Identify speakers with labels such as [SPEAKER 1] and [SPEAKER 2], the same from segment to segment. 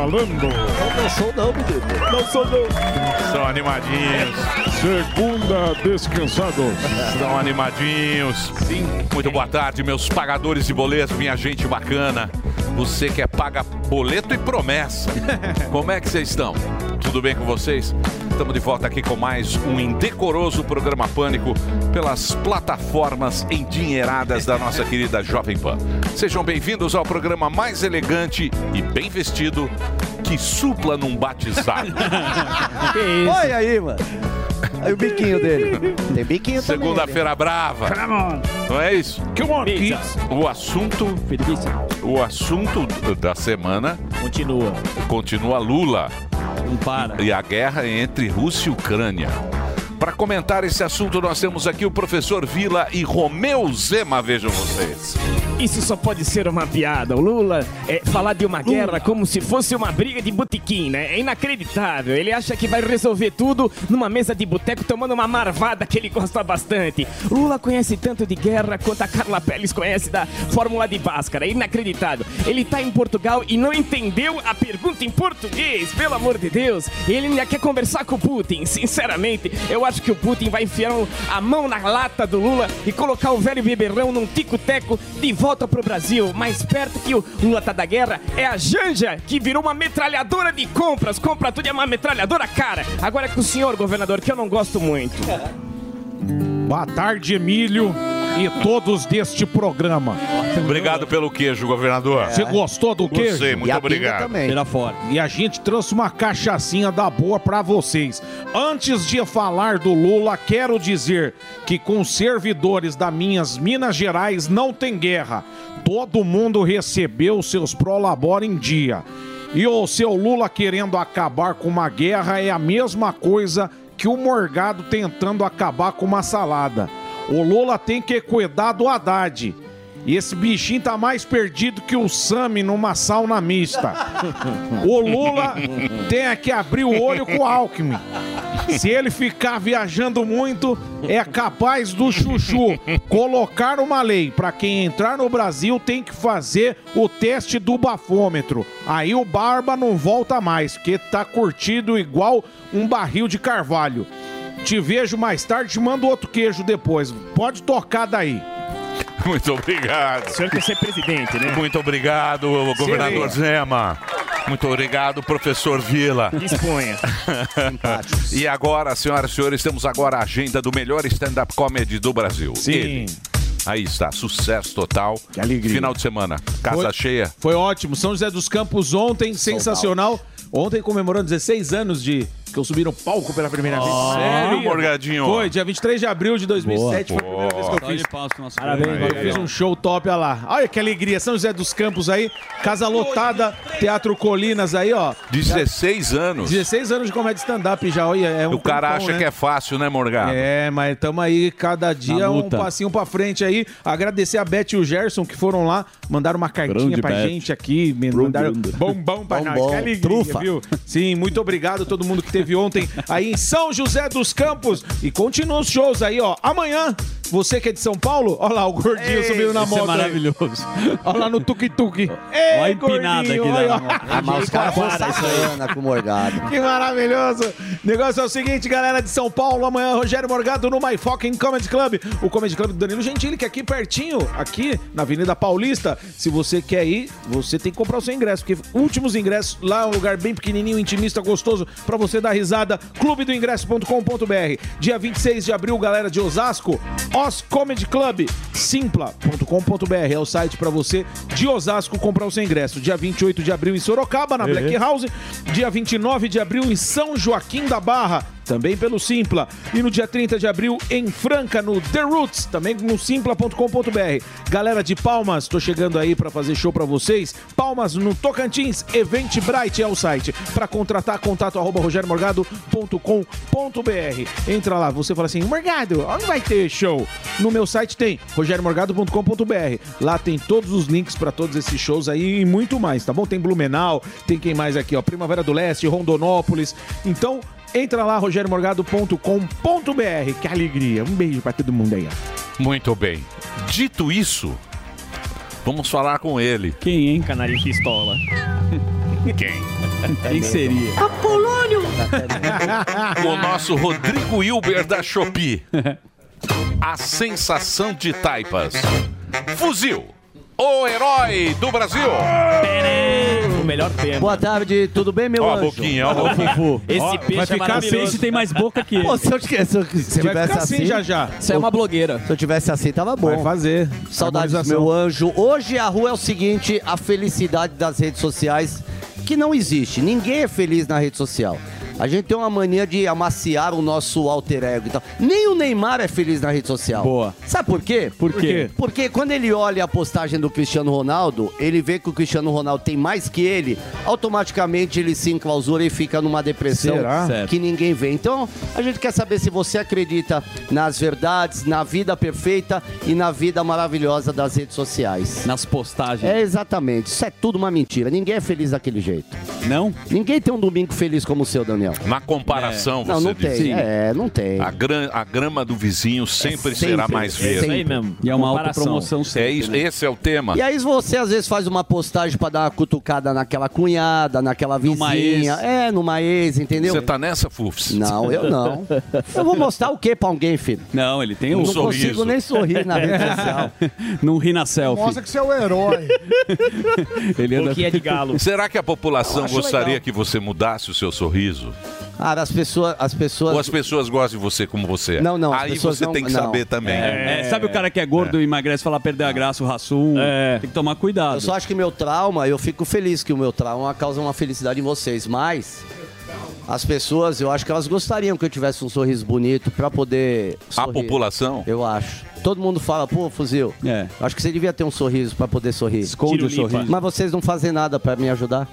[SPEAKER 1] Tá valendo.
[SPEAKER 2] Não sou não, menino. Não sou não.
[SPEAKER 3] São animadinhos.
[SPEAKER 1] Segunda descansados.
[SPEAKER 3] Estão animadinhos. Sim. Muito boa tarde, meus pagadores de boleto, minha gente bacana. Você que é paga boleto e promessa. Como é que vocês estão? Tudo bem com vocês? Estamos de volta aqui com mais um indecoroso programa Pânico pelas plataformas endinheiradas da nossa querida Jovem Pan. Sejam bem-vindos ao programa mais elegante e bem vestido que supla num batizado.
[SPEAKER 2] Olha aí, mano. Aí o biquinho dele. Tem biquinho também.
[SPEAKER 3] Segunda-feira brava. Não é isso?
[SPEAKER 1] Que
[SPEAKER 3] O assunto, o assunto da semana
[SPEAKER 4] Continua.
[SPEAKER 3] continua Lula
[SPEAKER 4] Não para.
[SPEAKER 3] e a guerra entre Rússia e Ucrânia. Para comentar esse assunto, nós temos aqui o professor Vila e Romeu Zema, vejam vocês.
[SPEAKER 4] Isso só pode ser uma piada. O Lula é falar de uma guerra como se fosse uma briga de botequim, né? É inacreditável. Ele acha que vai resolver tudo numa mesa de boteco tomando uma marvada que ele gosta bastante. Lula conhece tanto de guerra quanto a Carla Pérez conhece da Fórmula de Bhaskara. É inacreditável. Ele tá em Portugal e não entendeu a pergunta em português, pelo amor de Deus. Ele ainda quer conversar com o Putin. Sinceramente, eu acho que o Putin vai enfiar a mão na lata do Lula e colocar o velho beberrão num tico-teco de volta pro Brasil. Mais perto que o Lula tá da guerra é a Janja, que virou uma metralhadora de compras. Compra tudo é uma metralhadora cara. Agora é com o senhor, governador, que eu não gosto muito.
[SPEAKER 1] Boa tarde, Emílio e todos deste programa.
[SPEAKER 3] Obrigado pelo queijo, governador.
[SPEAKER 1] Você gostou do queijo?
[SPEAKER 3] Gostei, muito
[SPEAKER 2] E
[SPEAKER 3] obrigado.
[SPEAKER 2] também.
[SPEAKER 4] Tira fora.
[SPEAKER 1] E a gente trouxe uma cachaçinha da boa pra vocês. Antes de falar do Lula, quero dizer que com os servidores da minhas Minas Gerais não tem guerra. Todo mundo recebeu seus prolabore em dia. E o seu Lula querendo acabar com uma guerra é a mesma coisa que o Morgado tentando acabar com uma salada. O Lula tem que cuidar do Haddad. E esse bichinho tá mais perdido que o Sami numa sauna mista. O Lula tem que abrir o olho com o Alckmin. Se ele ficar viajando muito, é capaz do chuchu colocar uma lei para quem entrar no Brasil tem que fazer o teste do bafômetro. Aí o barba não volta mais, porque tá curtido igual um barril de carvalho. Te vejo mais tarde, te mando outro queijo depois. Pode tocar daí.
[SPEAKER 3] Muito obrigado.
[SPEAKER 4] O senhor quer ser presidente, né?
[SPEAKER 3] Muito obrigado, governador Zema. Muito obrigado, professor Vila.
[SPEAKER 4] Disponha.
[SPEAKER 3] E agora, senhoras e senhores, temos agora a agenda do melhor stand-up comedy do Brasil. Ele. Aí está, sucesso total.
[SPEAKER 1] Que alegria.
[SPEAKER 3] Final de semana, casa
[SPEAKER 1] Foi-
[SPEAKER 3] cheia.
[SPEAKER 1] Foi ótimo. São José dos Campos ontem, sensacional. Ontem comemorando 16 anos de que eu subi no palco pela primeira vez.
[SPEAKER 3] Sério, Morgadinho?
[SPEAKER 1] Foi, dia 23 de abril de 2007 foi a primeira vez que eu fiz.
[SPEAKER 4] Parabéns,
[SPEAKER 1] Eu fiz um show top, olha lá. Olha que alegria, São José dos Campos aí, casa lotada, Teatro Colinas aí, ó.
[SPEAKER 3] 16 anos.
[SPEAKER 1] 16 anos de comédia stand-up já, olha, é um
[SPEAKER 3] O cara
[SPEAKER 1] tempão,
[SPEAKER 3] acha
[SPEAKER 1] né?
[SPEAKER 3] que é fácil, né, Morgado?
[SPEAKER 1] É, mas estamos aí cada dia um passinho pra frente aí. Agradecer a Beth e o Gerson que foram lá, mandaram uma cartinha
[SPEAKER 4] Grande
[SPEAKER 1] pra
[SPEAKER 4] Beth.
[SPEAKER 1] gente aqui, mandaram bombom pra nós.
[SPEAKER 2] Bombom,
[SPEAKER 1] Que alegria,
[SPEAKER 2] trufa.
[SPEAKER 1] viu? Sim, muito obrigado a todo mundo que teve ontem aí em São José dos Campos. E continua os shows aí, ó. Amanhã, você que é de São Paulo, ó lá o gordinho subindo na
[SPEAKER 4] Isso é
[SPEAKER 1] moto. aí.
[SPEAKER 4] maravilhoso.
[SPEAKER 1] Ó lá no tuk-tuk.
[SPEAKER 4] Olha a
[SPEAKER 1] Ei,
[SPEAKER 4] empinada
[SPEAKER 1] gordinho,
[SPEAKER 4] aqui
[SPEAKER 1] olha,
[SPEAKER 4] da moto.
[SPEAKER 2] Ah, mas os caras
[SPEAKER 4] Para isso aí.
[SPEAKER 2] sacana com o Morgado.
[SPEAKER 1] Que maravilhoso! O negócio é o seguinte, galera de São Paulo, amanhã Rogério Morgado no My Fucking Comedy Club, o Comedy Club do Danilo Gentili, que é aqui pertinho, aqui na Avenida Paulista. Se você quer ir, você tem que comprar o seu ingresso, porque últimos ingressos, lá é um lugar bem pequenininho, intimista, gostoso, pra você dar risada, clubedoingresso.com.br. Dia 26 de abril, galera de Osasco, Os Comedy Club, simpla.com.br é o site pra você de Osasco comprar o seu ingresso. Dia 28 de abril em Sorocaba, na Black House. Dia 29 de abril em São Joaquim da Barra, também pelo Simpla. E no dia 30 de abril em Franca, no The Roots, também no simpla.com.br. Galera de Palmas, tô chegando aí pra fazer show pra vocês. Palmas no Tocantins, Eventbrite é o site. Pra contratar, contato arroba rogeriomorgado.com.br. Entra lá, você fala assim, Morgado, onde vai ter show? No meu site tem rogeriomorgado.com.br. Lá tem todos os links pra todos esses shows aí e muito mais, tá bom? Tem Blumenau, tem quem mais aqui, ó, Primavera do Leste, Rondonópolis. Então, entra lá, rogeriomorgado.com.br. Que alegria. Um beijo pra todo mundo aí, ó.
[SPEAKER 3] Muito bem. Dito isso, Vamos falar com ele.
[SPEAKER 4] Quem, hein? Canarinho pistola.
[SPEAKER 3] Quem?
[SPEAKER 4] Quem seria?
[SPEAKER 5] Apolônio!
[SPEAKER 3] O nosso Rodrigo Hilber da Shopee. A sensação de taipas. Fuzil. O herói do Brasil.
[SPEAKER 4] O melhor tema.
[SPEAKER 6] Boa tarde, tudo bem, meu
[SPEAKER 3] Ó a
[SPEAKER 6] anjo?
[SPEAKER 3] boquinha, ó a boquinha.
[SPEAKER 6] Fufu.
[SPEAKER 4] Esse
[SPEAKER 1] Ó,
[SPEAKER 4] peixe
[SPEAKER 1] vai
[SPEAKER 4] é
[SPEAKER 1] ficar
[SPEAKER 4] maravilhoso.
[SPEAKER 1] assim,
[SPEAKER 4] tem mais boca que ele.
[SPEAKER 6] Pô, se eu, tivesse- se eu, se
[SPEAKER 1] Você vai
[SPEAKER 6] tivesse
[SPEAKER 1] ficar assim já já.
[SPEAKER 4] Você é uma blogueira.
[SPEAKER 6] Se eu tivesse assim, tava bom.
[SPEAKER 1] Vai fazer.
[SPEAKER 6] Saudades,
[SPEAKER 1] Harmonização.
[SPEAKER 6] meu anjo. Hoje a rua é o seguinte: a felicidade das redes sociais, que não existe. Ninguém é feliz na rede social. A gente tem uma mania de amaciar o nosso alter ego e tal. Nem o Neymar é feliz na rede social.
[SPEAKER 4] Boa.
[SPEAKER 6] Sabe por quê?
[SPEAKER 4] Por quê?
[SPEAKER 6] Porque quando ele olha a postagem do Cristiano Ronaldo, ele vê que o Cristiano Ronaldo tem mais que ele, automaticamente ele se enclausura e fica numa depressão
[SPEAKER 1] Será?
[SPEAKER 6] Que ninguém vê. Então, a gente quer saber se você acredita nas verdades, na vida perfeita e na vida maravilhosa das redes sociais.
[SPEAKER 4] Nas postagens.
[SPEAKER 6] É exatamente, isso é tudo uma mentira. Ninguém é feliz daquele jeito.
[SPEAKER 4] Não?
[SPEAKER 6] Ninguém tem um domingo feliz como o seu, Daniel.
[SPEAKER 3] Na comparação,
[SPEAKER 6] Não,
[SPEAKER 3] você
[SPEAKER 6] não
[SPEAKER 3] diz.
[SPEAKER 6] tem. É, não tem.
[SPEAKER 3] A, gran- a grama do vizinho sempre,
[SPEAKER 6] É
[SPEAKER 3] será
[SPEAKER 6] sempre,
[SPEAKER 3] mais
[SPEAKER 6] é
[SPEAKER 3] verde.
[SPEAKER 6] sempre.
[SPEAKER 4] aí mesmo.
[SPEAKER 7] E é uma autopromoção
[SPEAKER 3] É
[SPEAKER 7] sempre.
[SPEAKER 3] isso,
[SPEAKER 7] né?
[SPEAKER 3] esse é o tema.
[SPEAKER 6] E aí você às vezes faz uma postagem pra dar uma cutucada naquela cunhada, naquela
[SPEAKER 7] Numa
[SPEAKER 6] vizinha.
[SPEAKER 7] ex.
[SPEAKER 6] É, numa ex, entendeu?
[SPEAKER 3] Você tá nessa, Fufs?
[SPEAKER 6] Não, eu não. Eu vou mostrar o que pra alguém, filho?
[SPEAKER 7] Não, ele tem um
[SPEAKER 3] Um
[SPEAKER 6] não
[SPEAKER 3] sorriso.
[SPEAKER 6] consigo nem sorrir na rede social.
[SPEAKER 7] Não ri na selfie.
[SPEAKER 8] Mostra que você é o herói.
[SPEAKER 7] Ele anda...
[SPEAKER 4] Boquinha de galo.
[SPEAKER 3] Será que a população gostaria
[SPEAKER 6] legal.
[SPEAKER 3] que você mudasse o seu sorriso?
[SPEAKER 6] Cara, as pessoas, as pessoas.
[SPEAKER 3] Ou as pessoas gostam de você como você é?
[SPEAKER 6] Não, não,
[SPEAKER 3] Aí você
[SPEAKER 6] não-
[SPEAKER 3] tem que
[SPEAKER 6] não.
[SPEAKER 3] saber também.
[SPEAKER 7] É, sabe o cara que é gordo e emagrece falar perder a graça, o raçum?
[SPEAKER 4] É.
[SPEAKER 7] Tem que tomar cuidado.
[SPEAKER 6] Eu só acho que meu trauma, eu fico feliz que o meu trauma causa uma felicidade em vocês, mas as pessoas, eu acho que elas gostariam que eu tivesse um sorriso bonito pra poder
[SPEAKER 3] A
[SPEAKER 6] sorrir.
[SPEAKER 3] população?
[SPEAKER 6] Eu acho. Todo mundo fala, pô, fuzil.
[SPEAKER 7] É.
[SPEAKER 6] Eu acho que você devia ter um sorriso pra poder sorrir.
[SPEAKER 7] Esconde o sorriso.
[SPEAKER 6] Mas vocês não fazem nada pra me ajudar?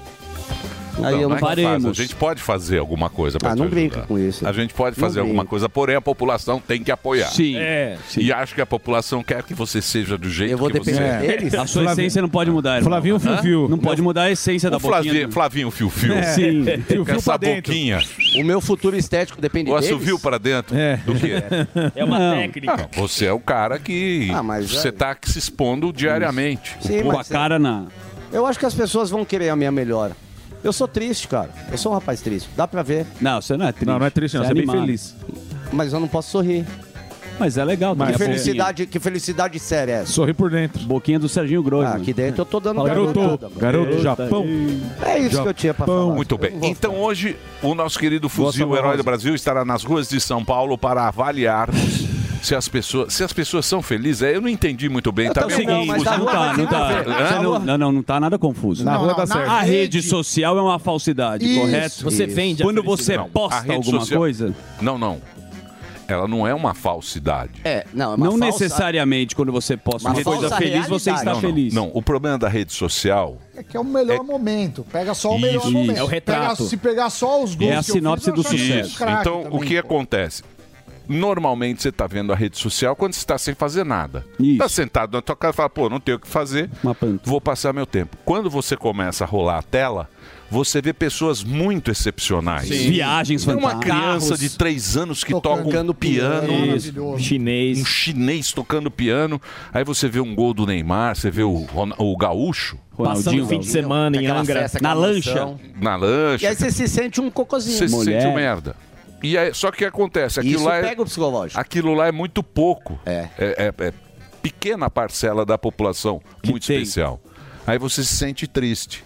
[SPEAKER 6] Aí eu não
[SPEAKER 3] Não, é que
[SPEAKER 7] faremos.
[SPEAKER 3] A gente pode fazer alguma coisa pra
[SPEAKER 6] Ah, não brinca com isso.
[SPEAKER 3] A gente pode
[SPEAKER 6] Não
[SPEAKER 3] fazer alguma
[SPEAKER 6] brinca.
[SPEAKER 3] coisa, porém a população tem que apoiar.
[SPEAKER 7] Sim.
[SPEAKER 4] É.
[SPEAKER 3] E acho que a população quer que você seja do jeito
[SPEAKER 6] Eu vou
[SPEAKER 3] que você
[SPEAKER 6] depender
[SPEAKER 3] é.
[SPEAKER 6] deles.
[SPEAKER 7] A sua
[SPEAKER 1] Flavinho-
[SPEAKER 7] essência não pode mudar, irmão.
[SPEAKER 1] Flavinho Fiu-Fiu.
[SPEAKER 7] Não pode mudar a essência da
[SPEAKER 3] O
[SPEAKER 7] boquinha.
[SPEAKER 3] Flavinho,
[SPEAKER 7] do-
[SPEAKER 3] Flavinho Fio Fio.
[SPEAKER 7] Sim.
[SPEAKER 1] Fio pra
[SPEAKER 3] essa boquinha.
[SPEAKER 6] O meu futuro estético depende
[SPEAKER 3] O
[SPEAKER 6] deles.
[SPEAKER 3] assovio para dentro.
[SPEAKER 1] É.
[SPEAKER 3] Do quê?
[SPEAKER 4] É uma
[SPEAKER 7] Não.
[SPEAKER 4] técnica.
[SPEAKER 3] Ah, você é o cara que
[SPEAKER 6] Ah, mas
[SPEAKER 3] você
[SPEAKER 6] é-
[SPEAKER 3] tá se expondo diariamente.
[SPEAKER 6] Sim,
[SPEAKER 7] Com a cara na...
[SPEAKER 6] eu acho que as pessoas vão querer a minha melhora. Eu sou triste, cara. Eu sou um rapaz triste. Dá pra ver.
[SPEAKER 7] Não, você não é triste.
[SPEAKER 1] Não, não é triste, não. Você é bem
[SPEAKER 7] animado.
[SPEAKER 1] feliz.
[SPEAKER 6] Mas eu não posso sorrir.
[SPEAKER 7] Mas é legal.
[SPEAKER 1] Mas
[SPEAKER 6] Que felicidade, que felicidade séria é essa?
[SPEAKER 1] Sorri por dentro.
[SPEAKER 7] Boquinha, do Serginho Grosso.
[SPEAKER 6] Ah, aqui dentro eu tô dando
[SPEAKER 1] Garoto,
[SPEAKER 6] garotada, mano.
[SPEAKER 1] garoto Japão.
[SPEAKER 6] É isso que eu tinha pra falar.
[SPEAKER 3] Muito bem. Então hoje o nosso querido Fuzil,
[SPEAKER 1] Gosta
[SPEAKER 3] Herói do Brasil, estará nas ruas de São Paulo para avaliarmos se as pessoas, se as pessoas são felizes. É, Eu não entendi muito bem. Tá
[SPEAKER 6] também
[SPEAKER 3] meio
[SPEAKER 6] não,
[SPEAKER 3] confuso.
[SPEAKER 7] Não tá, não tá.
[SPEAKER 3] Hã?
[SPEAKER 7] Você não, não, não, não tá nada confuso.
[SPEAKER 1] Na
[SPEAKER 8] Não,
[SPEAKER 1] rua
[SPEAKER 8] não,
[SPEAKER 1] dá
[SPEAKER 8] na
[SPEAKER 1] certo.
[SPEAKER 7] A
[SPEAKER 8] rede-
[SPEAKER 7] social é uma falsidade,
[SPEAKER 8] Isso.
[SPEAKER 7] correto?
[SPEAKER 4] Você
[SPEAKER 6] Isso.
[SPEAKER 4] vende
[SPEAKER 7] Quando você posta alguma
[SPEAKER 3] social-
[SPEAKER 7] coisa,
[SPEAKER 3] Não, não. Ela não é uma falsidade.
[SPEAKER 6] É, não, é uma
[SPEAKER 7] não
[SPEAKER 6] falsa-
[SPEAKER 7] necessariamente quando você posta
[SPEAKER 6] Uma
[SPEAKER 7] uma coisa feliz, você
[SPEAKER 6] realidade.
[SPEAKER 7] está
[SPEAKER 3] não,
[SPEAKER 7] feliz.
[SPEAKER 3] Não, não, o problema da rede social
[SPEAKER 8] É que é o melhor
[SPEAKER 3] É-
[SPEAKER 8] momento. Pega só o melhor
[SPEAKER 3] Isso.
[SPEAKER 8] momento.
[SPEAKER 4] É o retrato.
[SPEAKER 8] Pega- se pegar só os gols
[SPEAKER 7] É a sinopse
[SPEAKER 8] fiz,
[SPEAKER 7] do sucesso.
[SPEAKER 3] Então,
[SPEAKER 8] também,
[SPEAKER 3] o que
[SPEAKER 8] pô.
[SPEAKER 3] acontece? Normalmente você está vendo a rede social quando você está sem fazer nada. Está sentado na tua casa e fala, pô, não tenho o que fazer, vou passar meu tempo. Quando você começa a rolar a tela, você vê pessoas muito excepcionais.
[SPEAKER 7] Viagens
[SPEAKER 3] Tem uma
[SPEAKER 7] fantásticas.
[SPEAKER 3] criança de três anos que
[SPEAKER 8] Tocando
[SPEAKER 3] toca um piano,
[SPEAKER 8] Maravilhoso.
[SPEAKER 3] um
[SPEAKER 4] Chinês.
[SPEAKER 3] chinês tocando piano. Aí você vê um gol do Neymar, você vê o, Ron- o gaúcho
[SPEAKER 4] Passando o fim de semana em Angra.
[SPEAKER 6] festa,
[SPEAKER 7] na lancha.
[SPEAKER 3] na lancha.
[SPEAKER 6] E aí você se sente um cocôzinho.
[SPEAKER 3] Você se
[SPEAKER 7] Mulher.
[SPEAKER 3] sente um merda. E aí, só que acontece, aquilo
[SPEAKER 6] Isso
[SPEAKER 3] lá, é,
[SPEAKER 6] pega o psicológico.
[SPEAKER 3] aquilo lá é muito pouco.
[SPEAKER 6] É.
[SPEAKER 3] É, é- é pequena parcela da população muito
[SPEAKER 7] tem.
[SPEAKER 3] especial. Aí você se sente triste.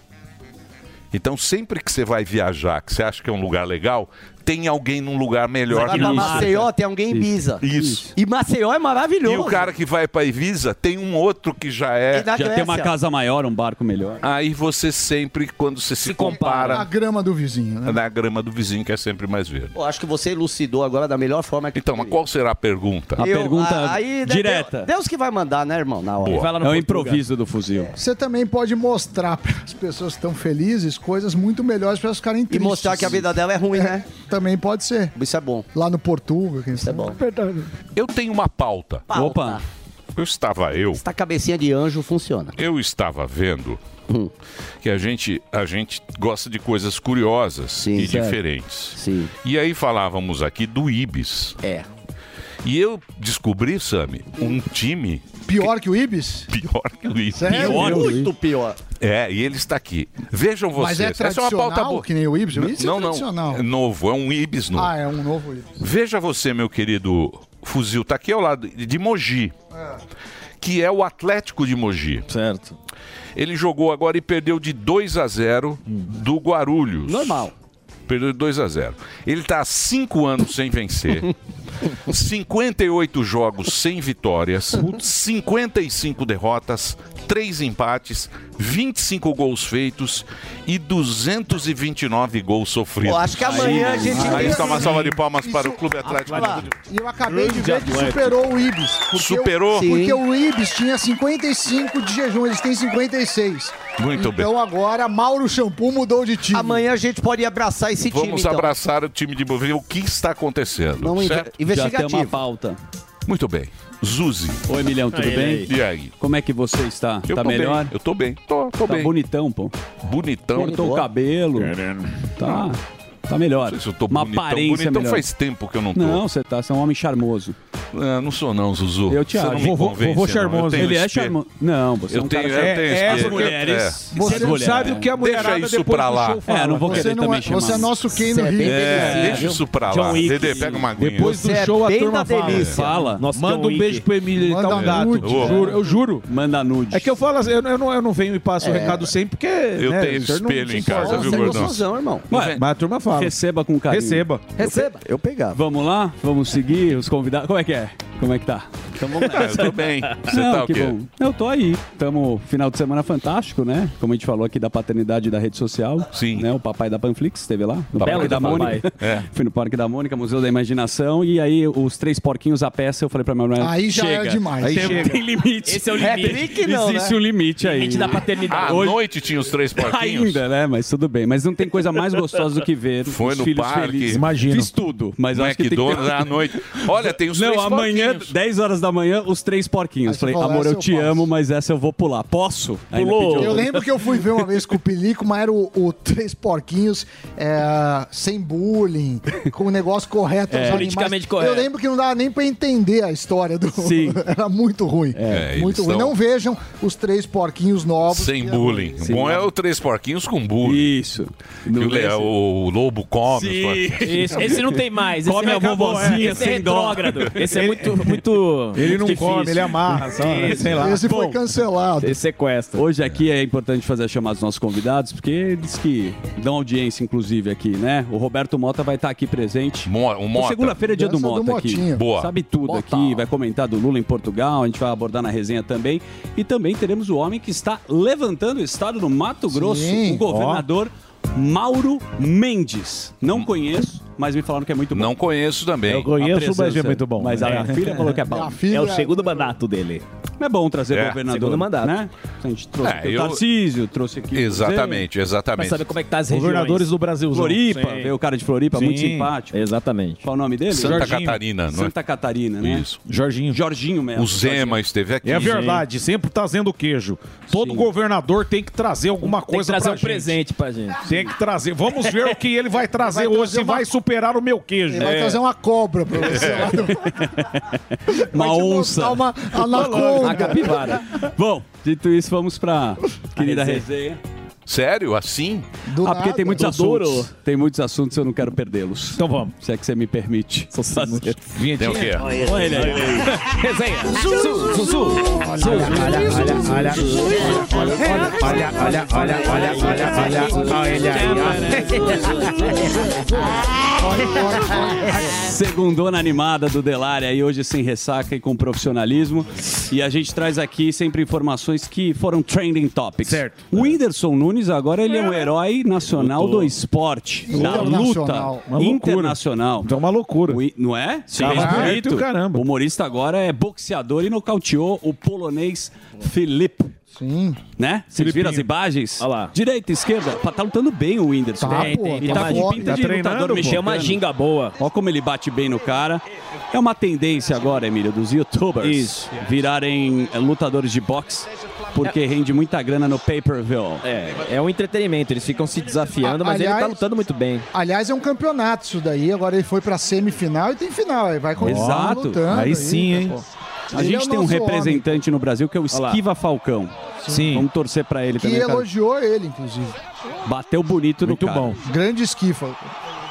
[SPEAKER 3] Então, sempre que você vai viajar, que você acha que é um lugar legal, tem alguém num lugar melhor que
[SPEAKER 6] pra. Maceió, tem alguém em Ibiza.
[SPEAKER 3] Isso.
[SPEAKER 6] E Maceió é maravilhoso.
[SPEAKER 3] E o cara que vai pra Ibiza tem um outro que já
[SPEAKER 6] E
[SPEAKER 3] é.
[SPEAKER 6] na
[SPEAKER 7] Já tem uma
[SPEAKER 6] Grécia.
[SPEAKER 7] casa maior, um barco melhor.
[SPEAKER 3] Aí você sempre, quando você se,
[SPEAKER 4] Se compara.
[SPEAKER 8] A
[SPEAKER 3] compara,
[SPEAKER 8] grama do vizinho, né?
[SPEAKER 3] na grama do vizinho, que é sempre mais verde.
[SPEAKER 6] Pô, acho que você elucidou agora da melhor forma que
[SPEAKER 3] Então, mas qual será a pergunta?
[SPEAKER 7] A
[SPEAKER 6] Eu-
[SPEAKER 7] pergunta
[SPEAKER 6] a- aí, né,
[SPEAKER 7] direta.
[SPEAKER 6] Deus, que vai mandar, né, irmão? Na hora.
[SPEAKER 7] É o improviso do fuzil.
[SPEAKER 8] Você também pode mostrar para as pessoas que estão felizes coisas muito melhores para elas ficarem
[SPEAKER 6] E
[SPEAKER 8] tristes.
[SPEAKER 6] mostrar que a vida dela é ruim, né?
[SPEAKER 8] Também pode ser.
[SPEAKER 6] Isso é bom.
[SPEAKER 8] Lá no Portuga, quem
[SPEAKER 6] Isso é
[SPEAKER 8] sabe.
[SPEAKER 6] bom.
[SPEAKER 3] Eu tenho uma pauta.
[SPEAKER 7] Opa.
[SPEAKER 3] Eu estava eu,
[SPEAKER 6] Esta cabecinha de anjo funciona.
[SPEAKER 3] eu estava vendo
[SPEAKER 6] Hum.
[SPEAKER 3] que a gente, a gente gosta de coisas curiosas
[SPEAKER 6] Sim,
[SPEAKER 3] e
[SPEAKER 6] certo.
[SPEAKER 3] diferentes.
[SPEAKER 6] Sim.
[SPEAKER 3] E aí falávamos aqui do Ibis.
[SPEAKER 6] É.
[SPEAKER 3] E eu descobri, Sami, um time
[SPEAKER 8] Pior que o Ibis?
[SPEAKER 3] pior que o Ibis.
[SPEAKER 8] Sério? Pior?
[SPEAKER 2] Muito pior.
[SPEAKER 3] É, e ele está aqui. Vejam vocês.
[SPEAKER 8] Mas é
[SPEAKER 3] Essa é uma
[SPEAKER 8] tradicional
[SPEAKER 3] pauta boa.
[SPEAKER 8] que nem o Ibis? O Ibis é
[SPEAKER 3] não, não.
[SPEAKER 8] tradicional.
[SPEAKER 3] É novo, é um Ibis novo.
[SPEAKER 8] Ah, é um novo Ibis.
[SPEAKER 3] Veja você, meu querido fuzil, tá aqui ao lado de Mogi, que é o Atlético de Mogi.
[SPEAKER 9] Certo.
[SPEAKER 3] Ele jogou agora e perdeu de 2 a 0 do Guarulhos.
[SPEAKER 2] Normal.
[SPEAKER 3] Perdeu de 2 a 0. Ele tá há 5 anos sem vencer. 58 jogos sem vitórias, 55 derrotas, 3 empates, 25 gols feitos e 229 gols sofridos.
[SPEAKER 2] Pô, acho que amanhã a gente
[SPEAKER 3] Aí está uma salva de palmas
[SPEAKER 8] Isso-
[SPEAKER 3] para o Clube Atlético.
[SPEAKER 8] Lá. E eu acabei de ver que superou o Ibis. Porque
[SPEAKER 3] Superou?
[SPEAKER 8] O, porque
[SPEAKER 3] Sim.
[SPEAKER 8] o Ibis tinha 55 de jejum, eles têm 56.
[SPEAKER 3] Muito bem.
[SPEAKER 8] Então agora Mauro Shampoo mudou de time.
[SPEAKER 2] Amanhã a gente pode abraçar esse time,
[SPEAKER 3] Vamos
[SPEAKER 2] então.
[SPEAKER 3] abraçar o time de Bovino. O que está acontecendo?
[SPEAKER 2] Vamos inve-
[SPEAKER 3] certo?
[SPEAKER 2] Investigativo.
[SPEAKER 7] Já tem uma pauta.
[SPEAKER 3] Muito bem. Zuzi.
[SPEAKER 7] Oi, Milhão, tudo
[SPEAKER 3] Aí,
[SPEAKER 7] bem?
[SPEAKER 3] aí. E aí?
[SPEAKER 7] Como é que você está?
[SPEAKER 3] Eu
[SPEAKER 7] tá
[SPEAKER 3] tô
[SPEAKER 7] melhor?
[SPEAKER 3] bem, eu tô bem. Tô, tô
[SPEAKER 7] tá
[SPEAKER 3] bem.
[SPEAKER 7] bonitão, pô.
[SPEAKER 3] Bonitão.
[SPEAKER 7] Cortou o cabelo. Tá, tá melhor.
[SPEAKER 3] Não sei se eu tô
[SPEAKER 7] uma
[SPEAKER 3] bonitão.
[SPEAKER 7] aparência
[SPEAKER 3] Bonitão
[SPEAKER 7] melhor.
[SPEAKER 3] faz tempo que eu não tô.
[SPEAKER 7] Não, você tá, você é um homem charmoso.
[SPEAKER 3] Ah, não sou não, Zuzu.
[SPEAKER 7] Eu te
[SPEAKER 3] Você
[SPEAKER 7] acho.
[SPEAKER 3] não me
[SPEAKER 7] Vovô-
[SPEAKER 3] convence,
[SPEAKER 7] vovô
[SPEAKER 3] não.
[SPEAKER 7] charmoso.
[SPEAKER 3] Eu tenho
[SPEAKER 7] Ele é
[SPEAKER 3] espelho.
[SPEAKER 7] charmoso. Não, você é
[SPEAKER 3] eu
[SPEAKER 7] um
[SPEAKER 3] tenho,
[SPEAKER 7] cara-
[SPEAKER 3] eu
[SPEAKER 7] É,
[SPEAKER 3] tenho
[SPEAKER 7] é,
[SPEAKER 3] espelho.
[SPEAKER 7] mulheres-
[SPEAKER 3] É.
[SPEAKER 8] Você não sabe o que a mulherada
[SPEAKER 3] Deixa isso
[SPEAKER 8] depois
[SPEAKER 3] pra
[SPEAKER 8] do
[SPEAKER 3] lá.
[SPEAKER 8] show fala.
[SPEAKER 7] É, não vou
[SPEAKER 8] Você
[SPEAKER 7] querer
[SPEAKER 8] não
[SPEAKER 7] também
[SPEAKER 8] é-
[SPEAKER 7] chamar.
[SPEAKER 8] Você é nosso quem no Rio.
[SPEAKER 3] É, deixa isso pra lá. Dedê, pega uma aguinha.
[SPEAKER 1] Depois do
[SPEAKER 2] Você é
[SPEAKER 1] show a turma fala. Manda um beijo pro Emílio, ele tá
[SPEAKER 8] Manda
[SPEAKER 1] um gato. Juro, eu juro.
[SPEAKER 7] Manda nude.
[SPEAKER 1] É que eu falo assim, eu, eu não, eu não venho e passo o recado sempre, porque.
[SPEAKER 3] Eu
[SPEAKER 1] né,
[SPEAKER 3] tenho
[SPEAKER 1] o senhor não
[SPEAKER 3] espelho
[SPEAKER 1] se
[SPEAKER 3] em
[SPEAKER 1] importa.
[SPEAKER 3] casa, viu,
[SPEAKER 2] Você é
[SPEAKER 3] gordão?
[SPEAKER 2] gostosão, irmão.
[SPEAKER 7] Ué,
[SPEAKER 1] Mas a turma fala.
[SPEAKER 7] receba com carinho.
[SPEAKER 1] Receba.
[SPEAKER 2] Receba. Eu pegava.
[SPEAKER 7] Vamos lá? Vamos seguir os convidados. Como é que é? Como é que tá? Então vamos
[SPEAKER 3] Ah, eu tô bem. Você
[SPEAKER 7] Não,
[SPEAKER 3] tá o
[SPEAKER 7] que
[SPEAKER 3] quê?
[SPEAKER 7] bom. Eu tô aí. Tamo final de semana fantástico, né? Como a gente falou aqui da paternidade da rede social.
[SPEAKER 3] Sim.
[SPEAKER 7] Né? O papai da Panflix esteve lá. No
[SPEAKER 9] Belo
[SPEAKER 7] Parque da. Mônica.
[SPEAKER 3] É.
[SPEAKER 7] Fui no Parque da Mônica, Museu da Imaginação. E aí, os três porquinhos, a peça, eu falei pra minha mulher.
[SPEAKER 8] Aí já
[SPEAKER 7] chega.
[SPEAKER 8] é demais.
[SPEAKER 1] Aí
[SPEAKER 7] Tem,
[SPEAKER 1] chega.
[SPEAKER 7] tem limite.
[SPEAKER 9] Esse é o
[SPEAKER 2] É
[SPEAKER 9] limite.
[SPEAKER 2] trick não,
[SPEAKER 7] Existe
[SPEAKER 2] né?
[SPEAKER 7] um limite aí.
[SPEAKER 9] Limite da paternidade.
[SPEAKER 3] à noite tinha os três porquinhos?
[SPEAKER 7] Ainda, né? Mas tudo bem. Mas não tem coisa mais gostosa do que ver
[SPEAKER 3] Foi
[SPEAKER 7] os
[SPEAKER 3] no
[SPEAKER 7] filhos
[SPEAKER 3] parque.
[SPEAKER 7] felizes.
[SPEAKER 1] Imagino.
[SPEAKER 7] Fiz tudo, mas acho que tem que
[SPEAKER 3] à noite. Olha, tem os
[SPEAKER 7] Não,
[SPEAKER 3] três
[SPEAKER 7] amanhã,
[SPEAKER 3] porquinhos.
[SPEAKER 7] 10 horas da manhã, os três porquinhos.
[SPEAKER 8] Aí
[SPEAKER 7] Falei,
[SPEAKER 8] falou,
[SPEAKER 7] amor,
[SPEAKER 8] essa
[SPEAKER 7] eu
[SPEAKER 8] eu
[SPEAKER 7] te
[SPEAKER 8] posso.
[SPEAKER 7] amo, mas essa eu vou pular. Posso? Ainda
[SPEAKER 9] Pulou.
[SPEAKER 8] Eu lembro que eu fui ver uma vez com o Pelico, mas era o, o Três Porquinhos é, sem bullying, com o negócio correto aos animais.
[SPEAKER 9] Politicamente correto.
[SPEAKER 8] Eu lembro que não dava nem pra entender a história do.
[SPEAKER 7] Sim.
[SPEAKER 8] era muito ruim.
[SPEAKER 3] É,
[SPEAKER 8] muito ruim.
[SPEAKER 3] são-
[SPEAKER 8] Não vejam os Três Porquinhos novos.
[SPEAKER 3] Sem
[SPEAKER 8] é
[SPEAKER 3] bullying.
[SPEAKER 7] Sim.
[SPEAKER 3] Bom é o três porquinhos com bullying.
[SPEAKER 7] Isso.
[SPEAKER 3] Que o, o lobo come.
[SPEAKER 9] Esse, esse não tem mais. Esse
[SPEAKER 7] Come
[SPEAKER 9] é
[SPEAKER 7] a vovozinha
[SPEAKER 9] Esse é
[SPEAKER 7] sem
[SPEAKER 9] retrógrado. Esse é muito, muito
[SPEAKER 1] Ele não
[SPEAKER 9] difícil.
[SPEAKER 1] come, ele amarra, só, né? sei lá.
[SPEAKER 8] Esse foi
[SPEAKER 7] Bom,
[SPEAKER 8] cancelado.
[SPEAKER 9] Esse sequestra.
[SPEAKER 7] Hoje aqui é importante fazer a chamada dos nossos convidados, porque eles que dão audiência, inclusive, aqui, né? O Roberto Mota vai estar aqui presente.
[SPEAKER 3] Mo- o Mota.
[SPEAKER 7] Segunda-feira é dia do
[SPEAKER 8] Dança do
[SPEAKER 7] Mota aqui.
[SPEAKER 3] Boa.
[SPEAKER 7] Sabe tudo aqui, vai comentar do Lula em Portugal, a gente vai abordar na resenha também. E também teremos o homem que está levantando o estado do Mato Grosso,
[SPEAKER 8] Sim.
[SPEAKER 7] o governador Mauro Mendes. Não conheço, mas me falaram que é muito bom.
[SPEAKER 3] Não conheço também.
[SPEAKER 1] Eu conheço, mas é muito bom.
[SPEAKER 7] Mas a
[SPEAKER 1] É.
[SPEAKER 7] minha filha falou que é bom.
[SPEAKER 8] Minha filha-
[SPEAKER 9] É o segundo mandato dele.
[SPEAKER 7] É bom trazer
[SPEAKER 3] É,
[SPEAKER 7] governador.
[SPEAKER 9] segundo mandato.
[SPEAKER 7] Né? A gente trouxe
[SPEAKER 3] É,
[SPEAKER 7] aqui o
[SPEAKER 3] eu-
[SPEAKER 7] Tarcísio, trouxe aqui.
[SPEAKER 3] Exatamente,
[SPEAKER 9] Pra
[SPEAKER 3] exatamente.
[SPEAKER 9] saber como é que tá as regiões.
[SPEAKER 1] Governadores do Brasil.
[SPEAKER 7] Floripa, veio o cara de Floripa, muito
[SPEAKER 1] Sim.
[SPEAKER 7] simpático.
[SPEAKER 9] Exatamente.
[SPEAKER 7] Qual o nome dele?
[SPEAKER 3] Santa
[SPEAKER 1] Jorginho.
[SPEAKER 3] Catarina, não é?
[SPEAKER 7] Santa Catarina, né?
[SPEAKER 3] Isso.
[SPEAKER 1] Jorginho.
[SPEAKER 7] Jorginho mesmo.
[SPEAKER 3] O Zema esteve aqui.
[SPEAKER 1] É verdade, sempre trazendo queijo. Todo
[SPEAKER 7] Sim.
[SPEAKER 1] governador tem que trazer alguma
[SPEAKER 9] Tem que
[SPEAKER 1] coisa
[SPEAKER 9] trazer
[SPEAKER 1] pra
[SPEAKER 9] um
[SPEAKER 1] gente.
[SPEAKER 9] presente pra gente.
[SPEAKER 1] Tem que trazer. Vamos ver o que ele vai trazer
[SPEAKER 8] Vai
[SPEAKER 1] hoje, se
[SPEAKER 8] uma-
[SPEAKER 1] vai superar o meu queijo.
[SPEAKER 8] Ele vai
[SPEAKER 1] É.
[SPEAKER 8] trazer uma cobra pra você.
[SPEAKER 7] Uma onça.
[SPEAKER 8] Uma
[SPEAKER 9] A capivara.
[SPEAKER 7] Bom, dito isso, vamos pra querida
[SPEAKER 9] resenha.
[SPEAKER 7] resenha.
[SPEAKER 3] Sério? Assim?
[SPEAKER 8] Do
[SPEAKER 7] ah,
[SPEAKER 8] nada.
[SPEAKER 7] porque tem muitos assuntos. Tem muitos assuntos eu não quero perdê-los.
[SPEAKER 1] Então vamos.
[SPEAKER 7] Se é que você me permite. Fazer.
[SPEAKER 3] Tem o quê?
[SPEAKER 7] Olha ele aí.
[SPEAKER 9] Resenha. Zuzu. Zuzu.
[SPEAKER 1] Olha, olha, olha, olha. Olha, olha, olha, olha, olha, olha. Olha ele aí.
[SPEAKER 7] Segundona animada do Delari aí hoje sem ressaca e com profissionalismo. E a gente traz aqui sempre informações que foram trending topics.
[SPEAKER 1] Certo.
[SPEAKER 7] O Whindersson Nunes agora ele é um herói nacional do esporte, da luta
[SPEAKER 8] Internacional.
[SPEAKER 1] Então é uma loucura.
[SPEAKER 7] O Não é? Sim,
[SPEAKER 1] Tá
[SPEAKER 7] é bonito.
[SPEAKER 1] caramba.
[SPEAKER 7] O humorista agora é boxeador e nocauteou o polonês Felipe.
[SPEAKER 8] Sim.
[SPEAKER 7] Né? Vocês viram as imagens?
[SPEAKER 9] Olha lá.
[SPEAKER 7] Direita, esquerda. Tá lutando bem o Whindersson.
[SPEAKER 8] Tá,
[SPEAKER 9] Tem,
[SPEAKER 8] pô.
[SPEAKER 9] tem,
[SPEAKER 7] E tá
[SPEAKER 9] uma,
[SPEAKER 7] com pinta
[SPEAKER 1] tá
[SPEAKER 7] de lutador
[SPEAKER 9] uma ginga boa.
[SPEAKER 7] Olha como ele bate bem no cara. É uma tendência agora, Emílio, dos youtubers
[SPEAKER 9] Isso.
[SPEAKER 7] virarem eh, lutadores de boxe. porque rende muita grana no pay-per-view.
[SPEAKER 4] É, é um entretenimento, eles ficam se desafiando, mas ele tá
[SPEAKER 8] aliás-
[SPEAKER 4] lutando muito bem.
[SPEAKER 8] Aliás, é um campeonato isso daí. Agora ele foi pra semifinal e tem final. Aí vai continuar
[SPEAKER 7] Exato.
[SPEAKER 8] lutando.
[SPEAKER 7] Aí sim, hein?
[SPEAKER 8] pô.
[SPEAKER 7] A
[SPEAKER 8] Ele
[SPEAKER 7] gente tem um representante no Brasil que é o. Esquiva Falcão.
[SPEAKER 1] Sim.
[SPEAKER 7] Vamos torcer pra ele
[SPEAKER 8] Que
[SPEAKER 7] também. cara.
[SPEAKER 8] elogiou ele, inclusive.
[SPEAKER 7] Bateu bonito
[SPEAKER 1] Muito
[SPEAKER 7] no cara.
[SPEAKER 1] bom.
[SPEAKER 8] Grande esquifa.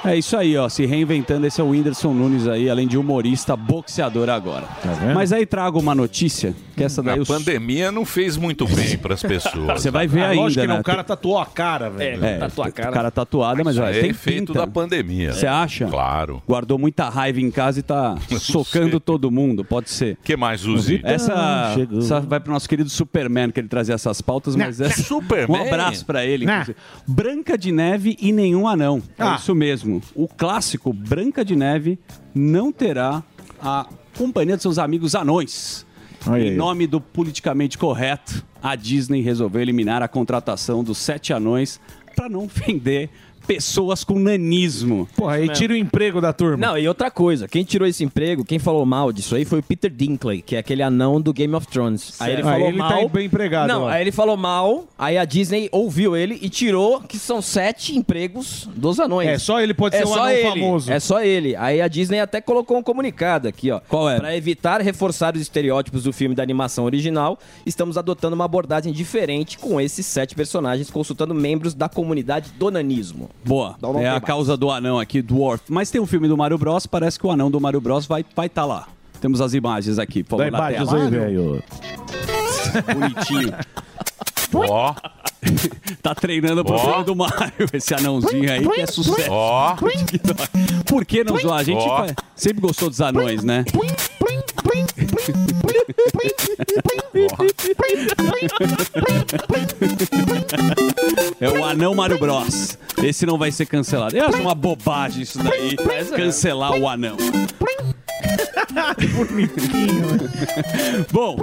[SPEAKER 7] É isso aí, ó. Se reinventando, esse é o Whindersson Nunes aí, além de humorista, boxeador agora.
[SPEAKER 1] vendo?
[SPEAKER 7] Mas aí trago uma notícia, que essa daí
[SPEAKER 3] A
[SPEAKER 7] os-
[SPEAKER 3] pandemia não fez muito bem para as pessoas.
[SPEAKER 7] você vai ver
[SPEAKER 1] Ah,
[SPEAKER 7] ainda,
[SPEAKER 1] lógico que
[SPEAKER 7] né?
[SPEAKER 1] não, o cara tatuou a cara, velho.
[SPEAKER 7] É,
[SPEAKER 4] Tatua a cara.
[SPEAKER 7] cara tatuado, mas olha,
[SPEAKER 3] é
[SPEAKER 7] tem
[SPEAKER 3] efeito
[SPEAKER 7] pinta.
[SPEAKER 3] da pandemia.
[SPEAKER 7] Você acha?
[SPEAKER 3] Claro.
[SPEAKER 7] Guardou muita raiva em casa e tá socando
[SPEAKER 3] sei.
[SPEAKER 7] todo mundo, pode ser.
[SPEAKER 3] O que mais, Uzi?
[SPEAKER 7] Essa,
[SPEAKER 9] chegou.
[SPEAKER 7] essa vai pro nosso querido Superman, que ele trazia essas pautas, mas essa...
[SPEAKER 3] Superman?
[SPEAKER 7] Um abraço pra ele,
[SPEAKER 1] Né?
[SPEAKER 7] inclusive. Branca de Neve e nenhum anão. É
[SPEAKER 1] Ah.
[SPEAKER 7] isso mesmo. O clássico Branca de Neve não terá a companhia de seus amigos anões.
[SPEAKER 1] Olha
[SPEAKER 7] em
[SPEAKER 1] aí.
[SPEAKER 7] nome do politicamente correto, a Disney resolveu eliminar a contratação dos sete anões para não ofender pessoas com nanismo.
[SPEAKER 1] Porra, aí tira o emprego da turma.
[SPEAKER 4] Não, e outra coisa, quem tirou esse emprego, quem falou mal disso aí foi o Peter Dinklage, que é aquele anão do Game of Thrones. Aí ele
[SPEAKER 1] Ah,
[SPEAKER 4] falou
[SPEAKER 1] ele
[SPEAKER 4] mal.
[SPEAKER 1] tá bem empregado,
[SPEAKER 4] Não,
[SPEAKER 1] ó.
[SPEAKER 4] aí ele falou mal, aí a Disney ouviu ele e tirou que são sete empregos dos anões.
[SPEAKER 1] É, só ele pode
[SPEAKER 4] É
[SPEAKER 1] ser um
[SPEAKER 4] só
[SPEAKER 1] anão
[SPEAKER 4] ele,
[SPEAKER 1] famoso.
[SPEAKER 4] É só ele. Aí a Disney até colocou um comunicado aqui, ó.
[SPEAKER 7] Qual é?
[SPEAKER 4] Pra evitar reforçar os estereótipos do filme da animação original, estamos adotando uma abordagem diferente com esses sete personagens, consultando membros da comunidade do nanismo.
[SPEAKER 7] Boa.
[SPEAKER 4] Não
[SPEAKER 7] é a
[SPEAKER 4] mais.
[SPEAKER 7] causa do anão aqui, Dwarf. Mas tem um filme do Mario Bros. Parece que o anão do Mario Bros. vai estar vai tá lá. Temos as imagens aqui, por favor, na
[SPEAKER 1] imagens aí, velho.
[SPEAKER 7] Bonitinho.
[SPEAKER 3] Ó,
[SPEAKER 7] Tá treinando pro
[SPEAKER 3] Ó.
[SPEAKER 7] filme do Mario, esse anãozinho aí, que é sucesso.
[SPEAKER 3] ó.
[SPEAKER 7] Por que não zoar? A gente
[SPEAKER 3] Ó.
[SPEAKER 7] fa- sempre gostou dos anões, né? É o anão Mario Bros. Esse não vai ser cancelado. Eu acho uma bobagem isso daí. Cancelar o anão. Bom,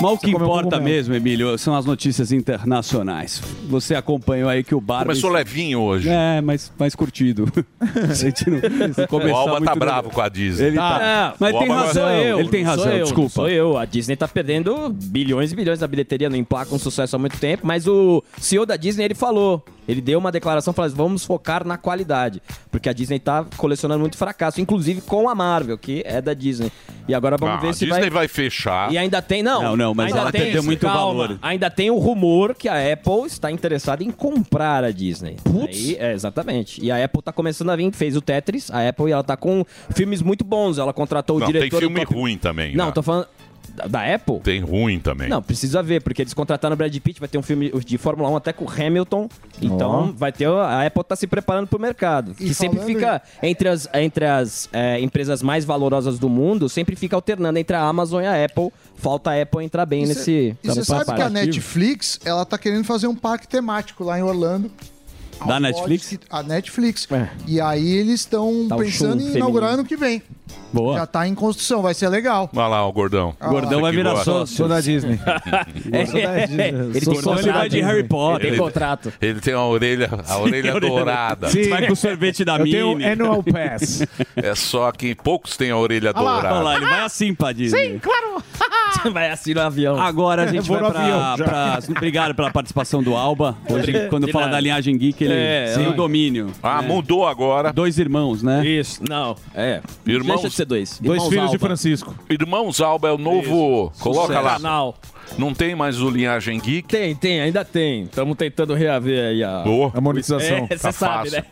[SPEAKER 7] mas o que
[SPEAKER 1] comeu
[SPEAKER 7] importa mesmo, Emílio, são as notícias internacionais. Você acompanhou aí que o Barbie...
[SPEAKER 3] Começou levinho hoje.
[SPEAKER 7] É, mas mais curtido. A gente não precisa
[SPEAKER 3] O Alba tá bravo com a Disney.
[SPEAKER 7] Ele tá.
[SPEAKER 4] Ah,
[SPEAKER 7] mas
[SPEAKER 3] o
[SPEAKER 7] tem razão.
[SPEAKER 4] Sou eu,
[SPEAKER 7] ele tem
[SPEAKER 4] não
[SPEAKER 7] razão,
[SPEAKER 4] sou eu,
[SPEAKER 7] desculpa.
[SPEAKER 4] não Sou eu. A Disney tá perdendo bilhões e bilhões da bilheteria, não emplaca um sucesso há muito tempo, mas o CEO da Disney, ele falou, ele deu uma declaração falando, vamos focar na qualidade, porque a Disney tá colecionando muito fracasso, inclusive com a Marvel, que é da Disney. E agora vamos
[SPEAKER 3] Ah,
[SPEAKER 4] ver
[SPEAKER 3] a
[SPEAKER 4] se
[SPEAKER 3] Disney
[SPEAKER 4] vai...
[SPEAKER 3] vai fechar.
[SPEAKER 4] E ainda tem, não.
[SPEAKER 7] Não, não, mas
[SPEAKER 4] ainda
[SPEAKER 7] ela
[SPEAKER 4] tem,
[SPEAKER 7] perdeu muito
[SPEAKER 4] calma,
[SPEAKER 7] valor.
[SPEAKER 4] Ainda tem o rumor que a Apple está interessada em comprar a Disney. Aí, é, exatamente. E a Apple tá começando a vir, fez o Tetris, a Apple, e ela tá com filmes muito bons. Ela contratou o
[SPEAKER 3] Não, tem
[SPEAKER 4] diretor do
[SPEAKER 3] filme ruim também.
[SPEAKER 4] Não,
[SPEAKER 3] né?
[SPEAKER 4] tô falando da, da Apple.
[SPEAKER 3] Tem ruim também.
[SPEAKER 4] Não, precisa ver, porque eles contrataram o Brad Pitt, vai ter um filme de Fórmula 1 até com o Hamilton. Então, vai ter. A Apple tá se preparando pro mercado.
[SPEAKER 8] E
[SPEAKER 4] que sempre fica entre as, entre as é, empresas mais valorosas do mundo, sempre fica alternando entre a Amazon e a Apple. Falta a Apple entrar bem nesse.
[SPEAKER 8] E você sabe que a Netflix, ela tá querendo fazer um parque temático lá em Orlando.
[SPEAKER 7] Da Netflix?
[SPEAKER 8] que- A Netflix.
[SPEAKER 4] É.
[SPEAKER 8] E aí eles estão
[SPEAKER 4] Tá
[SPEAKER 8] pensando em inaugurar ano que vem.
[SPEAKER 7] Boa.
[SPEAKER 8] Já tá em construção, vai ser legal.
[SPEAKER 3] Olha lá, o gordão.
[SPEAKER 7] Gordão
[SPEAKER 3] Você
[SPEAKER 7] vai virar
[SPEAKER 3] gosta.
[SPEAKER 7] sócio.
[SPEAKER 1] Sou da Disney.
[SPEAKER 4] É,
[SPEAKER 1] da Disney.
[SPEAKER 4] ele
[SPEAKER 1] Sou
[SPEAKER 4] tem
[SPEAKER 7] Ele
[SPEAKER 1] da
[SPEAKER 7] vai de
[SPEAKER 1] Disney.
[SPEAKER 7] Harry Potter.
[SPEAKER 4] Tem
[SPEAKER 3] Ele-
[SPEAKER 4] contrato.
[SPEAKER 3] Ele tem a orelha, a orelha dourada.
[SPEAKER 1] Sim.
[SPEAKER 7] Vai com o sorvete da
[SPEAKER 1] Eu tenho
[SPEAKER 7] Mini.
[SPEAKER 1] annual pass.
[SPEAKER 3] É só que poucos têm a orelha
[SPEAKER 1] Olha lá,
[SPEAKER 7] Olha
[SPEAKER 3] dourada.
[SPEAKER 7] lá, ele vai assim pra Disney.
[SPEAKER 4] vai assim no avião.
[SPEAKER 7] Agora a gente vai pra,
[SPEAKER 1] avião,
[SPEAKER 7] pra- Obrigado pela participação do Alba. Hoje, quando fala da linhagem geek, ele
[SPEAKER 4] É,
[SPEAKER 7] tem o
[SPEAKER 4] é.
[SPEAKER 7] domínio.
[SPEAKER 3] Ah,
[SPEAKER 7] né?
[SPEAKER 3] mudou agora.
[SPEAKER 7] Dois irmãos, né?
[SPEAKER 4] Isso, não. É.
[SPEAKER 3] Irmãos-
[SPEAKER 4] ser dois.
[SPEAKER 1] Dois
[SPEAKER 4] Irmãos
[SPEAKER 1] filhos de
[SPEAKER 4] Alba.
[SPEAKER 1] Francisco.
[SPEAKER 3] Irmãos Alba é o novo. Coloca
[SPEAKER 7] Sucesso.
[SPEAKER 3] lá.
[SPEAKER 4] Canal.
[SPEAKER 3] Não tem mais o Linhagem Geek.
[SPEAKER 4] Tem, tem, ainda tem. Estamos tentando reaver aí a.
[SPEAKER 3] Boa.
[SPEAKER 1] A monetização.
[SPEAKER 4] É, você
[SPEAKER 3] Tá
[SPEAKER 4] sabe,
[SPEAKER 3] fácil.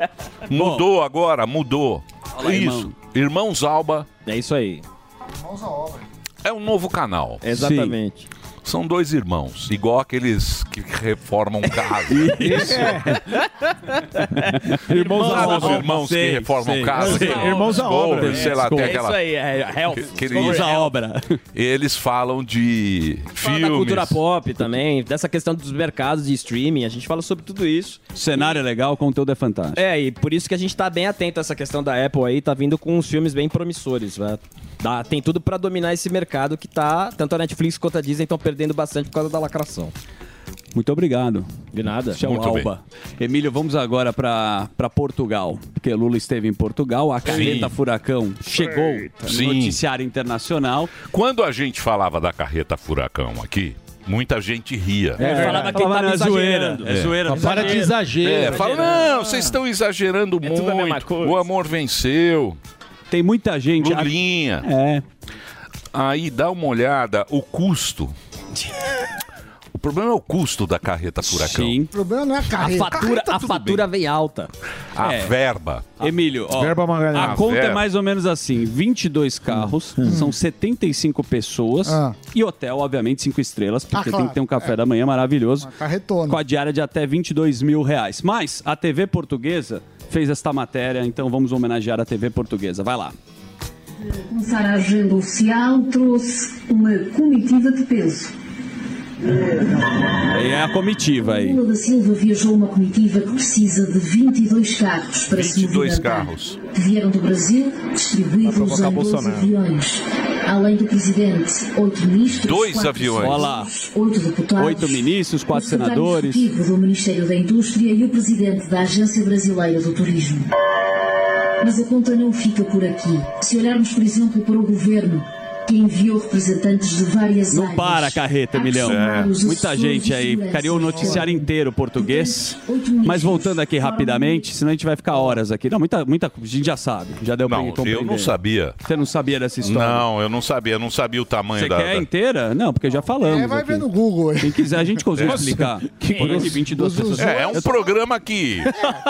[SPEAKER 4] né?
[SPEAKER 3] Mudou agora, mudou.
[SPEAKER 7] Aí,
[SPEAKER 3] Isso.
[SPEAKER 7] irmão.
[SPEAKER 3] Irmãos Alba
[SPEAKER 4] É isso aí.
[SPEAKER 3] é um novo canal.
[SPEAKER 4] Exatamente.
[SPEAKER 3] São dois irmãos, igual aqueles que reformam casa.
[SPEAKER 1] Irmãos
[SPEAKER 3] Sabe
[SPEAKER 1] da
[SPEAKER 3] os
[SPEAKER 1] obra.
[SPEAKER 3] irmãos
[SPEAKER 7] Sei,
[SPEAKER 3] que reformam
[SPEAKER 7] sei.
[SPEAKER 3] casa?
[SPEAKER 1] Sei, irmãos da obra.
[SPEAKER 3] Discovery, sei lá, tem
[SPEAKER 4] É
[SPEAKER 3] aquela.
[SPEAKER 4] isso aí, é health.
[SPEAKER 3] que- que-
[SPEAKER 7] Vamos à obra.
[SPEAKER 3] Eles falam de
[SPEAKER 4] Fala
[SPEAKER 3] filmes.
[SPEAKER 4] da cultura pop também, dessa questão dos mercados de streaming, a gente fala sobre tudo isso.
[SPEAKER 7] O cenário é legal, o conteúdo é fantástico.
[SPEAKER 4] É, e por isso que a gente tá bem atento a essa questão da Apple aí, tá vindo com uns filmes bem promissores, né? Dá- tem tudo pra dominar esse mercado que tá, tanto a Netflix quanto a Disney estão perdendo bastante por causa da lacração.
[SPEAKER 7] Muito obrigado.
[SPEAKER 4] De nada.
[SPEAKER 7] O
[SPEAKER 3] Muito bem.
[SPEAKER 7] Alba. Emílio, vamos agora para Portugal, porque Lula esteve em Portugal, a carreta furacão chegou no
[SPEAKER 3] Sim.
[SPEAKER 7] noticiário internacional.
[SPEAKER 3] Quando a gente falava da carreta furacão aqui, muita gente ria.
[SPEAKER 7] É, É, falava que falava, tava "Não, é zoeira, exagerando." é zoeira,
[SPEAKER 3] É,
[SPEAKER 7] não Para de exagero.
[SPEAKER 3] É, fala,
[SPEAKER 7] Exagerando.
[SPEAKER 3] não, vocês estão exagerando
[SPEAKER 7] É
[SPEAKER 3] muito.
[SPEAKER 7] coisa."
[SPEAKER 3] O amor venceu.
[SPEAKER 7] Tem muita gente.
[SPEAKER 3] Lulinha.
[SPEAKER 7] É.
[SPEAKER 3] Aí dá uma olhada, o custo. O problema é o custo da carreta furacão.
[SPEAKER 7] Sim.
[SPEAKER 8] O problema não é a
[SPEAKER 9] A
[SPEAKER 8] carreira.
[SPEAKER 9] fatura, a fatura vem alta.
[SPEAKER 3] A
[SPEAKER 7] É.
[SPEAKER 3] verba.
[SPEAKER 7] Emílio, ó,
[SPEAKER 1] Verba Magalhães.
[SPEAKER 7] a conta
[SPEAKER 3] verba.
[SPEAKER 7] é mais ou menos assim: 22 carros, são 75 pessoas
[SPEAKER 8] Ah.
[SPEAKER 7] e hotel, obviamente, 5 estrelas, porque
[SPEAKER 8] Ah,
[SPEAKER 7] tem
[SPEAKER 8] claro,
[SPEAKER 7] que ter um café da manhã maravilhoso.
[SPEAKER 8] Carretona.
[SPEAKER 7] Com a diária de até 22 mil reais. Mas a TV portuguesa fez esta matéria, então vamos homenagear a TV portuguesa. Vai lá.
[SPEAKER 10] Começar a agenda oficial trouxe uma comitiva de peso.
[SPEAKER 7] Aí é a comitiva aí.
[SPEAKER 10] Lula da Silva viajou uma comitiva que precisa de 22 carros para se
[SPEAKER 3] 22
[SPEAKER 10] movimentar,
[SPEAKER 3] carros.
[SPEAKER 10] que vieram do Brasil, distribuídos em 12
[SPEAKER 3] Bolsonaro.
[SPEAKER 10] aviões. Além do presidente, oito ministros,
[SPEAKER 3] Dois
[SPEAKER 10] quatro
[SPEAKER 3] aviões.
[SPEAKER 10] Oito deputados,
[SPEAKER 7] Oito ministros, quatro
[SPEAKER 10] o secretário
[SPEAKER 7] senadores.
[SPEAKER 10] executivo do Ministério da Indústria e o presidente da Agência Brasileira do Turismo. Mas a conta não fica por aqui. Se olharmos, por exemplo, para o governo, que enviou representantes de várias
[SPEAKER 7] Não
[SPEAKER 10] áreas.
[SPEAKER 7] para a carreta, Milhão.
[SPEAKER 10] É.
[SPEAKER 7] Muita gente aí. Ficaria o noticiário inteiro português. Mas voltando aqui rapidamente, senão a gente vai ficar horas aqui. Não, muita, muita a gente já sabe. Já deu pra
[SPEAKER 3] Não,
[SPEAKER 7] compreender.
[SPEAKER 3] eu não sabia.
[SPEAKER 7] Você não sabia dessa história?
[SPEAKER 3] Não, eu não sabia, eu não sabia o tamanho
[SPEAKER 7] Você
[SPEAKER 3] da.
[SPEAKER 7] quer
[SPEAKER 3] da-
[SPEAKER 7] inteira? Não, porque já falamos.
[SPEAKER 8] É, vai
[SPEAKER 7] aqui.
[SPEAKER 8] ver no Google. aí.
[SPEAKER 7] Quem quiser, a gente consegue explicar. Põe aqui 22 pessoas.
[SPEAKER 3] É, é um programa que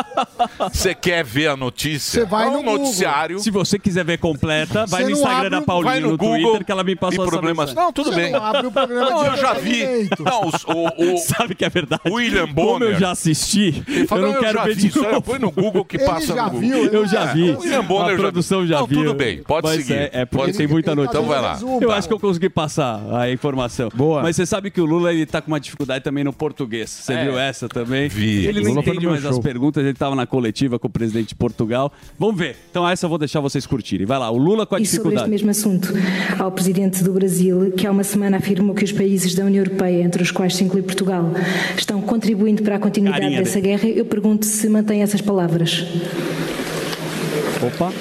[SPEAKER 3] você quer ver a notícia.
[SPEAKER 8] Você vai
[SPEAKER 3] é um
[SPEAKER 8] no Google.
[SPEAKER 3] noticiário.
[SPEAKER 7] Se você quiser ver completa, vai
[SPEAKER 8] Você
[SPEAKER 7] no Instagram
[SPEAKER 8] abre
[SPEAKER 7] da Paulinha
[SPEAKER 3] vai no
[SPEAKER 7] no,
[SPEAKER 3] Google
[SPEAKER 7] Twitter que ela me passou
[SPEAKER 3] e problemas. Não, tudo
[SPEAKER 8] Você
[SPEAKER 3] bem.
[SPEAKER 8] não abre o programa
[SPEAKER 3] Não, eu já vi. Não, os- o, o,
[SPEAKER 7] Sabe que é verdade?
[SPEAKER 3] William
[SPEAKER 7] Como eu
[SPEAKER 3] Bonner.
[SPEAKER 7] já assisti,
[SPEAKER 3] Ele fala,
[SPEAKER 7] eu não
[SPEAKER 3] "Não, eu
[SPEAKER 7] quero
[SPEAKER 3] já
[SPEAKER 7] ver
[SPEAKER 3] vi
[SPEAKER 7] de novo.
[SPEAKER 3] põe no Google que
[SPEAKER 8] Ele
[SPEAKER 3] passa
[SPEAKER 8] já
[SPEAKER 3] no
[SPEAKER 8] viu,
[SPEAKER 3] Google.
[SPEAKER 8] ele
[SPEAKER 7] Eu já
[SPEAKER 3] É,
[SPEAKER 7] vi.
[SPEAKER 3] William Bonner
[SPEAKER 7] a produção já
[SPEAKER 3] Não,
[SPEAKER 7] viu.
[SPEAKER 3] tudo bem, pode
[SPEAKER 7] Mas
[SPEAKER 3] seguir.
[SPEAKER 7] É, é porque
[SPEAKER 3] Pode-
[SPEAKER 7] tem muita
[SPEAKER 8] Ele
[SPEAKER 7] notícia.
[SPEAKER 3] Então vai lá.
[SPEAKER 7] Eu acho que eu consegui passar a informação.
[SPEAKER 1] Boa.
[SPEAKER 7] Mas você sabe que o Lula ele tá com uma dificuldade também no português. Você
[SPEAKER 9] É.
[SPEAKER 7] viu essa também?
[SPEAKER 3] Vi.
[SPEAKER 7] Ele não
[SPEAKER 1] foi
[SPEAKER 7] entende mais as perguntas, ele tava na coletiva com o presidente de Portugal. Vamos ver. Então essa eu vou deixar vocês curtirem. Vai lá, o Lula com a
[SPEAKER 11] E sobre este
[SPEAKER 7] dificuldade.
[SPEAKER 11] mesmo assunto, ao presidente do Brasil, que há uma semana afirmou que os países da União Europeia, entre os quais se inclui Portugal, estão contribuindo para a continuidade
[SPEAKER 7] Carinha
[SPEAKER 11] dessa guerra, eu pergunto se mantém essas palavras.
[SPEAKER 7] Opa.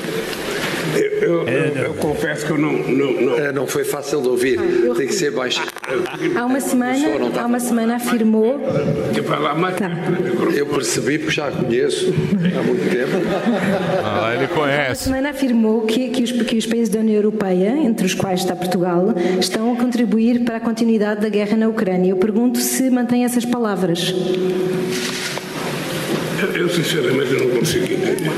[SPEAKER 12] Eu, eu- eu confesso que eu não. Não, não.
[SPEAKER 13] Não foi fácil de ouvir. Tem que ser baixo.
[SPEAKER 11] Há uma semana, há uma semana afirmou. Tá.
[SPEAKER 13] Eu percebi porque já a conheço há muito tempo.
[SPEAKER 3] Ah, ele
[SPEAKER 11] Há uma
[SPEAKER 3] conhece.
[SPEAKER 11] semana afirmou que, que, os, que os países da União Europeia, entre os quais está Portugal, estão a contribuir para a continuidade da guerra na Ucrânia. Eu pergunto se mantém essas palavras.
[SPEAKER 12] Eu, sinceramente não consigo entender.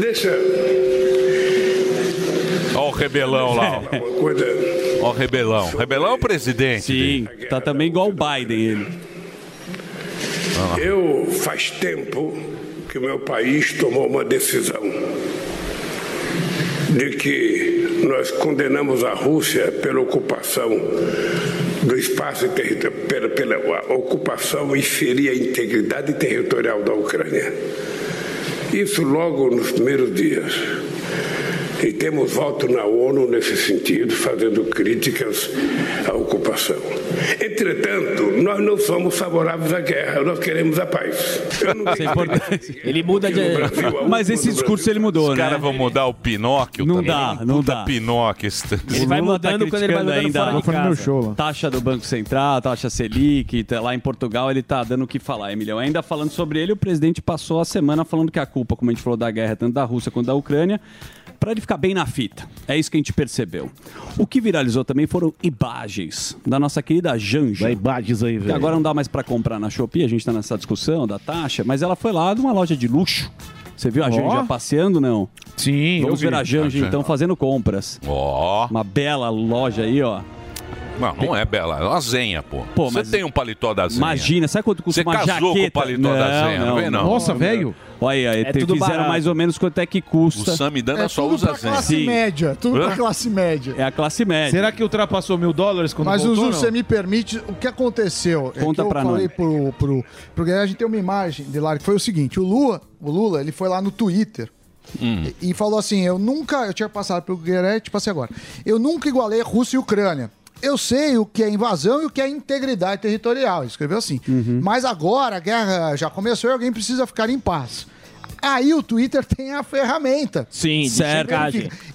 [SPEAKER 12] Deixa
[SPEAKER 3] Ó o rebelão lá. ó.
[SPEAKER 12] uma coisa.
[SPEAKER 3] Ó o rebelão. Rebelão é o presidente.
[SPEAKER 7] Sim, tá também igual o Biden ele.
[SPEAKER 12] Eu faz tempo que o meu país tomou uma decisão de que nós condenamos a Rússia pela ocupação do espaço pela, pela ocupação e ferir a integridade territorial da Ucrânia. Isso logo nos primeiros dias. E temos voto na ONU nesse sentido, fazendo críticas à ocupação. Entretanto, nós não somos favoráveis à guerra, nós queremos a paz. Eu não
[SPEAKER 7] Isso é importante.
[SPEAKER 9] Ele muda de.
[SPEAKER 7] Mas esse discurso ele mudou,
[SPEAKER 3] Os
[SPEAKER 7] né?
[SPEAKER 3] caras vão mudar o Pinóquio
[SPEAKER 7] Não
[SPEAKER 3] também.
[SPEAKER 7] dá, não
[SPEAKER 3] puta
[SPEAKER 7] dá.
[SPEAKER 3] Pinóquio. esse-
[SPEAKER 9] Ele vai
[SPEAKER 7] Lula tá
[SPEAKER 9] mudando quando ele vai mudando fora
[SPEAKER 7] ainda
[SPEAKER 9] de
[SPEAKER 1] no meu
[SPEAKER 9] casa.
[SPEAKER 1] show
[SPEAKER 7] taxa do Banco Central, taxa Selic, tá lá em Portugal ele tá dando o que falar, Emilhão. Ainda falando sobre ele, o presidente passou a semana falando que a culpa, como a gente falou da guerra, tanto da Rússia quanto da Ucrânia, para ele ficar bem na fita. É isso que a gente percebeu. O que viralizou também foram imagens da nossa querida Janja.
[SPEAKER 1] Vai imagens aí,
[SPEAKER 7] Que
[SPEAKER 1] velho.
[SPEAKER 7] agora não dá mais para comprar na Shopee, a gente tá nessa discussão da taxa, mas ela foi lá numa loja de luxo. Você viu a. Janja passeando, não?
[SPEAKER 1] Sim,
[SPEAKER 7] Vamos
[SPEAKER 1] eu
[SPEAKER 7] ver
[SPEAKER 1] vi.
[SPEAKER 7] a Janja, então, fazendo compras.
[SPEAKER 3] Ó.
[SPEAKER 7] Uma bela loja aí, ó.
[SPEAKER 3] Não, não é bela, é uma zenha, pô.
[SPEAKER 7] Pô,
[SPEAKER 3] Você
[SPEAKER 7] mas-
[SPEAKER 3] tem um paletó da zenha.
[SPEAKER 7] Imagina, sabe quanto custa
[SPEAKER 3] Você
[SPEAKER 7] uma
[SPEAKER 3] casou
[SPEAKER 7] jaqueta?
[SPEAKER 3] com o paletó da Zenha, não vem, não?
[SPEAKER 1] Nossa, velho.
[SPEAKER 7] Olha aí,
[SPEAKER 9] É
[SPEAKER 7] te-
[SPEAKER 9] tudo
[SPEAKER 7] fizeram
[SPEAKER 9] barato.
[SPEAKER 7] mais ou menos quanto é que
[SPEAKER 3] O
[SPEAKER 7] custa.
[SPEAKER 3] Samidana
[SPEAKER 8] É
[SPEAKER 3] só
[SPEAKER 8] tudo
[SPEAKER 3] usa
[SPEAKER 8] pra
[SPEAKER 3] zenha.
[SPEAKER 8] classe média. Tudo pra classe média.
[SPEAKER 7] É a classe média.
[SPEAKER 1] Será que ultrapassou mil dólares quando
[SPEAKER 8] Mas,
[SPEAKER 1] voltou,
[SPEAKER 8] Zuzu,
[SPEAKER 1] não?
[SPEAKER 8] você me permite, o que aconteceu? é
[SPEAKER 7] Conta
[SPEAKER 8] que eu
[SPEAKER 7] pra
[SPEAKER 8] falei
[SPEAKER 7] nós.
[SPEAKER 8] pro, pro, pro Guilherme, a gente tem uma imagem de lá que foi o seguinte: o Lula, o Lula, ele foi lá no Twitter.
[SPEAKER 3] Hum.
[SPEAKER 8] E, e falou assim: Eu nunca, eu tinha passado pelo Guilherme, tipo assim agora. Eu nunca igualei Rússia e Ucrânia. Eu sei o que é invasão e o que é integridade territorial. Ele escreveu assim. Mas agora a guerra já começou e alguém precisa ficar em paz. Aí o Twitter tem a ferramenta.
[SPEAKER 4] Sim,
[SPEAKER 8] Certo.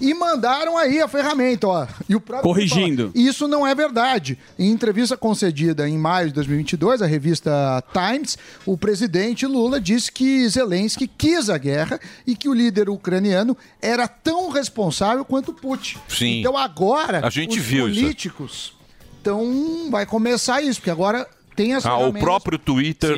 [SPEAKER 8] E mandaram aí a ferramenta, ó. E o próprio
[SPEAKER 7] Corrigindo.
[SPEAKER 8] fala, Isso não é verdade. Em entrevista concedida em maio de 2022 à revista Times, o presidente Lula disse que Zelensky quis a guerra e que o líder ucraniano era tão responsável quanto Putin.
[SPEAKER 3] Sim.
[SPEAKER 8] Então agora
[SPEAKER 3] A gente
[SPEAKER 8] os
[SPEAKER 3] viu isso.
[SPEAKER 8] políticos então vai começar isso, porque agora tem as
[SPEAKER 3] Ah, o próprio Twitter.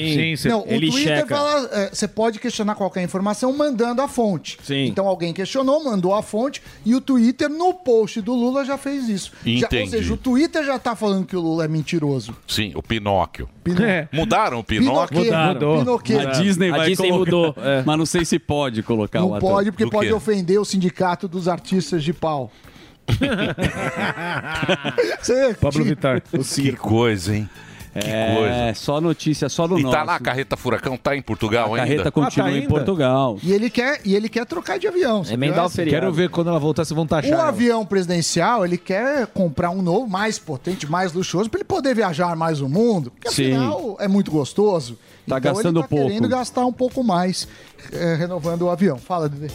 [SPEAKER 8] não, o Twitter fala, é, você pode questionar qualquer informação mandando a fonte. Então alguém questionou, mandou a fonte e o Twitter no post do Lula já fez isso. Já- ou
[SPEAKER 3] Entendi.
[SPEAKER 8] seja, o Twitter já tá falando que o Lula é mentiroso.
[SPEAKER 3] Sim, o Pinóquio.
[SPEAKER 8] Pino- É.
[SPEAKER 3] Mudaram o Pinóquio?
[SPEAKER 8] Mudaram. Mudou. Pinocchio.
[SPEAKER 7] A Disney
[SPEAKER 8] A
[SPEAKER 7] vai
[SPEAKER 8] Disney
[SPEAKER 7] colocar,
[SPEAKER 8] mudou,
[SPEAKER 7] Mas não sei se pode colocar o
[SPEAKER 8] Não
[SPEAKER 7] ator.
[SPEAKER 8] pode, porque
[SPEAKER 7] Do
[SPEAKER 8] pode
[SPEAKER 7] quê?
[SPEAKER 8] ofender o sindicato dos artistas de pau. Você-
[SPEAKER 1] Pablo Vittar.
[SPEAKER 3] Que coisa, hein? Que
[SPEAKER 7] É,
[SPEAKER 3] coisa.
[SPEAKER 7] só notícia, só no
[SPEAKER 3] E
[SPEAKER 7] nosso.
[SPEAKER 3] tá lá a carreta furacão, tá em Portugal
[SPEAKER 7] A
[SPEAKER 3] ainda?
[SPEAKER 7] carreta continua em Portugal.
[SPEAKER 8] E ele quer, e ele quer trocar de avião. você viu essa?
[SPEAKER 1] Quero ver quando ela voltar se vão taxar.
[SPEAKER 8] O
[SPEAKER 1] ela.
[SPEAKER 8] avião presidencial, ele quer comprar um novo, mais potente, mais luxuoso, para ele poder viajar mais o mundo. Porque
[SPEAKER 7] Sim.
[SPEAKER 8] afinal é muito gostoso.
[SPEAKER 7] Tá
[SPEAKER 8] então
[SPEAKER 7] gastando
[SPEAKER 8] ele tá
[SPEAKER 7] pouco.
[SPEAKER 8] querendo gastar um pouco mais, eh, renovando o avião. Fala, Dede.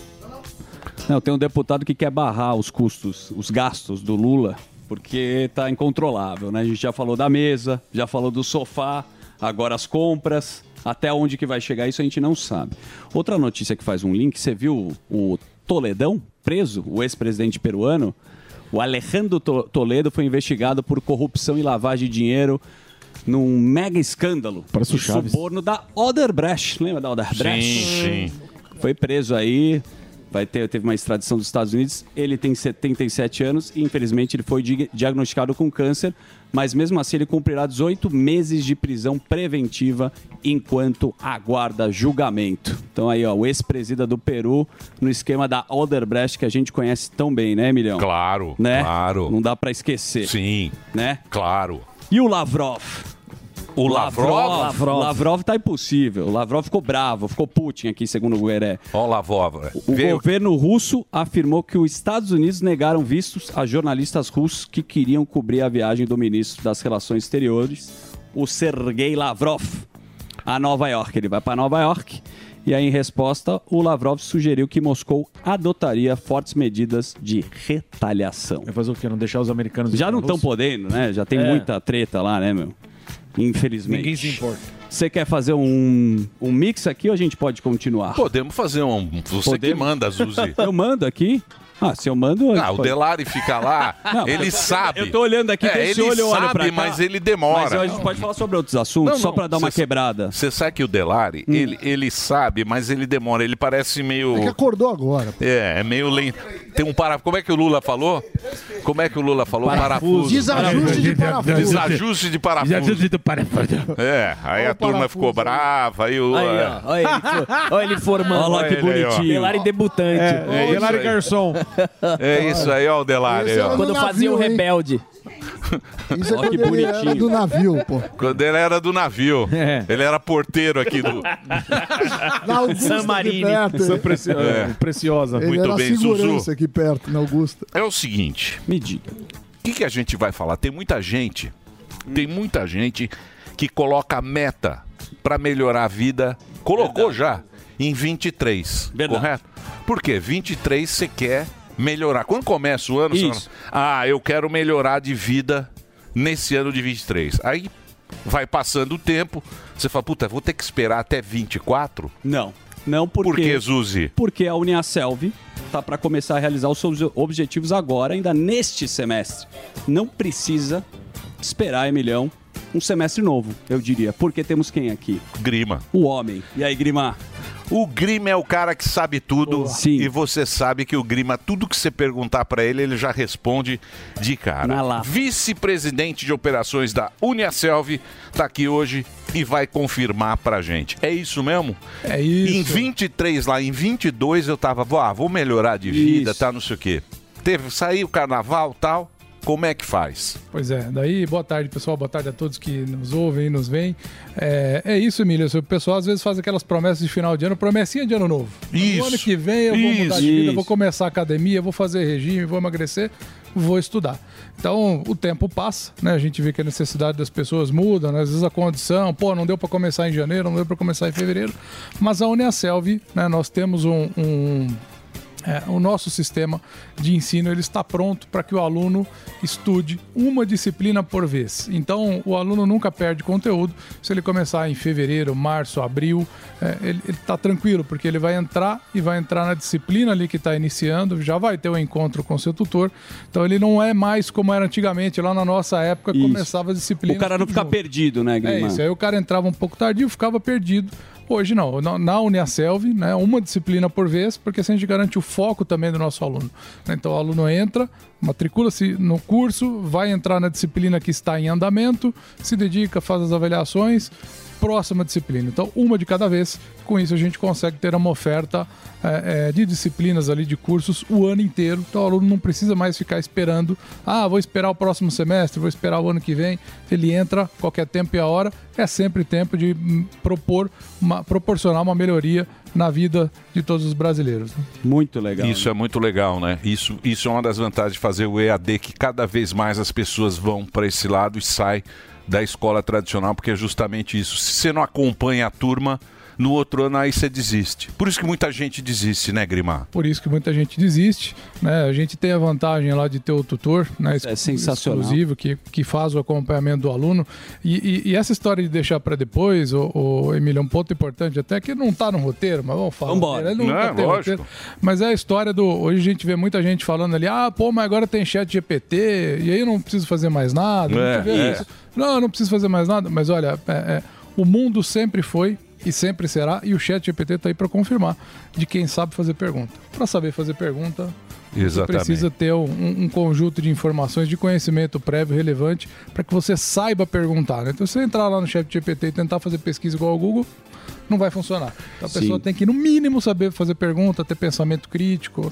[SPEAKER 7] Não, tem um deputado que quer barrar os custos, os gastos do Lula, porque tá incontrolável, né? A gente já falou da mesa, já falou do sofá, agora as compras, até onde que vai chegar isso a gente não sabe. Outra notícia que faz um link, você viu o Toledão preso, o ex-presidente peruano? O Alejandro To- Toledo foi investigado por corrupção e lavagem de dinheiro num mega escândalo
[SPEAKER 1] Parece o Chaves.
[SPEAKER 7] suborno da Odebrecht. Lembra da Odebrecht?
[SPEAKER 3] Sim, sim.
[SPEAKER 7] Foi preso aí, vai ter, teve uma extradição dos Estados Unidos. Ele tem 77 anos e, infelizmente, ele foi di- diagnosticado com câncer, mas mesmo assim ele cumprirá 18 meses de prisão preventiva enquanto aguarda julgamento. Então aí, ó, o ex-presida do Peru no esquema da Odebrecht que a gente conhece tão bem, né, Milhão?
[SPEAKER 3] Claro,
[SPEAKER 7] né?
[SPEAKER 3] claro.
[SPEAKER 7] Não dá pra esquecer.
[SPEAKER 3] Sim.
[SPEAKER 7] Né?
[SPEAKER 3] Claro.
[SPEAKER 7] E o Lavrov?
[SPEAKER 3] O Lavrov?
[SPEAKER 7] Lavrov. Lavrov tá impossível. O Lavrov ficou bravo, ficou Putin aqui, segundo o Gueré.
[SPEAKER 3] Ó, o Lavrov.
[SPEAKER 7] O
[SPEAKER 3] Veio-
[SPEAKER 7] governo russo afirmou que os Estados Unidos negaram vistos a jornalistas russos que queriam cobrir a viagem do ministro das Relações Exteriores, o Sergei Lavrov, a Nova York. Ele vai para Nova York e aí, em resposta, o Lavrov sugeriu que Moscou adotaria fortes medidas de retaliação.
[SPEAKER 1] Vai fazer o quê? Não deixar os americanos...
[SPEAKER 7] Já não estão podendo, né? Já tem
[SPEAKER 1] É.
[SPEAKER 7] muita treta lá, né, meu? Infelizmente.
[SPEAKER 1] Ninguém se importa.
[SPEAKER 7] Você quer fazer um, um mix aqui ou a gente pode continuar?
[SPEAKER 3] Podemos fazer um. Você que
[SPEAKER 7] Podemos?
[SPEAKER 3] manda, Zuzi.
[SPEAKER 7] Eu mando aqui. Ah, se eu mando.
[SPEAKER 3] Ah, o Delari fica lá,
[SPEAKER 7] Não,
[SPEAKER 3] ele
[SPEAKER 7] eu-
[SPEAKER 3] sabe.
[SPEAKER 7] Eu tô olhando aqui
[SPEAKER 3] É, ele
[SPEAKER 7] olho,
[SPEAKER 3] sabe, mas ele demora.
[SPEAKER 7] Mas a gente pode falar sobre outros assuntos,
[SPEAKER 3] Não,
[SPEAKER 7] só pra dar uma
[SPEAKER 3] cê-
[SPEAKER 7] quebrada. Hum.
[SPEAKER 3] Você sabe que o Delari, ele, ele sabe, mas ele demora. Ele parece meio.
[SPEAKER 8] É que acordou agora.
[SPEAKER 3] É, é meio lento. Tem um parafuso. Como é que o Lula falou? Como é que o Lula falou? Parafuso.
[SPEAKER 8] Desajuste de parafuso.
[SPEAKER 3] Desajuste de parafuso.
[SPEAKER 1] Desajuste de parafuso.
[SPEAKER 3] É, aí a turma ficou brava, aí o. É.
[SPEAKER 4] olha ele, for- olha ele formando.
[SPEAKER 3] Olha lá que bonitinho.
[SPEAKER 4] Delari debutante.
[SPEAKER 3] É, isso
[SPEAKER 1] Delari. Garçom.
[SPEAKER 3] É isso aí, ó, o Delari. aí, ó.
[SPEAKER 4] Quando fazia o
[SPEAKER 8] navio, hein?
[SPEAKER 4] rebelde.
[SPEAKER 8] Isso é
[SPEAKER 3] Ó, que
[SPEAKER 8] quando ele era
[SPEAKER 3] bonitinho.
[SPEAKER 8] do navio, pô.
[SPEAKER 3] Quando ele era do navio. Ele era porteiro aqui do.
[SPEAKER 8] Na Augusta,
[SPEAKER 4] San
[SPEAKER 8] aqui
[SPEAKER 4] Marino.
[SPEAKER 8] perto.
[SPEAKER 1] São preci-
[SPEAKER 3] É.
[SPEAKER 1] Preciosa.
[SPEAKER 8] Ele
[SPEAKER 3] Muito
[SPEAKER 8] era
[SPEAKER 3] bem,
[SPEAKER 8] segurança
[SPEAKER 3] Zuzu.
[SPEAKER 8] aqui perto, na Augusta.
[SPEAKER 3] É o seguinte.
[SPEAKER 7] Me diga.
[SPEAKER 3] O que, que a gente vai falar? Tem muita gente, tem muita gente que coloca meta para melhorar a vida. Colocou já em 23.
[SPEAKER 7] Verdade.
[SPEAKER 3] Correto? Por quê? 23 você quer melhorar. Quando começa o ano, fala, ah, eu quero melhorar de vida nesse ano de 23. Aí vai passando o tempo, você fala, puta, vou ter que esperar até 24?
[SPEAKER 7] Não. Não porque.
[SPEAKER 3] Por que, Zuzi?
[SPEAKER 7] Porque a Uniaselv tá para começar a realizar os seus objetivos agora, ainda neste semestre. Não precisa esperar, Emilhão, um semestre novo, eu diria. Porque temos quem aqui?
[SPEAKER 3] Grima.
[SPEAKER 7] O homem. E aí, Grima?
[SPEAKER 3] O Grima é o cara que sabe tudo
[SPEAKER 7] Sim.
[SPEAKER 3] e você sabe que o Grima, tudo que você perguntar pra ele, ele já responde de cara. Vice-presidente de operações da Uniaselv tá aqui hoje e vai confirmar pra gente. É isso mesmo?
[SPEAKER 14] É isso.
[SPEAKER 3] Em 23 lá, em 22 eu tava, ah, vou melhorar de vida,
[SPEAKER 7] Isso.
[SPEAKER 3] tá, não sei o quê. Teve, saiu o carnaval, tal. Como é que faz?
[SPEAKER 14] Pois é, daí boa tarde pessoal, boa tarde a todos que nos ouvem e nos veem. É, é isso, Emílio. O pessoal às vezes faz aquelas promessas de final de ano, promessinha de ano novo.
[SPEAKER 3] Isso,
[SPEAKER 14] No ano que vem eu vou mudar de vida,
[SPEAKER 7] isso.
[SPEAKER 14] vou começar a academia, vou fazer regime, vou emagrecer. vou estudar. Então, o tempo passa, né? A gente vê que a necessidade das pessoas muda, né? às vezes a condição, pô, não deu para começar em janeiro, não deu para começar em fevereiro. Mas a Uniaselv, né? Nós temos um, um é, o nosso sistema de ensino ele está pronto para que o aluno estude uma disciplina por vez. Então, o aluno nunca perde conteúdo. Se ele começar em fevereiro, março, abril, é, ele está tranquilo, porque ele vai entrar e vai entrar na disciplina ali que está iniciando, já vai ter o um encontro com seu tutor. Então, ele não é mais como era antigamente, lá na nossa época,
[SPEAKER 7] Isso.
[SPEAKER 14] começava a disciplina.
[SPEAKER 7] O cara não fica perdido, né,
[SPEAKER 14] É
[SPEAKER 7] Guilherme?
[SPEAKER 14] isso, aí o cara entrava um pouco tardio, ficava perdido. Hoje não, na, Uniaselv, né, uma disciplina por vez, porque assim a gente garante o foco também do nosso aluno. Então o aluno entra, matricula-se no curso, vai entrar na disciplina que está em andamento, se dedica, faz as avaliações, próxima disciplina. Então, uma de cada vez. Com isso, a gente consegue ter uma oferta é, é, de disciplinas ali, de cursos, o ano inteiro. Então, o aluno não precisa mais ficar esperando. Ah, vou esperar o próximo semestre, vou esperar o ano que vem. Ele entra qualquer tempo e a hora. É sempre tempo de hum, propor, uma, proporcionar uma melhoria na vida de todos os brasileiros. né?
[SPEAKER 7] Muito legal.
[SPEAKER 3] Isso é muito legal, né? Isso, isso é uma das vantagens de fazer o EAD, que cada vez mais as pessoas vão para esse lado e saem da escola tradicional, porque é justamente isso. Se você não acompanha a turma, no outro ano aí você desiste. Por isso que muita gente desiste, né, Grimar?
[SPEAKER 14] Por isso que muita gente desiste. Né? A gente tem a vantagem lá de ter o tutor né,
[SPEAKER 7] é sensacional.
[SPEAKER 14] exclusivo que, que faz o acompanhamento do aluno. E, e- e essa história de deixar para depois, o, o Emílio, é um ponto importante, até que não está no roteiro, mas vamos falar.
[SPEAKER 7] Vambora.
[SPEAKER 14] Nunca
[SPEAKER 7] É,
[SPEAKER 14] tem
[SPEAKER 7] lógico.
[SPEAKER 14] roteiro. Mas é a história do. Hoje a gente vê muita gente falando ali, ah, pô, mas agora tem chat GPT, e aí eu não preciso fazer mais nada.
[SPEAKER 3] É, é.
[SPEAKER 14] isso. Não, eu não preciso fazer mais nada. Mas olha, é- é, o mundo sempre foi e sempre será, e o chat GPT está aí para confirmar de quem sabe fazer pergunta. Para saber fazer pergunta, você
[SPEAKER 3] Exatamente.
[SPEAKER 14] precisa ter um, um conjunto de informações, de conhecimento prévio relevante para que você saiba perguntar. né? Então, se você entrar lá no chat GPT e tentar fazer pesquisa igual ao Google, não vai funcionar. Então, a
[SPEAKER 3] Sim.
[SPEAKER 14] pessoa tem que, no mínimo, saber fazer pergunta, ter pensamento crítico.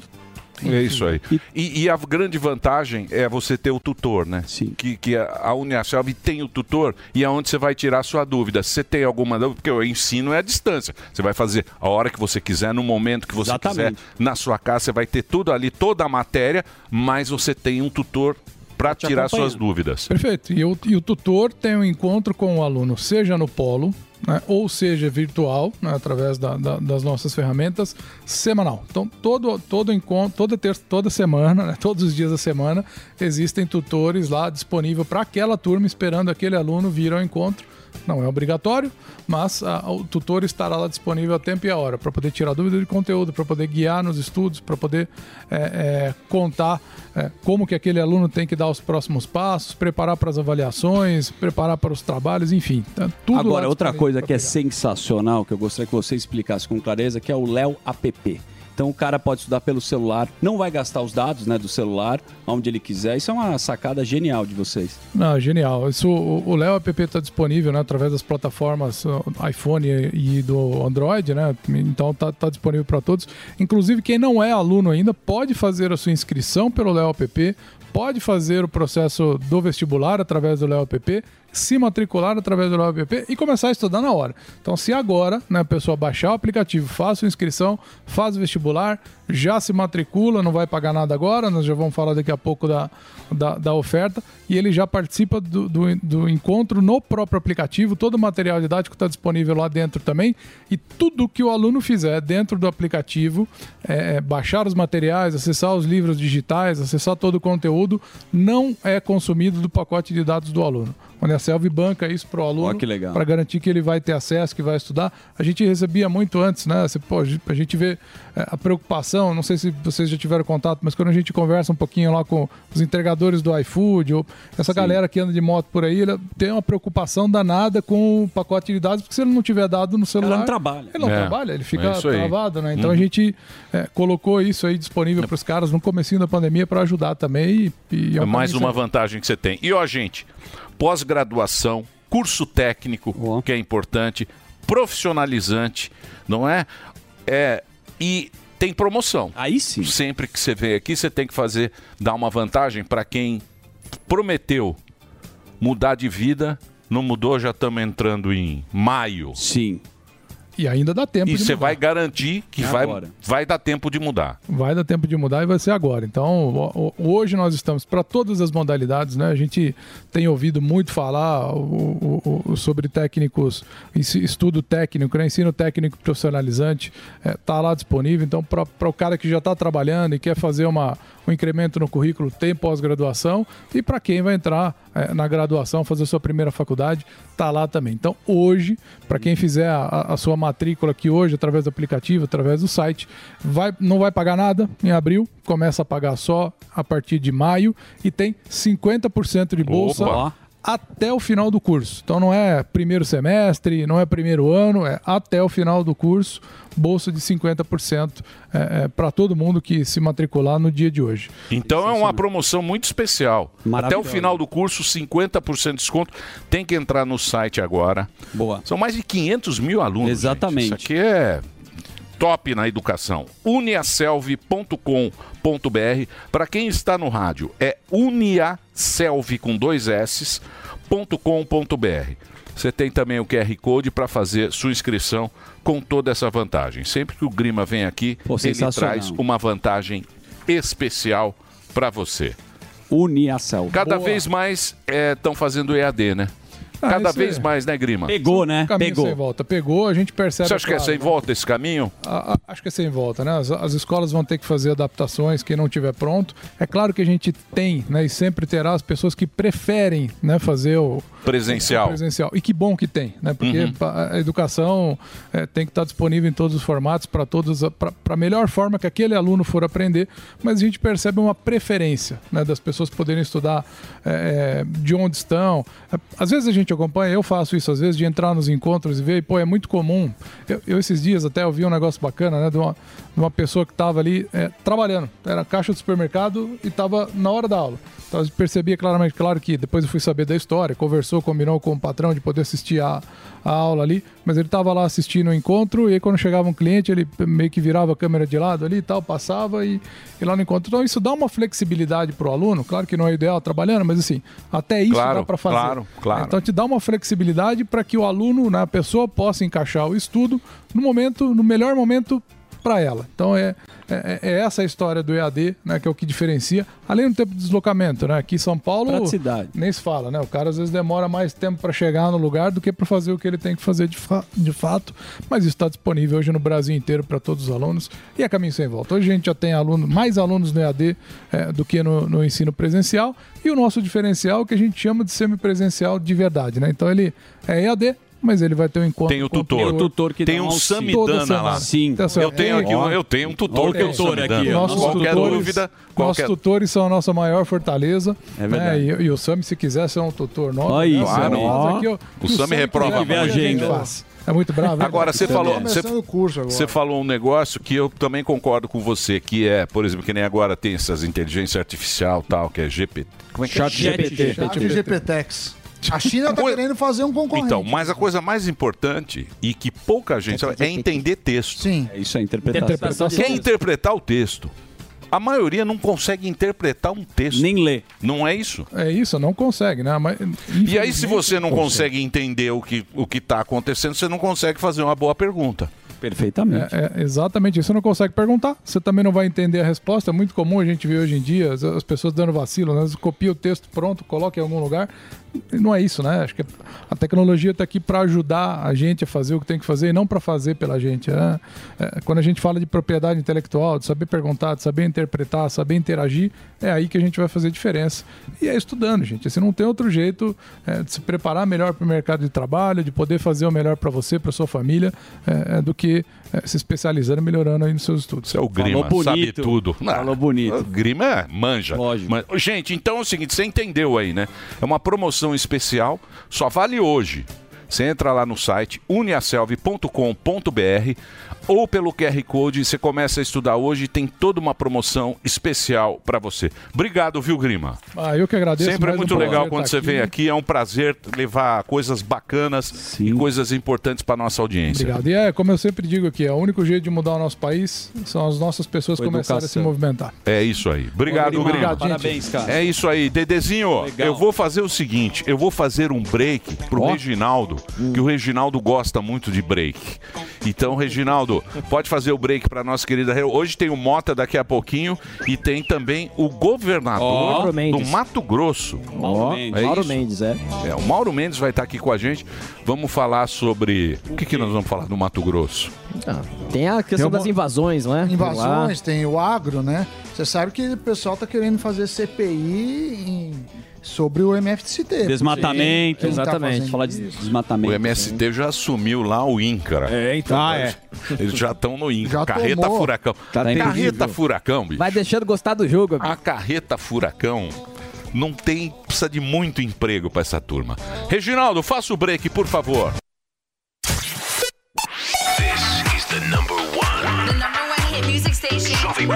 [SPEAKER 3] É isso aí. E, e a grande vantagem é você ter o tutor, né? Sim. Que, que a, a Uniaselv tem o tutor e é onde você vai tirar a sua dúvida. Se você tem alguma dúvida, porque o ensino é à distância. Você vai fazer a hora que você quiser, no momento que você
[SPEAKER 7] Exatamente.
[SPEAKER 3] quiser, na sua casa, você vai ter tudo ali, toda a matéria, mas você tem um tutor para tirar suas dúvidas.
[SPEAKER 14] Perfeito. E o, e o tutor tem um encontro com o aluno, seja no polo, né, ou seja virtual, né, através da- da- das nossas ferramentas, semanal. Então, todo, todo encontro, toda, terça, toda semana, né, todos os dias da semana, existem tutores lá disponíveis para aquela turma, esperando aquele aluno vir ao encontro. Não é obrigatório, mas ah, o tutor estará lá disponível a tempo e a hora para poder tirar dúvida de conteúdo, para poder guiar nos estudos, para poder é, é, contar é, como que aquele aluno tem que dar os próximos passos, preparar para as avaliações, preparar para os trabalhos, enfim. Tá tudo
[SPEAKER 7] Agora, outra coisa que é sensacional, que eu gostaria que você explicasse com clareza, que é o Léo App. Então o cara pode estudar pelo celular, não vai gastar os dados né, do celular, onde ele quiser. Isso é uma sacada genial de vocês.
[SPEAKER 14] Não, genial. Isso, o Léo App está disponível né, através das plataformas uh, iPhone e do Android, né? Então tá, tá disponível para todos. Inclusive, quem não é aluno ainda pode fazer a sua inscrição pelo Léo App, pode fazer o processo do vestibular através do Léo App, se matricular através do Léo App e começar a estudar na hora. Então, se agora né, a pessoa baixar o aplicativo, faz sua inscrição, faz o vestibular, já se matricula, não vai pagar nada agora, nós já vamos falar daqui a pouco da, da, da oferta, e ele já participa do, do, do encontro no próprio aplicativo, todo o material didático está disponível lá dentro também, e tudo que o aluno fizer dentro do aplicativo, é, é, baixar os materiais, acessar os livros digitais, acessar todo o conteúdo, não é consumido do pacote de dados do aluno. Onde a Selvi banca isso para o aluno,
[SPEAKER 7] legal.
[SPEAKER 14] para garantir que ele vai ter acesso, que vai estudar. A gente recebia muito antes, né? Você, pô, a gente vê é, a preocupação, não sei se vocês já tiveram contato, mas quando a gente conversa um pouquinho lá com os entregadores do iFood, ou essa galera que anda de moto por aí, ele tem uma preocupação danada com o pacote de dados, porque se ele não tiver dado no celular.
[SPEAKER 7] não trabalha.
[SPEAKER 14] Ele não
[SPEAKER 7] É,
[SPEAKER 14] trabalha, ele
[SPEAKER 7] é
[SPEAKER 14] fica
[SPEAKER 7] isso aí.
[SPEAKER 14] travado, né? Então
[SPEAKER 7] Uhum.
[SPEAKER 14] a gente é, colocou isso aí disponível para os caras no comecinho da pandemia para ajudar também. E, e
[SPEAKER 3] É
[SPEAKER 14] um
[SPEAKER 3] mais uma vantagem que você tem. E ó, gente, pós-graduação, curso técnico, que é importante, profissionalizante, não é? É e tem promoção.
[SPEAKER 7] Aí sim.
[SPEAKER 3] Sempre que você vem aqui, você tem que fazer dar uma vantagem para quem prometeu mudar de vida, não mudou, já estamos entrando em maio.
[SPEAKER 7] Sim.
[SPEAKER 14] E ainda dá tempo
[SPEAKER 3] E
[SPEAKER 14] de
[SPEAKER 3] você vai garantir que
[SPEAKER 14] É
[SPEAKER 3] vai,
[SPEAKER 14] agora.
[SPEAKER 3] vai dar tempo de mudar.
[SPEAKER 14] Vai dar tempo de mudar e vai ser agora. Então, hoje nós estamos para todas as modalidades, né? A gente tem ouvido muito falar o- o- o- sobre técnicos, estudo técnico, né? ensino técnico profissionalizante, está lá disponível. Então, para o cara que já está trabalhando e quer fazer uma, um incremento no currículo, tem pós-graduação. E para quem vai entrar eh, na graduação, fazer sua primeira faculdade, está lá também. Então, hoje, para quem fizer a, a- a sua matrícula aqui hoje, através do aplicativo, através do site, vai, não vai pagar nada em abril, começa a pagar só a partir de maio e tem 50% de bolsa.
[SPEAKER 3] Opa.
[SPEAKER 14] Até o final do curso. Então não é primeiro semestre, não é primeiro ano, é até o final do curso, bolsa de 50% é, para todo mundo que se matricular no dia de hoje.
[SPEAKER 3] Então é uma promoção muito especial. Até o final do curso, 50% de desconto. Tem que entrar no site agora.
[SPEAKER 7] Boa.
[SPEAKER 3] São mais de 500 mil alunos.
[SPEAKER 7] Exatamente.
[SPEAKER 3] gente. Isso aqui é top na educação. uniaselv.com.br. Para quem está no rádio, é uniaselv com dois S, .com.br. Você tem também o QR Code para fazer sua inscrição com toda essa vantagem. Sempre que o Grima vem aqui, ele
[SPEAKER 7] sensacional.
[SPEAKER 3] traz uma vantagem especial para você.
[SPEAKER 7] Uniacel.
[SPEAKER 3] Cada vez mais estão fazendo EAD, né?
[SPEAKER 14] Ah,
[SPEAKER 3] Cada vez
[SPEAKER 14] é-
[SPEAKER 3] mais, né, Grima?
[SPEAKER 14] Caminho sem volta. Pegou, a gente percebe.
[SPEAKER 3] Você acha que é
[SPEAKER 14] claro,
[SPEAKER 3] sem
[SPEAKER 14] né?
[SPEAKER 3] volta esse caminho?
[SPEAKER 14] A- a- acho que é sem volta, né? As, as escolas vão ter que fazer adaptações, quem não tiver pronto. É claro que a gente tem, né, e sempre terá as pessoas que preferem, né, fazer o
[SPEAKER 3] Presencial.
[SPEAKER 14] o presencial. E que bom que tem, né? Porque
[SPEAKER 3] Uhum.
[SPEAKER 14] a educação eh, tem que estar disponível em todos os formatos para todos, para a melhor forma que aquele aluno for aprender. Mas a gente percebe uma preferência, né, das pessoas poderem estudar eh, eh, de onde estão. Eh, Às vezes a gente acompanha, eu faço isso às vezes de entrar nos encontros e ver, e, pô, é muito comum. Eu, eu esses dias até ouvi um negócio bacana, né, de uma, de uma pessoa que estava ali eh, trabalhando, era caixa do supermercado e estava na hora da aula. Então eu percebia claramente, claro que depois eu fui saber da história, conversou, combinou com o patrão de poder assistir a, a aula ali, mas ele estava lá assistindo o encontro e aí quando chegava um cliente ele meio que virava a câmera de lado ali e tal, passava e, e lá no encontro. Então isso dá uma flexibilidade para o aluno, claro que não é ideal trabalhando, mas assim, até isso
[SPEAKER 3] Claro,
[SPEAKER 14] dá para fazer.
[SPEAKER 3] claro, claro.
[SPEAKER 14] Então te dá uma flexibilidade para que o aluno, né, a pessoa possa encaixar o estudo no momento, no melhor momento para ela. Então é, é, é essa a história do EAD, né, que é o que diferencia, além do tempo de deslocamento, né? Aqui em São Paulo
[SPEAKER 7] Praticidade.
[SPEAKER 14] nem se fala, né? O cara às vezes demora mais tempo para chegar no lugar do que para fazer o que ele tem que fazer de, fa- de fato, mas isso está disponível hoje no Brasil inteiro para todos os alunos e é caminho sem volta. Hoje a gente já tem aluno, mais alunos no EAD eh, do que no, no ensino presencial e o nosso diferencial é o que a gente chama de semipresencial de verdade, né? Então ele é EAD, mas ele vai ter um encontro
[SPEAKER 3] Tem o
[SPEAKER 14] com
[SPEAKER 3] tutor.
[SPEAKER 14] que
[SPEAKER 3] tem
[SPEAKER 14] dá
[SPEAKER 3] um.
[SPEAKER 14] Toda
[SPEAKER 3] Samidana lá.
[SPEAKER 14] Sim. Então, assim,
[SPEAKER 3] Eu tenho
[SPEAKER 14] é-
[SPEAKER 3] aqui, um- eu tenho um tutor.
[SPEAKER 14] Olha o
[SPEAKER 3] que é o
[SPEAKER 14] tutor aqui, ó. Nossos
[SPEAKER 3] Qualquer
[SPEAKER 14] tutores-
[SPEAKER 3] dúvida, qualquer...
[SPEAKER 14] Nossos tutores são a nossa maior fortaleza.
[SPEAKER 3] É verdade.
[SPEAKER 14] né? E, e o Sami, se quiser ser um tutor nosso.
[SPEAKER 3] Olha
[SPEAKER 14] né?
[SPEAKER 3] isso,
[SPEAKER 14] Sami. faz aqui, ó.
[SPEAKER 3] O Sami reprova
[SPEAKER 14] quiser, a gente
[SPEAKER 3] Agenda.
[SPEAKER 14] faz. É muito bravo. né?
[SPEAKER 3] Agora, você
[SPEAKER 14] Sami?
[SPEAKER 3] falou,
[SPEAKER 14] Tá
[SPEAKER 3] você,
[SPEAKER 14] o
[SPEAKER 3] você falou um negócio que eu também concordo com você, que é, por exemplo, que nem agora tem essas inteligência artificial tal, que é GPT. Como é que
[SPEAKER 8] Chat
[SPEAKER 3] é?
[SPEAKER 8] GPT. Chat GPTex. A China está querendo fazer um concorrente.
[SPEAKER 3] Então, mas a coisa mais importante e que pouca gente sabe é entender texto.
[SPEAKER 8] Sim.
[SPEAKER 7] É isso, é
[SPEAKER 3] interpretação. Quer interpretar o texto. A maioria não consegue interpretar um texto.
[SPEAKER 7] Nem ler.
[SPEAKER 3] Não é isso?
[SPEAKER 14] É isso, não consegue, né? Mas,
[SPEAKER 3] E aí, se você não consegue entender o que o está acontecendo, você não consegue fazer uma boa pergunta.
[SPEAKER 7] Perfeitamente.
[SPEAKER 14] É, é exatamente isso. Você não consegue perguntar, você também não vai entender a resposta. É muito comum a gente ver hoje em dia as, as pessoas dando vacilo, né? Você copia o texto pronto, coloca em algum lugar. Não é isso, né? Acho que a tecnologia está aqui para ajudar a gente a fazer o que tem que fazer e não para fazer pela gente. né? É, quando a gente fala de propriedade intelectual, de saber perguntar, de saber interpretar, saber interagir, é aí que a gente vai fazer diferença. E é estudando, gente. Assim, não tem outro jeito é, de se preparar melhor para o mercado de trabalho, de poder fazer o melhor para você, para sua família, é, é, do que é, se especializando e melhorando aí nos seus estudos.
[SPEAKER 3] É o Grima, sabe tudo. Falou bonito. O Grima é manja. Mas, gente, então é o seguinte, você entendeu aí, né? É uma promoção especial, só vale hoje. Você entra lá no site uniaselv.com.br ou pelo QR Code, você começa a estudar hoje e tem toda uma promoção especial para você. Obrigado, viu, Grima?
[SPEAKER 14] Ah, eu que agradeço.
[SPEAKER 3] Sempre é
[SPEAKER 14] um
[SPEAKER 3] muito
[SPEAKER 14] prazer
[SPEAKER 3] legal
[SPEAKER 14] estar
[SPEAKER 3] quando você vem aqui. É um prazer levar coisas bacanas e coisas importantes para nossa audiência.
[SPEAKER 14] Obrigado. E é, como eu sempre digo aqui, é o único jeito de mudar o nosso país são as nossas pessoas
[SPEAKER 3] Com
[SPEAKER 14] começarem a se movimentar.
[SPEAKER 3] É isso aí. Obrigado,
[SPEAKER 14] Obrigado,
[SPEAKER 3] Grima.
[SPEAKER 14] gente. Parabéns, cara.
[SPEAKER 3] É isso aí. Dedezinho,
[SPEAKER 14] Legal.
[SPEAKER 3] eu vou fazer o seguinte: eu vou fazer um break pro
[SPEAKER 14] Ó.
[SPEAKER 3] Reginaldo. Reginaldo, que o Reginaldo gosta muito de break. Então, Reginaldo, pode fazer o break para nossa querida. Hoje tem o Mota daqui a pouquinho e tem também o governador
[SPEAKER 4] Mauro
[SPEAKER 3] do. Mato Grosso.
[SPEAKER 4] Mauro Mendes.
[SPEAKER 3] é
[SPEAKER 4] Mauro? Mendes, é.
[SPEAKER 3] É, o Mauro Mendes vai estar aqui com a gente. Vamos falar sobre. O que, que nós vamos falar do Mato Grosso?
[SPEAKER 4] Tem a questão das invasões, não é?
[SPEAKER 8] Invasões, tem o agro, né? Você sabe que o pessoal tá querendo fazer CPI em- sobre o MFCT.
[SPEAKER 7] Desmatamento.
[SPEAKER 8] Ele tá fazendo
[SPEAKER 7] Falar de
[SPEAKER 8] isso.
[SPEAKER 7] desmatamento.
[SPEAKER 3] O MST já assumiu lá o INCRA.
[SPEAKER 4] É, então.
[SPEAKER 3] Ah, é. Eles já estão no INCRA. Carreta
[SPEAKER 4] tomou.
[SPEAKER 3] Furacão.
[SPEAKER 4] Tá
[SPEAKER 3] carreta
[SPEAKER 4] terrível.
[SPEAKER 3] Furacão, bicho.
[SPEAKER 4] Vai deixando gostar do jogo.
[SPEAKER 3] A carreta Furacão não tem. precisa de muito emprego para essa turma. Reginaldo, faça o break, por favor.
[SPEAKER 15] This is the number one.
[SPEAKER 16] The number one hit music station.
[SPEAKER 15] Jovem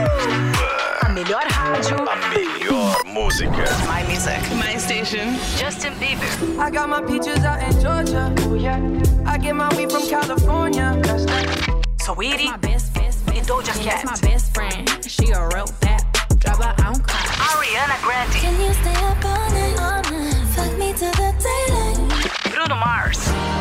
[SPEAKER 16] melhor
[SPEAKER 15] música.
[SPEAKER 16] My music. My station. Justin Bieber.
[SPEAKER 17] I got my peaches out in Georgia. Oh yeah. I get my weed from California. That's that.
[SPEAKER 16] Sweetie. My best, best, best. Doja Cat.
[SPEAKER 18] my best friend. She a real bad drop her own car.
[SPEAKER 16] Ariana Grande.
[SPEAKER 18] Can you stay up all night? All night. Fuck me to the daylight.
[SPEAKER 16] Bruno Mars.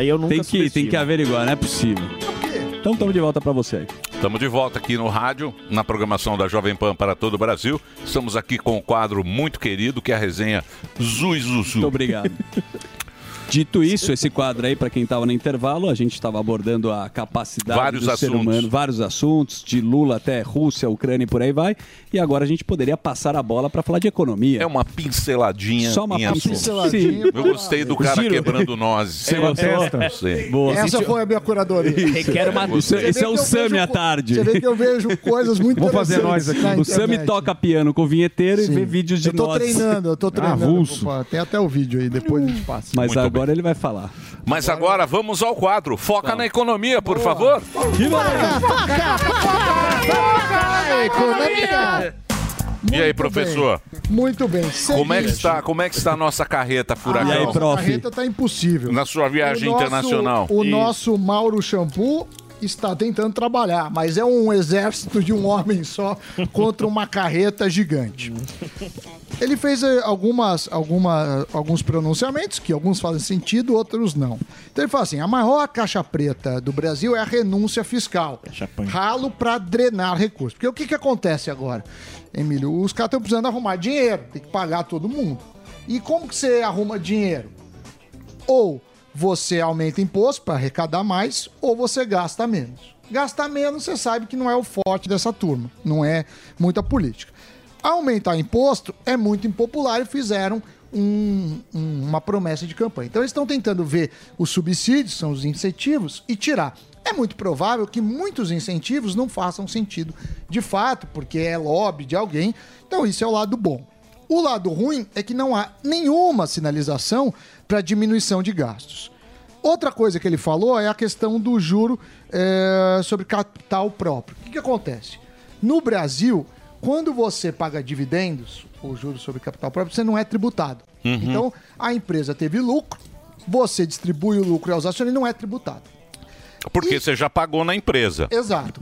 [SPEAKER 4] Aí eu nunca
[SPEAKER 7] Tem que, tem que averiguar, não é possível. Então estamos de volta para você aí.
[SPEAKER 3] Estamos de volta aqui no rádio, na programação da Jovem Pan para todo o Brasil. Estamos aqui com um quadro muito querido, que é a resenha Zui Zuzu.
[SPEAKER 7] Muito obrigado. Dito isso, esse quadro aí, para quem estava no intervalo, a gente estava abordando a capacidade
[SPEAKER 3] Vários
[SPEAKER 7] do ser
[SPEAKER 3] assuntos.
[SPEAKER 7] humano, vários assuntos, de Lula até Rússia, Ucrânia e por aí vai. E agora a gente poderia passar a bola para falar de economia.
[SPEAKER 3] É uma pinceladinha.
[SPEAKER 7] Só uma pinceladinha.
[SPEAKER 3] Sim. Eu gostei do cara
[SPEAKER 7] Giro.
[SPEAKER 3] quebrando nozes.
[SPEAKER 7] Você gostou?
[SPEAKER 8] Essa foi a minha curadoria.
[SPEAKER 7] Requer uma- Isso- esse é o Sami à tarde.
[SPEAKER 8] Você vê que eu vejo coisas muito
[SPEAKER 7] Vamos fazer nós aqui. O Sami toca piano com o vinheteiro e vê vídeos de
[SPEAKER 8] Eu tô
[SPEAKER 7] nozes.
[SPEAKER 8] treinando, eu tô treinando.
[SPEAKER 7] Avulso.
[SPEAKER 8] Pô, Tem até o vídeo aí, depois a gente passa.
[SPEAKER 7] Mas agora ele vai falar.
[SPEAKER 3] Mas agora vamos ao quadro. Foca na economia, por favor.
[SPEAKER 8] Economia.
[SPEAKER 3] E aí, professor?
[SPEAKER 8] Muito bem.
[SPEAKER 3] Como é, que está, como é que está a nossa carreta, Furacão?
[SPEAKER 8] a nossa carreta tá impossível.
[SPEAKER 3] Na sua viagem
[SPEAKER 8] O nosso-
[SPEAKER 3] internacional.
[SPEAKER 8] O
[SPEAKER 3] Isso.
[SPEAKER 8] nosso Mauro Shampoo está tentando trabalhar, mas é um exército de um homem só contra uma carreta gigante. Ele fez eh, algumas, alguma, alguns pronunciamentos que alguns fazem sentido, outros não. Então ele fala assim: a maior caixa preta do Brasil é a renúncia fiscal. Ralo para drenar recursos. Porque o que, que acontece agora, Emílio? Os caras estão precisando arrumar dinheiro, tem que pagar todo mundo. E como que você arruma dinheiro? Ou você aumenta imposto para arrecadar mais, ou você gasta menos. Gastar menos, você sabe que não é o forte dessa turma, não é muita política. Aumentar imposto é muito impopular e fizeram um- um- uma promessa de campanha. Então eles estão tentando ver os subsídios, são os incentivos, e tirar. É muito provável que muitos incentivos não façam sentido de fato, porque é lobby de alguém. Então isso é o lado bom. O lado ruim é que não há nenhuma sinalização para diminuição de gastos. Outra coisa que ele falou é a questão do juro eh, sobre capital próprio. O que, que acontece? No Brasil, quando você paga dividendos, o juro sobre capital próprio, você não é tributado.
[SPEAKER 3] Uhum.
[SPEAKER 8] Então, a empresa teve lucro, você distribui o lucro aos acionistas e não é tributado.
[SPEAKER 3] Porque você já pagou na empresa.
[SPEAKER 8] Exato.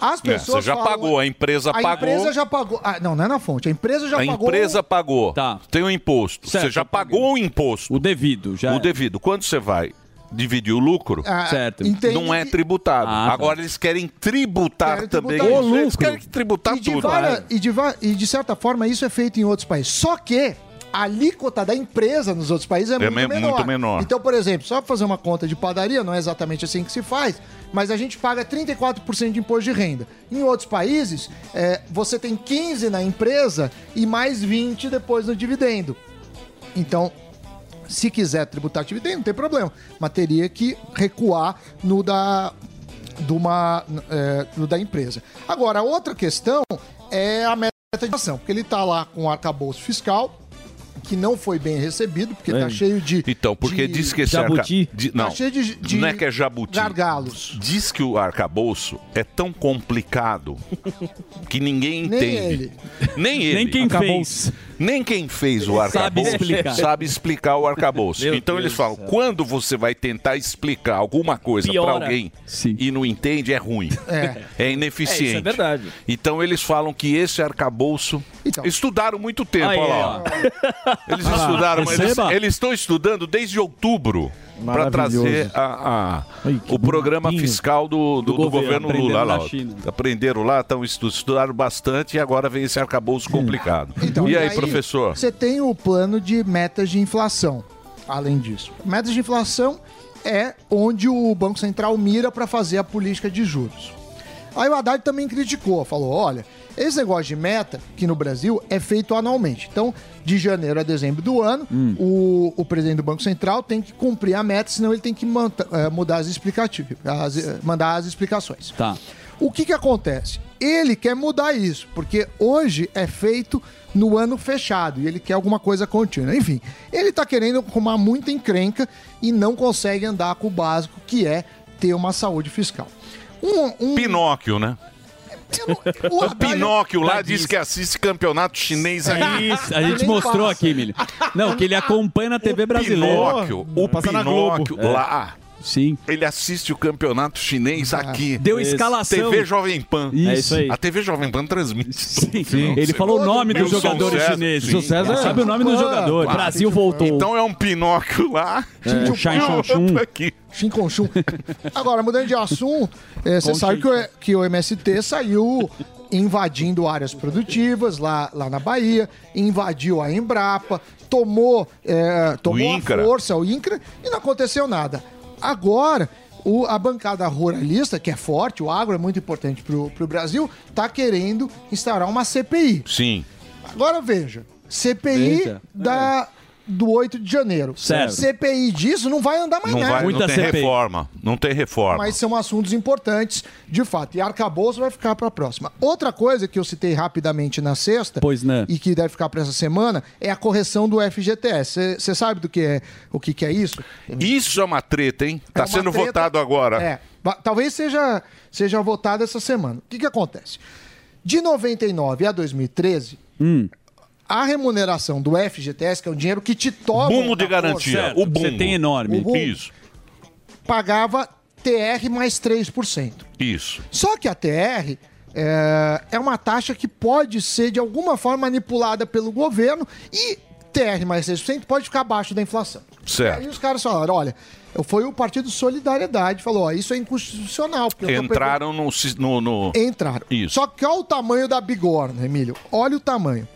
[SPEAKER 8] As
[SPEAKER 3] É,
[SPEAKER 8] pessoas
[SPEAKER 3] você já
[SPEAKER 8] falam-
[SPEAKER 3] pagou, a empresa
[SPEAKER 8] a
[SPEAKER 3] pagou.
[SPEAKER 8] empresa já pagou. Ah, não, não é na fonte. A empresa já
[SPEAKER 3] a
[SPEAKER 8] pagou.
[SPEAKER 3] empresa pagou. Tem o imposto.
[SPEAKER 7] Certo,
[SPEAKER 3] você já pagou o imposto.
[SPEAKER 7] O devido, já.
[SPEAKER 3] O devido. Quando você vai dividir o lucro,
[SPEAKER 8] Ah, Certo.
[SPEAKER 3] não é tributado.
[SPEAKER 7] Ah, tá.
[SPEAKER 3] Agora eles querem tributar
[SPEAKER 8] Querem
[SPEAKER 3] também.
[SPEAKER 8] tributar
[SPEAKER 3] isso.
[SPEAKER 8] isso.
[SPEAKER 3] Eles querem tributar
[SPEAKER 8] e de,
[SPEAKER 3] tudo.
[SPEAKER 8] várias- e, de, e de certa forma isso é feito em outros países. Só que a alíquota da empresa nos outros países é,
[SPEAKER 3] É
[SPEAKER 8] muito,
[SPEAKER 3] me-
[SPEAKER 8] menor.
[SPEAKER 3] muito menor.
[SPEAKER 8] Então, por exemplo, só pra fazer uma conta de padaria, não é exatamente assim que se faz, mas a gente paga 34% de imposto de renda. Em outros países, é, você tem 15% na empresa e mais 20% depois no dividendo. Então, se quiser tributar dividendo, não tem problema. Mas teria que recuar no da, de uma, é, no da empresa. Agora, outra questão é a meta de inflação, porque ele está lá com o arcabouço fiscal, que não foi bem recebido, porque está
[SPEAKER 3] É.
[SPEAKER 8] cheio de.
[SPEAKER 3] Então, porque
[SPEAKER 8] de-
[SPEAKER 3] diz que esse
[SPEAKER 8] Jabuti?
[SPEAKER 3] arca... de- Não,
[SPEAKER 8] Tá cheio de- de
[SPEAKER 3] não é que é jabuti.
[SPEAKER 8] gargalos.
[SPEAKER 3] Diz que o arcabouço é tão complicado que ninguém
[SPEAKER 8] Nem
[SPEAKER 3] entende.
[SPEAKER 8] ele.
[SPEAKER 3] Nem ele.
[SPEAKER 7] Nem quem
[SPEAKER 3] Arcabouço. Nem quem fez o
[SPEAKER 7] Sabe
[SPEAKER 3] arcabouço
[SPEAKER 7] explicar.
[SPEAKER 3] sabe explicar o arcabouço.
[SPEAKER 7] Meu
[SPEAKER 3] então
[SPEAKER 7] Deus
[SPEAKER 3] eles falam,
[SPEAKER 7] céu.
[SPEAKER 3] quando você vai tentar explicar alguma coisa para alguém e não entende, é ruim.
[SPEAKER 8] É.
[SPEAKER 3] É ineficiente.
[SPEAKER 4] É, isso é verdade.
[SPEAKER 3] Então eles falam que esse arcabouço. Estudaram muito tempo,
[SPEAKER 4] Aí,
[SPEAKER 3] olha lá. ó. Eles estudaram, mas eles, eles estão estudando desde outubro para trazer a- a- o programa fiscal do, do,
[SPEAKER 7] Do
[SPEAKER 3] do
[SPEAKER 7] governo,
[SPEAKER 3] governo, Lula.
[SPEAKER 7] aprenderam
[SPEAKER 3] Lá. Aprenderam lá, tão, estu- estudaram bastante e agora vem esse arcabouço complicado.
[SPEAKER 8] Então,
[SPEAKER 3] e aí, professor?
[SPEAKER 8] Você tem o plano de metas de inflação, além disso. Metas de inflação é onde o Banco Central mira para fazer a política de juros. Aí o Haddad também criticou, falou: olha, esse negócio de meta, que no Brasil é feito anualmente. Então, de janeiro a dezembro do ano, o, o presidente do Banco Central tem que cumprir a meta, senão ele tem que manta- eh, mudar as explicativas, as, eh, mandar as explicações.
[SPEAKER 7] Tá.
[SPEAKER 8] O que que acontece? Ele quer mudar isso, porque hoje é feito no ano fechado e ele quer alguma coisa contínua. Enfim, ele tá querendo arrumar muita encrenca e não consegue andar com o básico, que é ter uma saúde fiscal. Um, um-
[SPEAKER 3] Pinóquio, né?
[SPEAKER 8] O
[SPEAKER 3] O Pinóquio lá diz que assiste campeonato chinês aí.
[SPEAKER 7] Isso, a gente mostrou aqui, Emílio. Não, que ele acompanha na TV brasileira.
[SPEAKER 3] Pinóquio, o
[SPEAKER 7] Passa
[SPEAKER 3] Pinóquio
[SPEAKER 7] Globo.
[SPEAKER 3] lá.
[SPEAKER 7] Sim.
[SPEAKER 3] Ele assiste o campeonato chinês aqui.
[SPEAKER 7] Deu escalação.
[SPEAKER 3] TV Jovem Pan.
[SPEAKER 7] Isso. É isso aí.
[SPEAKER 3] A TV Jovem Pan transmite.
[SPEAKER 7] Sim. Ele falou o nome dos jogadores
[SPEAKER 3] César,
[SPEAKER 7] chineses.
[SPEAKER 3] sim.
[SPEAKER 7] Wilson César sabe o nome dos jogadores.
[SPEAKER 3] Claro.
[SPEAKER 7] Brasil voltou.
[SPEAKER 3] Então é um Pinóquio lá.
[SPEAKER 8] É,
[SPEAKER 3] o
[SPEAKER 8] Chong-chun.
[SPEAKER 3] aqui.
[SPEAKER 8] Chun. Agora, mudando de assunto, eh, você sabe que o, que o MST saiu invadindo áreas produtivas lá, lá na Bahia, invadiu a Embrapa, tomou, eh, tomou a força o INCRA e não aconteceu nada. Agora, o- a bancada ruralista, que é forte, o agro é muito importante para o Brasil, está querendo instaurar uma CPI.
[SPEAKER 3] Sim.
[SPEAKER 8] Agora veja, CPI
[SPEAKER 3] Veja.
[SPEAKER 8] da, do 8 de janeiro.
[SPEAKER 3] Certo.
[SPEAKER 8] CPI disso não vai andar mais
[SPEAKER 3] Não,
[SPEAKER 8] nada.
[SPEAKER 3] vai, não tem reforma. Não tem reforma.
[SPEAKER 8] Mas são assuntos importantes, de fato. E arcabouço vai ficar para a próxima. Outra coisa que eu citei rapidamente na sexta, e que deve ficar para essa semana, é a correção do FGTS. Você sabe do que é, o que, que é isso?
[SPEAKER 3] Isso é uma treta, hein? Tá
[SPEAKER 8] É uma
[SPEAKER 3] sendo
[SPEAKER 8] treta-
[SPEAKER 3] votado agora.
[SPEAKER 8] É. Talvez seja, seja votado essa semana. O que, que acontece? De 99 a 2013, a remuneração do FGTS, que é o dinheiro que te toma.
[SPEAKER 3] Bumbo de garantia. o bumbo.
[SPEAKER 7] Você tem enorme.
[SPEAKER 8] Bumbo.
[SPEAKER 3] Isso.
[SPEAKER 8] Pagava TR mais 3%.
[SPEAKER 3] Isso.
[SPEAKER 8] Só que a TR é, é uma taxa que pode ser de alguma forma manipulada pelo governo e TR mais 6% pode ficar abaixo da inflação.
[SPEAKER 3] Certo.
[SPEAKER 8] Aí os caras falaram: olha, foi o Partido Solidariedade, falou: ó, isso é inconstitucional. porque eu tô
[SPEAKER 3] Entraram no, no, no-
[SPEAKER 8] Entraram.
[SPEAKER 3] Isso.
[SPEAKER 8] Só que olha o tamanho da bigorna, Emílio. Olha o tamanho.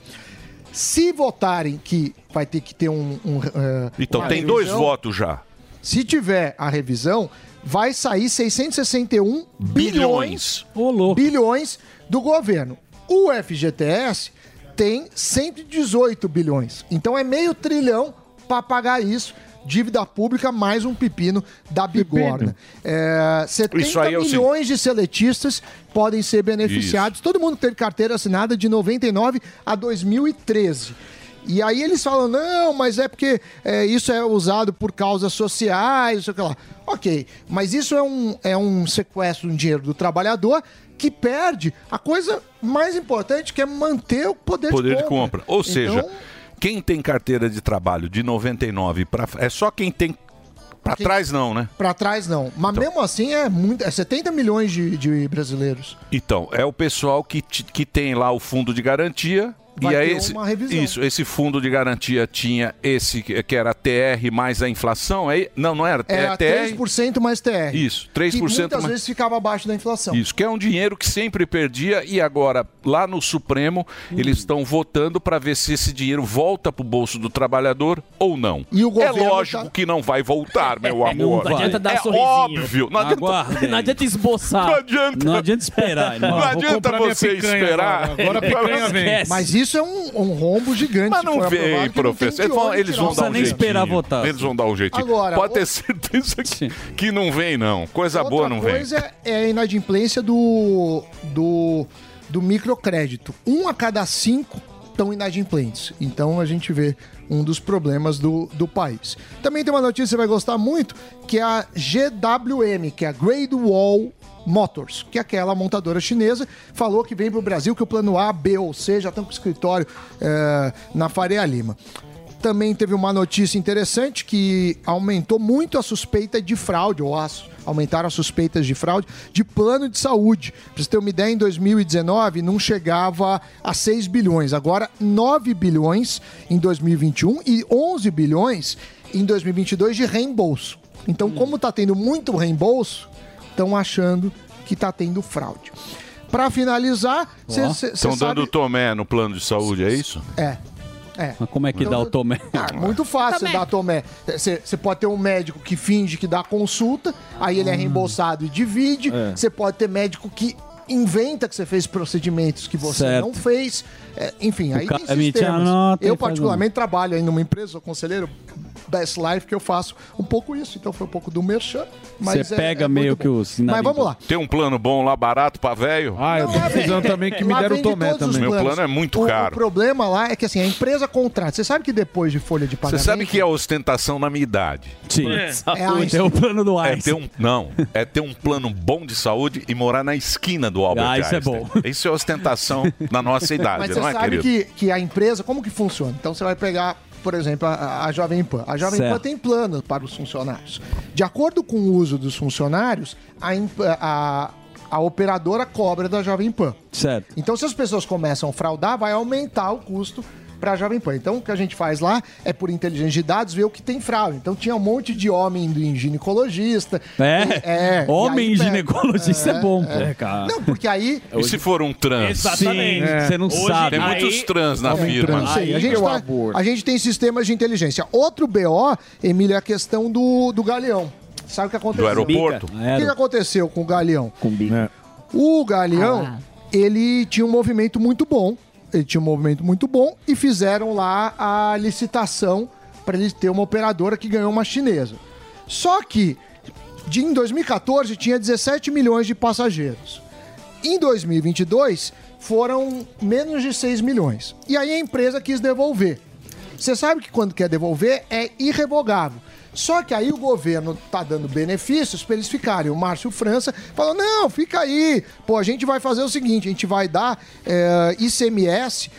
[SPEAKER 8] Se votarem que vai ter que ter um. um, eh,
[SPEAKER 3] Então
[SPEAKER 8] uma
[SPEAKER 3] tem dois
[SPEAKER 8] revisão,
[SPEAKER 3] votos já.
[SPEAKER 8] Se tiver a revisão, vai sair 661 bilhões, bilhões do governo. O FGTS tem 118 bilhões. Então é meio trilhão para pagar isso. Dívida pública mais um pepino da bigorna. É, 70
[SPEAKER 3] Isso aí é
[SPEAKER 8] milhões de seletistas podem ser beneficiados. Todo mundo teve carteira assinada de 99 a 2013. E aí eles falam, não, mas é porque é, isso é usado por causas sociais, não sei o que lá. Ok, mas isso é um, é um sequestro de dinheiro do trabalhador que perde a coisa mais importante, que é manter o poder,
[SPEAKER 3] Poder
[SPEAKER 8] de
[SPEAKER 3] de
[SPEAKER 8] compra.
[SPEAKER 3] compra. Ou
[SPEAKER 8] Então,
[SPEAKER 3] seja, quem tem carteira de trabalho de 99 para é só quem tem para
[SPEAKER 8] Quem-
[SPEAKER 3] trás não, né?
[SPEAKER 8] Pra trás não. Mas mesmo assim é muito. É 70 milhões de, de brasileiros.
[SPEAKER 3] Então, é o pessoal que, que tem lá o fundo de garantia.
[SPEAKER 8] Vai
[SPEAKER 3] e aí
[SPEAKER 8] ter
[SPEAKER 3] esse,
[SPEAKER 8] uma revisão.
[SPEAKER 3] Isso, esse fundo de garantia tinha esse que que era TR mais a inflação. Aí, não, não era.
[SPEAKER 8] Era
[SPEAKER 3] é TR.
[SPEAKER 8] 3% mais TR.
[SPEAKER 3] Isso,
[SPEAKER 8] Que
[SPEAKER 3] 3%
[SPEAKER 8] muitas
[SPEAKER 3] mais-
[SPEAKER 8] vezes ficava abaixo da inflação.
[SPEAKER 3] Isso, que é um dinheiro que sempre perdia e agora lá no Supremo
[SPEAKER 8] Hum.
[SPEAKER 3] eles estão votando para ver se esse dinheiro volta para o bolso do trabalhador ou não.
[SPEAKER 8] E o
[SPEAKER 3] é lógico
[SPEAKER 8] tá-
[SPEAKER 3] que não vai voltar, meu amor.
[SPEAKER 9] Não adianta dar
[SPEAKER 3] é
[SPEAKER 9] sorrisinho.
[SPEAKER 3] óbvio. Não adianta,
[SPEAKER 9] Aguardem. Não adianta esboçar.
[SPEAKER 3] Não adianta.
[SPEAKER 7] Não adianta esperar, irmão.
[SPEAKER 3] Não adianta você esperar.
[SPEAKER 7] agora. Agora a picanha vem.
[SPEAKER 8] Mas isso é um, um rombo gigante.
[SPEAKER 3] Mas não vem,
[SPEAKER 8] não
[SPEAKER 3] professor.
[SPEAKER 8] de
[SPEAKER 3] Eles vão, eles vão
[SPEAKER 8] o
[SPEAKER 3] dar um
[SPEAKER 8] dinheiro.
[SPEAKER 3] jeitinho. Eles vão dar um jeitinho.
[SPEAKER 8] Agora,
[SPEAKER 3] Pode
[SPEAKER 8] o-
[SPEAKER 3] ter certeza que, que não vem, não. Coisa boa não vem.
[SPEAKER 8] coisa é a inadimplência do, do, do microcrédito. Um a cada cinco estão inadimplentes. Então a gente vê um dos problemas do, do país. Também tem uma notícia que você vai gostar muito, que é a GWM, que é a Great Wall Motors, que é aquela montadora chinesa, falou que vem para o Brasil, que o plano A, B ou C já estão com escritório eh, na Faria Lima. Também teve uma notícia interessante que aumentou muito a suspeita de fraude, ou as, aumentaram as suspeitas de fraude, de plano de saúde. Para você ter uma ideia, em 2019 não chegava a 6 bilhões, agora 9 bilhões em 2021 e 11 bilhões em 2022 de reembolso. Então, como está tendo muito reembolso, estão achando que está tendo fraude. Para finalizar, você
[SPEAKER 3] Estão dando tomé no plano de saúde, é isso?
[SPEAKER 8] É. É.
[SPEAKER 7] Mas como é que dá o tomé?
[SPEAKER 8] Ah, muito fácil você dar tomé. Você pode ter um médico que finge que dá consulta, aí ele é reembolsado e divide.
[SPEAKER 7] É.
[SPEAKER 8] Você pode ter médico que inventa que você fez procedimentos que você
[SPEAKER 7] Certo.
[SPEAKER 8] não fez. É, enfim,
[SPEAKER 7] O
[SPEAKER 8] aí tem sistemas.
[SPEAKER 7] nota
[SPEAKER 8] Eu, particularmente, trabalho aí numa empresa, sou conselheiro Best Life, que eu faço um pouco isso. Então foi um pouco do merchan. Mas
[SPEAKER 7] Você
[SPEAKER 8] é-
[SPEAKER 7] pega
[SPEAKER 8] é
[SPEAKER 7] meio que os
[SPEAKER 8] Mas vamos lá.
[SPEAKER 3] Tem um plano bom lá, barato pra velho?
[SPEAKER 1] Ah, eu tô precisando também que me
[SPEAKER 8] Lá
[SPEAKER 1] deram
[SPEAKER 8] vende
[SPEAKER 1] tomé também.
[SPEAKER 3] Meu plano é muito
[SPEAKER 8] O-
[SPEAKER 3] caro.
[SPEAKER 8] O problema lá é que assim, a empresa contrata. Você sabe que depois de folha de
[SPEAKER 3] Você
[SPEAKER 8] pagamento.
[SPEAKER 3] sabe que é ostentação na minha idade.
[SPEAKER 7] Sim.
[SPEAKER 8] É
[SPEAKER 7] Tem o plano do
[SPEAKER 3] É
[SPEAKER 7] Einstein.
[SPEAKER 3] ter um, não, é ter um plano bom de saúde e morar na esquina do Albert
[SPEAKER 7] Ah, isso é
[SPEAKER 3] Einstein.
[SPEAKER 7] bom.
[SPEAKER 3] Isso é ostentação na nossa idade,
[SPEAKER 8] Mas você
[SPEAKER 3] não é,
[SPEAKER 8] sabe
[SPEAKER 3] querido?
[SPEAKER 8] que, que a empresa, como que funciona? Então você vai pegar por exemplo, a, a Jovem Pan. A Jovem
[SPEAKER 7] Certo.
[SPEAKER 8] Pan tem plano para os funcionários. De acordo com o uso dos funcionários, a, a, a operadora cobra da Jovem Pan.
[SPEAKER 7] Certo.
[SPEAKER 8] Então, se as pessoas começam a fraudar, vai aumentar o custo para a Jovem Pan. Então, o que a gente faz lá é, por inteligência de dados, ver o que tem fraude. Então, tinha um monte de homem em ginecologista.
[SPEAKER 7] É,
[SPEAKER 8] e
[SPEAKER 7] homem
[SPEAKER 8] aí
[SPEAKER 7] ginecologista é, bom.
[SPEAKER 8] é.
[SPEAKER 7] pô.
[SPEAKER 8] Não, porque aí...
[SPEAKER 3] E se for um trans?
[SPEAKER 7] Exatamente. Sim, você não sabe.
[SPEAKER 3] Tem muitos
[SPEAKER 7] Aí-
[SPEAKER 3] trans na firma.
[SPEAKER 8] Não sei, a, gente tá- a gente tem sistemas de inteligência. Outro BO, Emílio, é a questão do, do galeão. Sabe o que aconteceu?
[SPEAKER 3] Do aeroporto?
[SPEAKER 8] O que, que aconteceu com o galeão? O galeão, ele tinha um movimento muito bom. Ele tinha um movimento muito bom e fizeram lá a licitação para ele ter uma operadora que ganhou uma chinesa. Só que de, em 2014 tinha 17 milhões de passageiros. Em 2022 foram menos de 6 milhões. E aí a empresa quis devolver. Você sabe que quando quer devolver é irrevogável. Só que aí o governo tá dando benefícios para eles ficarem. O Márcio França falou: não, fica aí. Pô, a gente vai fazer o seguinte: a gente vai dar é, ICMS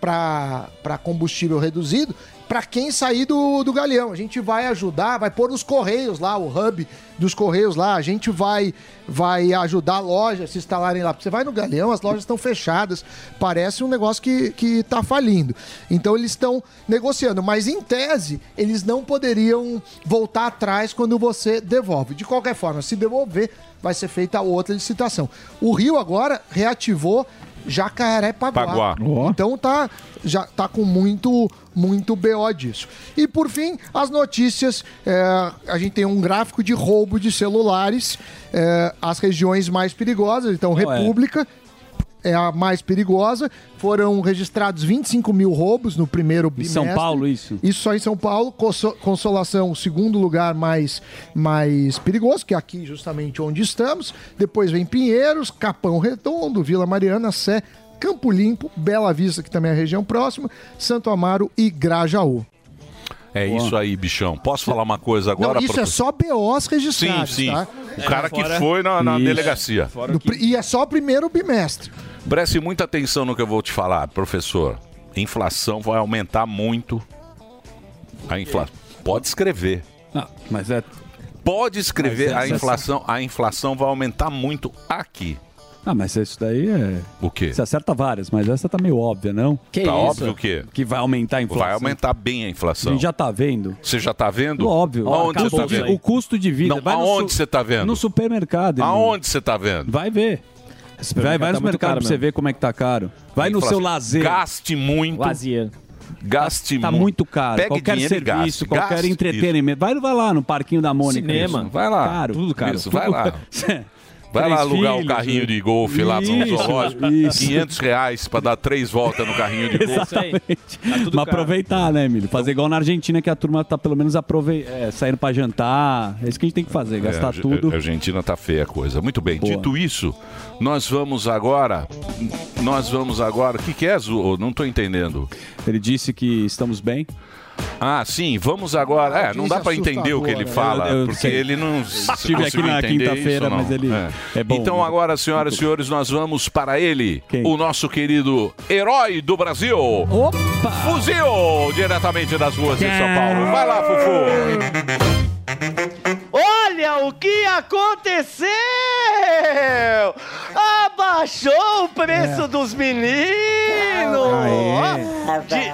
[SPEAKER 8] para combustível reduzido para quem sair do, do galeão. A gente vai ajudar, vai pôr os correios lá, o hub dos correios lá. A gente vai, vai ajudar lojas a se instalarem lá. Porque você vai no galeão, as lojas estão fechadas. Parece um negócio que, que tá falindo. Então eles estão negociando. Mas em tese, eles não poderiam voltar atrás quando você devolve. De qualquer forma, se devolver, vai ser feita outra licitação. O Rio agora reativou Jacaré-Paguá.
[SPEAKER 3] Paguá.
[SPEAKER 8] Então tá já tá com muito muito BO disso. E por fim, as notícias, é, a gente tem um gráfico de roubo de celulares, é, as regiões mais perigosas, então
[SPEAKER 7] Qual é?
[SPEAKER 8] República é a mais perigosa, foram registrados 25 mil roubos no primeiro
[SPEAKER 7] Em
[SPEAKER 8] bimestre.
[SPEAKER 7] São Paulo, isso?
[SPEAKER 8] Isso só em São Paulo. Conso- Consolação, o segundo lugar mais, mais perigoso, que é aqui justamente onde estamos. Depois vem Pinheiros, Capão Redondo, Vila Mariana, Sé, Campo Limpo, Bela Vista, que também é a região próxima, Santo Amaro e Grajaú.
[SPEAKER 3] É isso aí, bichão. Posso falar uma coisa agora?
[SPEAKER 8] Não, isso é só BOs
[SPEAKER 3] Sim,
[SPEAKER 8] registrados,
[SPEAKER 3] sim.
[SPEAKER 8] tá?
[SPEAKER 3] O cara que foi na, na delegacia.
[SPEAKER 8] Do pri- E é só o primeiro bimestre.
[SPEAKER 3] Preste muita atenção no que eu vou te falar, professor. Inflação vai aumentar muito. A inflação. Pode escrever.
[SPEAKER 7] mas é.
[SPEAKER 3] Pode escrever.
[SPEAKER 7] Mas é-
[SPEAKER 3] a inflação, a inflação vai aumentar muito aqui.
[SPEAKER 7] Ah, mas isso daí é.
[SPEAKER 3] O quê?
[SPEAKER 7] Você acerta várias, mas essa tá meio óbvia, não?
[SPEAKER 3] tá óbvio o quê?
[SPEAKER 7] Que vai aumentar a inflação.
[SPEAKER 3] Vai aumentar bem a
[SPEAKER 7] A
[SPEAKER 3] inflação.
[SPEAKER 7] gente já tá vendo.
[SPEAKER 3] Você já tá vendo?
[SPEAKER 7] Óbvio.
[SPEAKER 3] Aonde
[SPEAKER 7] o,
[SPEAKER 3] você tá
[SPEAKER 7] custo de,
[SPEAKER 3] vendo?
[SPEAKER 7] o custo de vida.
[SPEAKER 3] Não,
[SPEAKER 7] vai no
[SPEAKER 3] aonde
[SPEAKER 7] su-
[SPEAKER 3] você tá vendo?
[SPEAKER 7] No supermercado. irmão.
[SPEAKER 3] Aonde você tá vendo?
[SPEAKER 7] Vai ver. Vai, vai no
[SPEAKER 3] tá muito
[SPEAKER 7] supermercado
[SPEAKER 3] caro
[SPEAKER 7] pra você ver como é que tá caro. Vai no seu lazer.
[SPEAKER 3] Gaste muito.
[SPEAKER 7] Lazer.
[SPEAKER 3] Gaste
[SPEAKER 7] Tá
[SPEAKER 3] mu-
[SPEAKER 7] muito caro.
[SPEAKER 3] Pegue
[SPEAKER 7] qualquer
[SPEAKER 3] dinheiro
[SPEAKER 7] serviço,
[SPEAKER 3] gaste.
[SPEAKER 7] qualquer
[SPEAKER 3] Gaste.
[SPEAKER 7] entretenimento. Vai, vai lá no Parquinho da Mônica.
[SPEAKER 3] Cinema.
[SPEAKER 7] Isso.
[SPEAKER 3] Vai lá.
[SPEAKER 7] Caro, tudo caro.
[SPEAKER 3] Isso, vai lá. Vai
[SPEAKER 7] Três
[SPEAKER 3] lá alugar
[SPEAKER 7] filhos,
[SPEAKER 3] o carrinho
[SPEAKER 7] né?
[SPEAKER 3] de golfe lá no
[SPEAKER 7] Isso,
[SPEAKER 3] zoológico.
[SPEAKER 7] isso.
[SPEAKER 3] 500 reais pra dar três voltas no carrinho de golfe.
[SPEAKER 7] Exatamente. Mas aproveitar, né, Emílio? Fazer igual na Argentina, que a turma tá pelo menos aprove... é, saindo pra jantar. É isso que a gente tem que fazer, gastar
[SPEAKER 3] É, a-
[SPEAKER 7] tudo.
[SPEAKER 3] A Argentina tá feia a coisa. Muito bem. Dito isso, nós vamos agora. Nós vamos agora. O que, que é, Zu? Não tô entendendo.
[SPEAKER 7] Ele disse que estamos bem.
[SPEAKER 3] Ah, sim, vamos agora. É, não dá pra entender o que ele fala,
[SPEAKER 7] Eu- eu
[SPEAKER 3] porque
[SPEAKER 7] sei.
[SPEAKER 3] ele não
[SPEAKER 7] Estive aqui na
[SPEAKER 3] entender
[SPEAKER 7] quinta-feira,
[SPEAKER 3] isso, não.
[SPEAKER 7] mas ele é bom.
[SPEAKER 3] Então agora, senhoras e senhores, nós vamos para ele, o nosso querido herói do Brasil.
[SPEAKER 7] Opa!
[SPEAKER 3] Fuzil, diretamente das ruas de São Paulo. Vai lá, Fufu.
[SPEAKER 6] Olha o que aconteceu! Abaixou o preço dos meninos! Ó, De,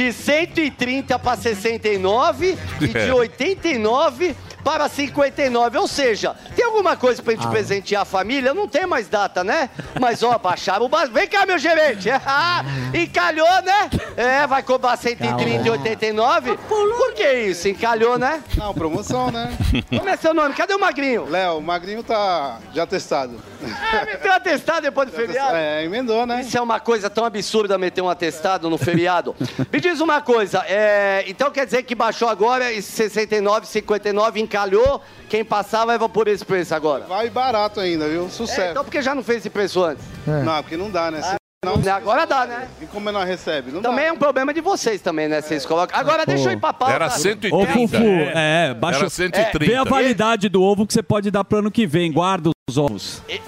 [SPEAKER 6] de 130 para 69 e de
[SPEAKER 3] É.
[SPEAKER 6] 89 para 59. Ou seja, tem alguma coisa pra gente
[SPEAKER 3] Ah.
[SPEAKER 6] presentear a família? Não tem mais data, né? Mas ó, baixaram o básico. Vem cá, meu gerente! Ah, Encalhou, né? É, vai cobrar 130 e 89? Por que isso? Encalhou, né?
[SPEAKER 19] Não, promoção, né?
[SPEAKER 6] Como é seu nome? Cadê o Magrinho?
[SPEAKER 19] Léo, o Magrinho tá já testado.
[SPEAKER 6] Ah, meteu um atestado depois do feriado?
[SPEAKER 19] É, emendou, né?
[SPEAKER 6] Isso é uma coisa tão absurda meter um atestado no feriado. Me diz uma coisa, é, então quer dizer que baixou agora e 69, 59, encalhou, quem passar vai por esse preço agora?
[SPEAKER 19] Vai barato ainda, viu? Sucesso.
[SPEAKER 6] É, então por que já não fez esse preço antes?
[SPEAKER 19] Não, porque não dá, né?
[SPEAKER 6] Ah,
[SPEAKER 19] Senão-
[SPEAKER 6] agora dá, né?
[SPEAKER 19] E como não recebe? Não
[SPEAKER 6] Também
[SPEAKER 19] dá.
[SPEAKER 6] é um problema de vocês também, né? Vocês colocam. Agora deixa eu ir pra pauta.
[SPEAKER 3] Era 130.
[SPEAKER 7] Ô, Fufu, é, baixa.
[SPEAKER 3] Era 130.
[SPEAKER 7] Vê a validade do ovo que você pode dar pro ano que vem. Guarda os ovos.
[SPEAKER 6] E-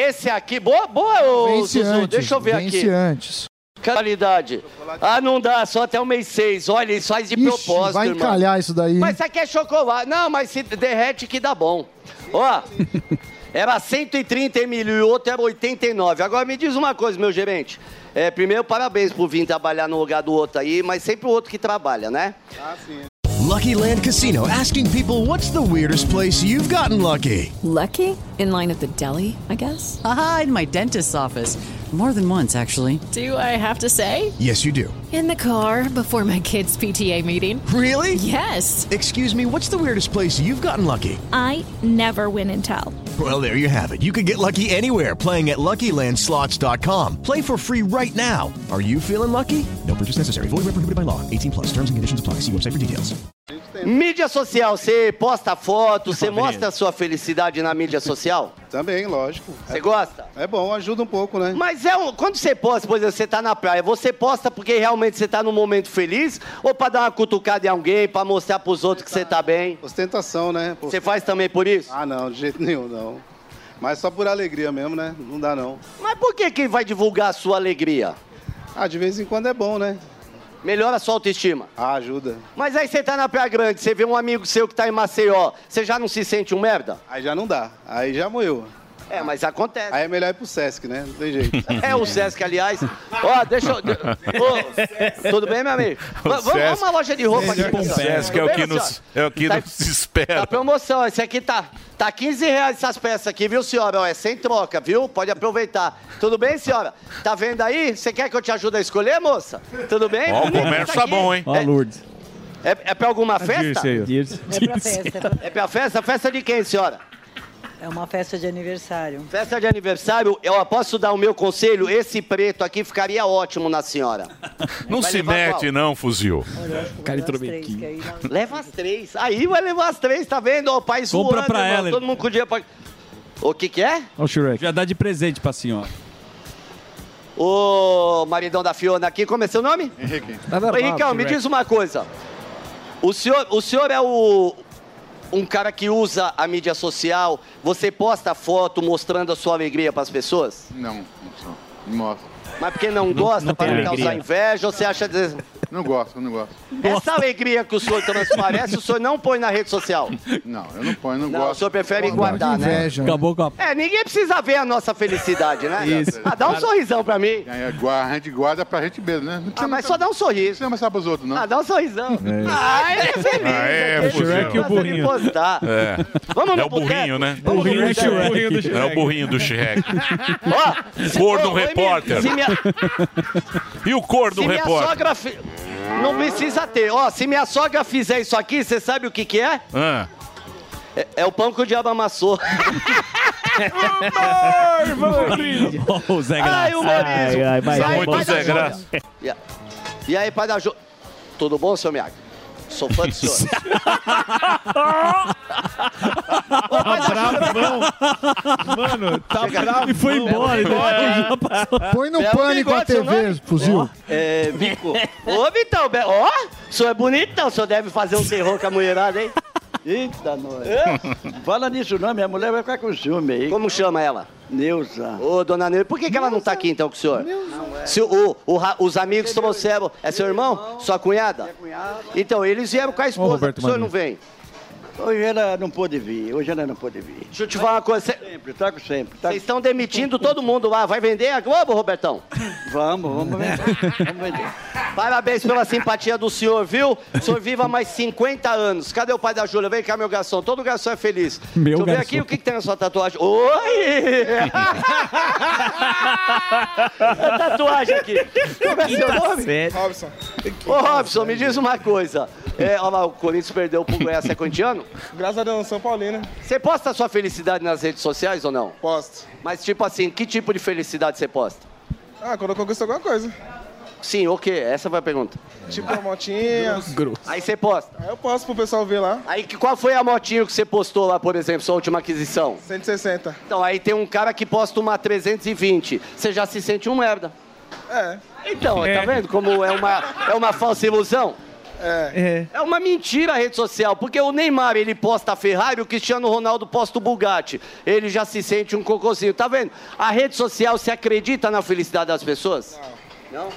[SPEAKER 6] esse aqui, boa, boa, ô
[SPEAKER 8] antes,
[SPEAKER 6] deixa eu ver
[SPEAKER 8] vence
[SPEAKER 6] aqui.
[SPEAKER 8] antes.
[SPEAKER 6] Qualidade. Ah, não dá, só até o mês 6. Olha, isso faz de
[SPEAKER 8] Ixi,
[SPEAKER 6] propósito,
[SPEAKER 8] vai
[SPEAKER 6] irmão.
[SPEAKER 8] encalhar isso daí.
[SPEAKER 6] Mas isso aqui é chocolate. Não, mas se derrete que dá bom. Ó, era 130 mil e o outro era 89. Agora me diz uma coisa, meu gerente. É, primeiro, parabéns por vir trabalhar no lugar do outro aí, mas sempre o outro que trabalha, né?
[SPEAKER 19] Ah, sim.
[SPEAKER 20] Lucky Land Casino asking people what's the weirdest place you've gotten lucky?
[SPEAKER 21] Lucky? In line at the deli, I guess?
[SPEAKER 22] Aha, in my dentist's office. More than once, actually.
[SPEAKER 21] Do I have to say?
[SPEAKER 20] Yes, you do.
[SPEAKER 21] In the car before my kids' PTA meeting.
[SPEAKER 20] Really?
[SPEAKER 21] Yes.
[SPEAKER 20] Excuse me, what's the weirdest place you've gotten lucky?
[SPEAKER 23] I never win and tell.
[SPEAKER 20] Well, there you have it. You can get lucky anywhere playing at LuckyLandSlots.com. Play for free right now. Are you feeling lucky? No purchase necessary. Void where prohibited by law. 18 plus. Terms and conditions apply. See website for details.
[SPEAKER 6] Mídia social, você posta foto, você mostra a sua felicidade na mídia social?
[SPEAKER 19] Também, lógico.
[SPEAKER 6] Você gosta?
[SPEAKER 19] É bom, ajuda um pouco, né?
[SPEAKER 6] Mas é um, quando você posta, por exemplo, você tá na praia, você posta porque realmente você tá num momento feliz ou pra dar uma cutucada em alguém, pra mostrar pros outros que você tá bem?
[SPEAKER 19] Ostentação, né?
[SPEAKER 6] Você faz também por isso?
[SPEAKER 19] Ah, não, de jeito nenhum, não. Mas só por alegria mesmo, né? Não dá, não.
[SPEAKER 6] Mas por que que vai divulgar a sua alegria?
[SPEAKER 19] Ah, de vez em quando é bom, né?
[SPEAKER 6] Melhora a sua autoestima.
[SPEAKER 19] Ah, ajuda.
[SPEAKER 6] Mas aí você tá na Praia Grande, você vê um amigo seu que tá em Maceió, você já não se sente um merda?
[SPEAKER 19] Aí já não dá. Aí já moeu.
[SPEAKER 6] É, mas acontece.
[SPEAKER 19] Aí é melhor ir pro Sesc, né? Não tem jeito.
[SPEAKER 6] É o Sesc, aliás. Ó, deixa eu. Ô, tudo bem, meu amigo? Vamos
[SPEAKER 3] Sesc-
[SPEAKER 6] uma loja de roupa aqui.
[SPEAKER 3] O Sesc é o que nos, é o que
[SPEAKER 6] Tá-
[SPEAKER 3] nos espera.
[SPEAKER 6] Tá promoção, esse aqui tá, tá 15 reais essas peças aqui, viu, senhora? Ó, é sem troca, viu? Pode aproveitar. Tudo bem, senhora? Tá vendo aí? Você quer que eu te ajude a escolher, moça? Tudo bem?
[SPEAKER 3] Ó, o comércio tá
[SPEAKER 6] aqui.
[SPEAKER 3] bom, hein?
[SPEAKER 7] Ó, Lourdes.
[SPEAKER 6] É, é pra alguma festa?
[SPEAKER 7] Ó. Dirce.
[SPEAKER 24] É pra festa.
[SPEAKER 6] É pra festa? Festa de quem, senhora?
[SPEAKER 24] É uma festa de aniversário.
[SPEAKER 6] Festa de aniversário, eu posso dar o meu conselho? Esse preto aqui ficaria ótimo na senhora.
[SPEAKER 3] Não
[SPEAKER 6] Vai
[SPEAKER 3] se mete,
[SPEAKER 6] qual?
[SPEAKER 3] não, fuzil.
[SPEAKER 7] Cara
[SPEAKER 6] Leva as três. Aí vai levar as três, tá vendo? O pai
[SPEAKER 7] Compra
[SPEAKER 6] zoando,
[SPEAKER 7] pra ela.
[SPEAKER 6] Todo mundo com dinheiro pra... O que que é?
[SPEAKER 7] Ó o Shrek. Já dá de presente pra senhora.
[SPEAKER 6] Ô, maridão da Fiona aqui, como é seu nome?
[SPEAKER 19] Henrique.
[SPEAKER 6] Ô, Henricão, me diz uma coisa. O senhor, o senhor é o... Um cara que usa a mídia social, você posta foto mostrando a sua alegria pras pessoas?
[SPEAKER 25] Não. Não mostro.
[SPEAKER 6] Mas porque não gosta,
[SPEAKER 25] não
[SPEAKER 6] para não causar inveja, ou você acha... des-
[SPEAKER 25] Não gosto, não gosto.
[SPEAKER 6] Essa alegria que o senhor transparece, o senhor não põe na rede social?
[SPEAKER 25] Não, eu não ponho, não,
[SPEAKER 6] Não,
[SPEAKER 25] gosto.
[SPEAKER 6] o senhor prefere guardar, né?
[SPEAKER 7] Acabou com a...
[SPEAKER 6] É, ninguém precisa ver a nossa felicidade, né?
[SPEAKER 25] Isso.
[SPEAKER 6] Ah, dá um sorrisão pra mim.
[SPEAKER 25] É, guarda- a gente guarda pra gente mesmo, né? Não
[SPEAKER 6] Ah, mas só dá um sorriso. Não
[SPEAKER 25] precisa mostrar pros outros, não.
[SPEAKER 6] Ah, dá um sorrisão.
[SPEAKER 25] É.
[SPEAKER 6] Ah, ele é feliz.
[SPEAKER 3] Ah, é, fuzil.
[SPEAKER 6] Shrek e o burrinho.
[SPEAKER 3] É.
[SPEAKER 6] Vamos no
[SPEAKER 3] é o burrinho, né?
[SPEAKER 6] Vamos no
[SPEAKER 3] Burrinho do. Shrek. É o burrinho do Shrek.
[SPEAKER 6] Ó,
[SPEAKER 3] Cor do
[SPEAKER 6] ô, ô, Emílio,
[SPEAKER 3] repórter.
[SPEAKER 6] Se minha,
[SPEAKER 3] E o cor do
[SPEAKER 6] se minha
[SPEAKER 3] repórter?
[SPEAKER 6] sogra... fi- Não precisa ter. Ó, se minha sogra fizer isso aqui, você sabe o que que é?
[SPEAKER 3] Ah.
[SPEAKER 6] É, é o pão que o diabo amassou.
[SPEAKER 7] Ó, o Zé Graça.
[SPEAKER 6] Ai, humorismo.
[SPEAKER 7] Ai, ai, mas
[SPEAKER 6] da
[SPEAKER 7] Zé? Graça.
[SPEAKER 6] E aí, pai da Ju... Tudo bom, seu Miyagi? Sou fã do senhor.
[SPEAKER 1] Bravão. Mano, tá bravo.
[SPEAKER 7] E foi embora. então já passou.
[SPEAKER 8] Põe no
[SPEAKER 6] Belo
[SPEAKER 8] pânico a
[SPEAKER 6] bigode, seu
[SPEAKER 8] TV,
[SPEAKER 6] nome?
[SPEAKER 8] fuzil.
[SPEAKER 6] É, Vico. Ô, Vitão, be- ó, o senhor é bonitão, o senhor deve fazer um terror com a mulherada, hein?
[SPEAKER 26] Eita, nós. Fala nisso não, minha mulher vai ficar com ciúme aí.
[SPEAKER 6] Como chama ela?
[SPEAKER 26] Neuza.
[SPEAKER 6] Ô, dona Neuza, por que, que ela não tá aqui então com o senhor? Se o, o os amigos trouxeram. É seu irmão? Sua cunhada? Então, eles vieram com a esposa,
[SPEAKER 26] Roberto
[SPEAKER 6] o senhor
[SPEAKER 26] Marinho.
[SPEAKER 6] não vem?
[SPEAKER 26] Hoje ela não pôde vir, hoje ela não pôde vir.
[SPEAKER 6] Deixa eu te falar uma coisa. cê-
[SPEAKER 26] Sempre, trago sempre.
[SPEAKER 6] Vocês estão demitindo todo mundo lá. Vai vender a Globo, Robertão?
[SPEAKER 26] Vamos, vamos vender. Vamos vender.
[SPEAKER 6] Parabéns pela simpatia do senhor, viu? O senhor viva mais 50 anos. Cadê o pai da Júlia? Vem cá, meu garçom. Todo garçom é feliz.
[SPEAKER 7] Meu
[SPEAKER 6] Deixa eu ver
[SPEAKER 7] garçom.
[SPEAKER 6] aqui o que, que tem na sua tatuagem. Oi! a tatuagem aqui. Como é seu nome?
[SPEAKER 19] Robson.
[SPEAKER 6] Ô, Robson, me diz uma coisa. É, olha lá, o Corinthians perdeu pro Goiás, é corintiano?
[SPEAKER 19] Graças a Deus, São Paulino.
[SPEAKER 6] Você posta a sua felicidade nas redes sociais ou não?
[SPEAKER 19] Posto.
[SPEAKER 6] Mas, tipo assim, que tipo de felicidade você posta?
[SPEAKER 19] Ah, quando eu conquisto alguma coisa.
[SPEAKER 6] Sim, o quê? Essa foi a pergunta.
[SPEAKER 19] Tipo a motinha.
[SPEAKER 6] Aí você posta.
[SPEAKER 19] Aí eu posto pro pessoal ver lá.
[SPEAKER 6] Aí que- qual foi a motinho que você postou lá, por exemplo, sua última aquisição?
[SPEAKER 19] 160.
[SPEAKER 6] Então, aí tem um cara que posta uma 320. Você já se sente um merda.
[SPEAKER 19] É.
[SPEAKER 6] Então,
[SPEAKER 19] É.
[SPEAKER 6] tá vendo como é uma, é uma falsa ilusão?
[SPEAKER 19] É.
[SPEAKER 6] É uma mentira a rede social, porque o Neymar ele posta a Ferrari, o Cristiano Ronaldo posta o Bugatti. Ele já se sente um cocôzinho, tá vendo? A rede social se acredita na felicidade das pessoas? Não.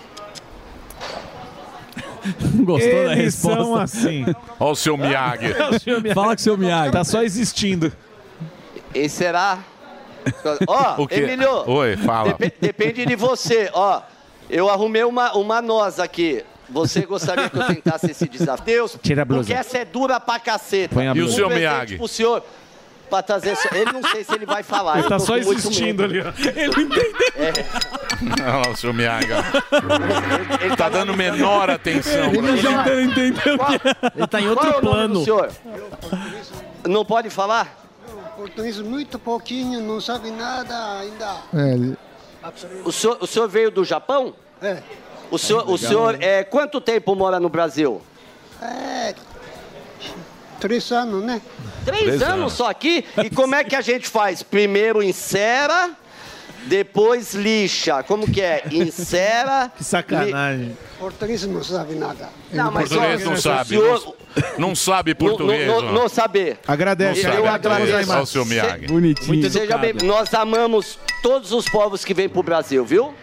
[SPEAKER 7] Gostou da
[SPEAKER 1] Eles
[SPEAKER 7] resposta?
[SPEAKER 1] são assim.
[SPEAKER 3] Olha o seu Miyagi.
[SPEAKER 7] Fala com o seu Miyagi.
[SPEAKER 1] Tá só existindo.
[SPEAKER 6] E será? Ó,
[SPEAKER 3] O quê?
[SPEAKER 6] Emílio.
[SPEAKER 3] Oi, fala.
[SPEAKER 6] depe- depende de você. Ó, eu arrumei uma, uma nós aqui. Você gostaria que eu tentasse esse desafio? Deus,
[SPEAKER 1] Tira a blusa.
[SPEAKER 6] porque essa é dura pra caceta.
[SPEAKER 1] Põe a
[SPEAKER 3] E o
[SPEAKER 1] blusa.
[SPEAKER 3] seu
[SPEAKER 6] Um presente
[SPEAKER 3] Miyagi?
[SPEAKER 6] Pro senhor, pra trazer... esse- Ele não sei se ele vai falar.
[SPEAKER 1] Ele
[SPEAKER 6] eu
[SPEAKER 1] tá
[SPEAKER 6] tô
[SPEAKER 1] só existindo ali, ó. Ele entendeu.
[SPEAKER 3] Olha lá o seu Miyagi. ó. Ele tá dando menor atenção.
[SPEAKER 6] Ele já-
[SPEAKER 3] você.
[SPEAKER 7] entendeu
[SPEAKER 4] Ele tá em
[SPEAKER 6] Qual
[SPEAKER 4] outro
[SPEAKER 6] é o nome
[SPEAKER 4] plano.
[SPEAKER 6] do senhor? Não pode falar?
[SPEAKER 27] Português muito pouquinho, não sabe nada ainda.
[SPEAKER 8] É, ele-
[SPEAKER 6] O senhor, o senhor veio do Japão?
[SPEAKER 27] É.
[SPEAKER 6] O senhor, o senhor é, quanto tempo mora no Brasil?
[SPEAKER 27] É. Três anos, né?
[SPEAKER 6] Três,
[SPEAKER 27] Três
[SPEAKER 6] anos,
[SPEAKER 27] anos.
[SPEAKER 6] só aqui? E como é que a gente faz? Primeiro encera, depois lixa. Como que é? Encera.
[SPEAKER 1] Que sacanagem.
[SPEAKER 27] Português não sabe nada.
[SPEAKER 6] Não, mas
[SPEAKER 3] Português
[SPEAKER 6] ó,
[SPEAKER 3] não
[SPEAKER 6] o
[SPEAKER 3] sabe.
[SPEAKER 6] senhor-
[SPEAKER 3] Não, não sabe
[SPEAKER 6] Não,
[SPEAKER 3] português.
[SPEAKER 6] não,
[SPEAKER 3] ó.
[SPEAKER 6] não saber.
[SPEAKER 1] Agradece.
[SPEAKER 3] Não
[SPEAKER 6] Eu
[SPEAKER 3] sabe.
[SPEAKER 6] agradeço.
[SPEAKER 3] Olha o seu Miyagi.
[SPEAKER 7] Bonitinho.
[SPEAKER 6] Seja bem, nós amamos todos os povos que vêm pro Brasil, viu?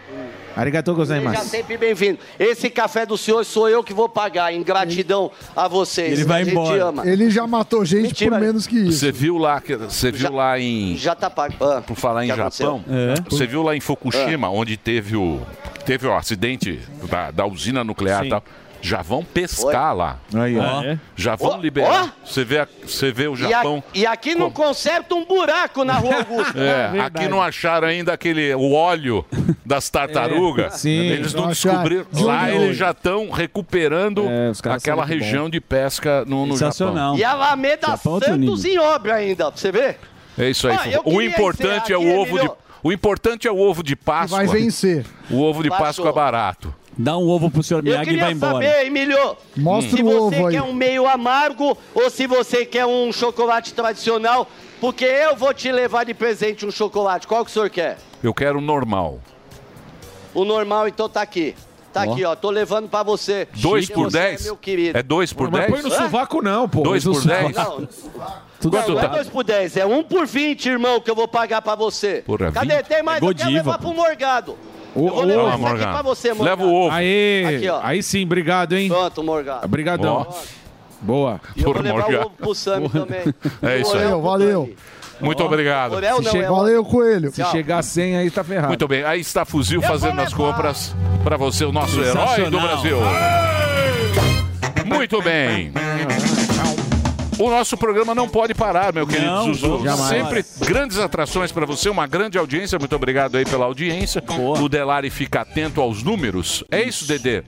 [SPEAKER 1] Arigatou
[SPEAKER 6] Seja
[SPEAKER 1] gozaimasu.
[SPEAKER 6] sempre bem-vindo. Esse café do senhor sou eu que vou pagar, em gratidão a vocês.
[SPEAKER 7] Ele vai
[SPEAKER 6] a gente
[SPEAKER 7] embora.
[SPEAKER 6] ama.
[SPEAKER 8] ele já matou gente
[SPEAKER 6] Mentira.
[SPEAKER 8] por menos que isso.
[SPEAKER 3] Você viu lá, você viu lá em.
[SPEAKER 6] Já tá pago. Ah,
[SPEAKER 3] Por falar em? Japão, você viu lá em Fukushima, onde teve o, teve o acidente da, da usina nuclear
[SPEAKER 1] Sim.
[SPEAKER 3] e tal. Já vão pescar lá.
[SPEAKER 1] Aí, ó.
[SPEAKER 7] Ó.
[SPEAKER 3] Já vão
[SPEAKER 6] Ó,
[SPEAKER 3] liberar. Você vê, a- você vê o
[SPEAKER 6] E, a-
[SPEAKER 3] Japão.
[SPEAKER 6] e aqui não conserta um buraco na Rua Augusta.
[SPEAKER 3] É, aqui não acharam ainda aquele o óleo das tartarugas.
[SPEAKER 1] É, sim.
[SPEAKER 3] Eles não descobriram.
[SPEAKER 8] De
[SPEAKER 3] Lá eles
[SPEAKER 8] hoje?
[SPEAKER 3] já estão recuperando
[SPEAKER 7] É,
[SPEAKER 3] aquela região de pesca no, no Japão.
[SPEAKER 7] Sensacional.
[SPEAKER 6] E a Alameda
[SPEAKER 7] Japão é
[SPEAKER 6] Santos em obra ainda, pra você ver.
[SPEAKER 3] É isso aí.
[SPEAKER 6] Ah,
[SPEAKER 3] o importante é o ovo de o importante é o ovo de
[SPEAKER 8] Que
[SPEAKER 3] Páscoa.
[SPEAKER 8] vai vencer.
[SPEAKER 3] O ovo de. Páscoa é barato.
[SPEAKER 7] Dá um ovo pro senhor
[SPEAKER 6] Eu
[SPEAKER 7] Miyagi e vai
[SPEAKER 6] queria
[SPEAKER 7] embora.
[SPEAKER 6] saber, Emílio,
[SPEAKER 8] Mostra
[SPEAKER 6] se
[SPEAKER 8] o
[SPEAKER 6] você
[SPEAKER 8] ovo aí.
[SPEAKER 6] quer um meio amargo ou se você quer um chocolate tradicional, porque eu vou te levar de presente um chocolate. Qual que o senhor quer?
[SPEAKER 3] Eu quero normal.
[SPEAKER 6] O normal, então, tá aqui. Tá
[SPEAKER 7] Ó.
[SPEAKER 6] aqui, ó. Tô levando pra você.
[SPEAKER 3] Dois por
[SPEAKER 6] você
[SPEAKER 3] dez?
[SPEAKER 6] É meu querido.
[SPEAKER 3] É dois por
[SPEAKER 1] Mas
[SPEAKER 3] dez?
[SPEAKER 1] põe no sovaco não, pô.
[SPEAKER 3] Dois por dez?
[SPEAKER 6] Não,
[SPEAKER 3] Quanto
[SPEAKER 6] não é
[SPEAKER 3] tá?
[SPEAKER 6] dois por 10, é um por 20, irmão, que eu vou pagar pra você.
[SPEAKER 3] Porra,
[SPEAKER 6] Cadê?
[SPEAKER 3] 20?
[SPEAKER 6] Tem mais?
[SPEAKER 7] É
[SPEAKER 6] eu quero
[SPEAKER 7] Godiva,
[SPEAKER 6] levar
[SPEAKER 7] pô.
[SPEAKER 6] pro Morgado.
[SPEAKER 1] O-
[SPEAKER 6] eu vou
[SPEAKER 1] o-
[SPEAKER 6] levar esse aqui pra você, Morgado.
[SPEAKER 3] Leva o ovo.
[SPEAKER 1] Aê,
[SPEAKER 6] Aqui, ó.
[SPEAKER 1] aí sim, obrigado, hein?
[SPEAKER 6] Pronto, Morgado.
[SPEAKER 1] Obrigadão. Boa.
[SPEAKER 6] E eu vou levar
[SPEAKER 3] Morgado.
[SPEAKER 6] o ovo pro Sammy também.
[SPEAKER 3] É isso aí.
[SPEAKER 8] Valeu, valeu.
[SPEAKER 3] Muito obrigado.
[SPEAKER 6] Orel
[SPEAKER 8] Se
[SPEAKER 6] não,
[SPEAKER 8] che-
[SPEAKER 6] é
[SPEAKER 8] Valeu, Coelho.
[SPEAKER 1] Se chegar 100 aí tá ferrado.
[SPEAKER 3] Muito bem. Aí está Fuzil
[SPEAKER 6] Eu
[SPEAKER 3] fazendo as compras para você, o nosso herói do
[SPEAKER 7] Sensacional.
[SPEAKER 3] Brasil. Muito bem. O nosso programa não pode parar, meu querido
[SPEAKER 7] Não,
[SPEAKER 3] Zuzu.
[SPEAKER 7] jamais.
[SPEAKER 3] Sempre grandes atrações para você, uma grande audiência. Muito obrigado aí pela audiência. O Delari fica atento aos números. É isso, Dedê?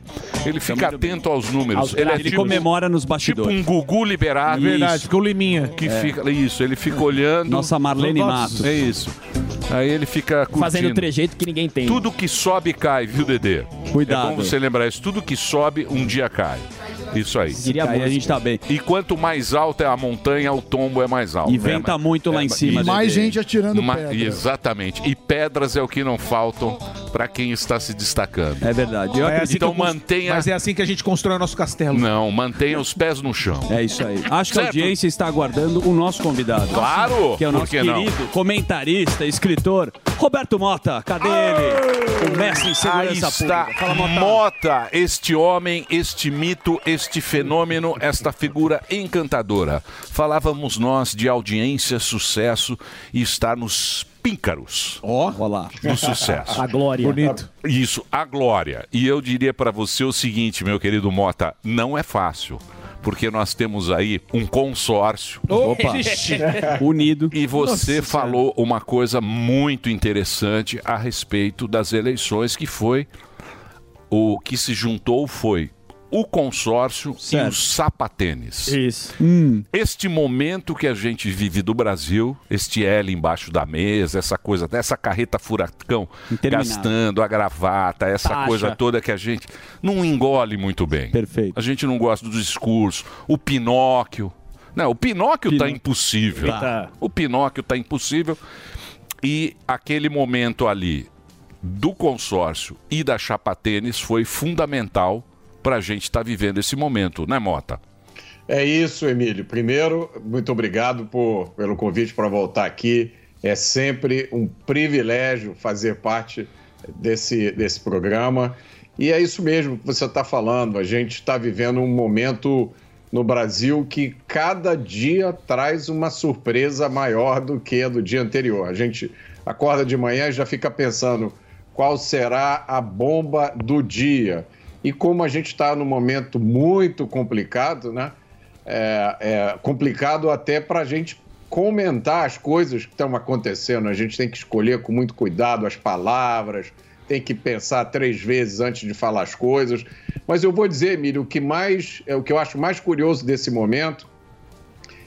[SPEAKER 3] Ele fica atento aos números. Ele é
[SPEAKER 7] Ele
[SPEAKER 3] tipo,
[SPEAKER 7] comemora nos
[SPEAKER 3] tipo
[SPEAKER 7] bastidores.
[SPEAKER 3] um Gugu liberado.
[SPEAKER 1] É verdade, ficou liminha.
[SPEAKER 3] Que fica, isso, ele fica olhando.
[SPEAKER 7] Nossa Marlene Matos.
[SPEAKER 3] É isso. Aí ele fica curtindo.
[SPEAKER 4] Fazendo trejeito que ninguém tem.
[SPEAKER 3] Tudo que sobe cai, viu, Dedê?
[SPEAKER 7] Cuidado.
[SPEAKER 3] É bom você lembrar isso. Tudo que sobe, um dia cai. Isso aí.
[SPEAKER 7] Diria Aí a gente tá bem.
[SPEAKER 3] E quanto mais alta é a montanha, o tombo é mais alto.
[SPEAKER 7] E venta
[SPEAKER 3] É,
[SPEAKER 7] muito lá em cima,
[SPEAKER 8] E mais
[SPEAKER 7] Dedê.
[SPEAKER 8] gente atirando
[SPEAKER 3] Ma-
[SPEAKER 8] pedra.
[SPEAKER 3] Exatamente. E pedras é o que não faltam para quem está se destacando.
[SPEAKER 7] É verdade. Eu
[SPEAKER 1] É assim eu
[SPEAKER 3] Então mantenha.
[SPEAKER 1] Mas é assim que a gente constrói o nosso castelo.
[SPEAKER 3] Não, mantenha os pés no chão.
[SPEAKER 7] É isso aí. Acho que a
[SPEAKER 3] Certo.
[SPEAKER 7] audiência está aguardando o nosso convidado.
[SPEAKER 3] Claro!
[SPEAKER 7] Que é o nosso
[SPEAKER 3] que não?
[SPEAKER 7] querido comentarista, escritor, Roberto Mota. Cadê ele? O mestre em
[SPEAKER 3] Aí
[SPEAKER 7] segurança
[SPEAKER 3] está
[SPEAKER 7] pública. Fala, Mota.
[SPEAKER 3] Mota, este homem, este mito, este fenômeno, esta figura encantadora. Falávamos nós de audiência, sucesso e estar nos píncaros
[SPEAKER 7] Ó, olha lá.
[SPEAKER 3] do sucesso.
[SPEAKER 4] A glória.
[SPEAKER 1] Bonito.
[SPEAKER 3] Isso, a glória. E eu diria para você o seguinte, meu querido Mota, não é fácil. Porque nós temos aí um consórcio.
[SPEAKER 7] Opa. Unido.
[SPEAKER 3] E você falou uma coisa muito interessante a respeito das eleições, que foi o que se juntou foi o consórcio e
[SPEAKER 7] Certo.
[SPEAKER 3] os sapatênis.
[SPEAKER 4] Isso.
[SPEAKER 3] Este momento que a gente vive do Brasil, este L embaixo da mesa, essa coisa, essa carreta furacão gastando a gravata, essa
[SPEAKER 4] Taxa.
[SPEAKER 3] coisa toda que a gente não engole muito bem.
[SPEAKER 7] Perfeito.
[SPEAKER 3] A gente não gosta do discurso. O Pinóquio. Não, o Pinóquio tá impossível.
[SPEAKER 4] Tá.
[SPEAKER 3] O Pinóquio tá impossível. E aquele momento ali do consórcio e da chapa tênis foi fundamental para a gente estar vivendo esse momento, né, Mota?
[SPEAKER 28] É isso, Emílio. Primeiro, muito obrigado por, pelo convite para voltar aqui. É sempre um privilégio fazer parte desse, desse programa. E é isso mesmo que você está falando. A gente está vivendo um momento no Brasil que cada dia traz uma surpresa maior do que a do dia anterior. A gente acorda de manhã e já fica pensando qual será a bomba do dia. E como a gente está num momento muito complicado, né? É, é complicado até para a gente comentar as coisas que estão acontecendo. A gente tem que escolher com muito cuidado as palavras, tem que pensar três vezes antes de falar as coisas. Mas eu vou dizer, Emílio, o que mais é o que eu acho mais curioso desse momento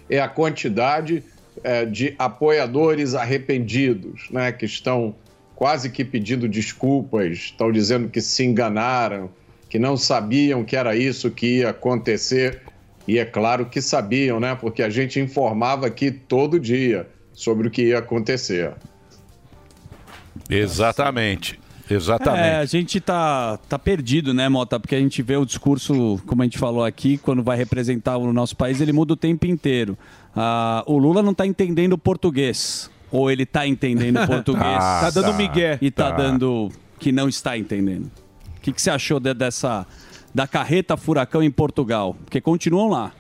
[SPEAKER 28] é a quantidade é, de apoiadores arrependidos, né, que estão quase que pedindo desculpas, estão dizendo que se enganaram, que não sabiam que era isso que ia acontecer. E é claro que sabiam, né? Porque a gente informava aqui todo dia sobre o que ia acontecer.
[SPEAKER 3] Exatamente. Exatamente.
[SPEAKER 7] É, a gente tá, tá perdido, né, Mota? Porque a gente vê o discurso, como a gente falou aqui, quando vai representar o nosso país, ele muda o tempo inteiro. Ah, o Lula não tá entendendo português. Ou ele tá entendendo português.
[SPEAKER 1] Tá. Tá dando migué.
[SPEAKER 7] E tá,
[SPEAKER 1] Tá.
[SPEAKER 7] dando que não está entendendo. O que, que você achou de- dessa da carreta furacão em Portugal? Porque continuam lá.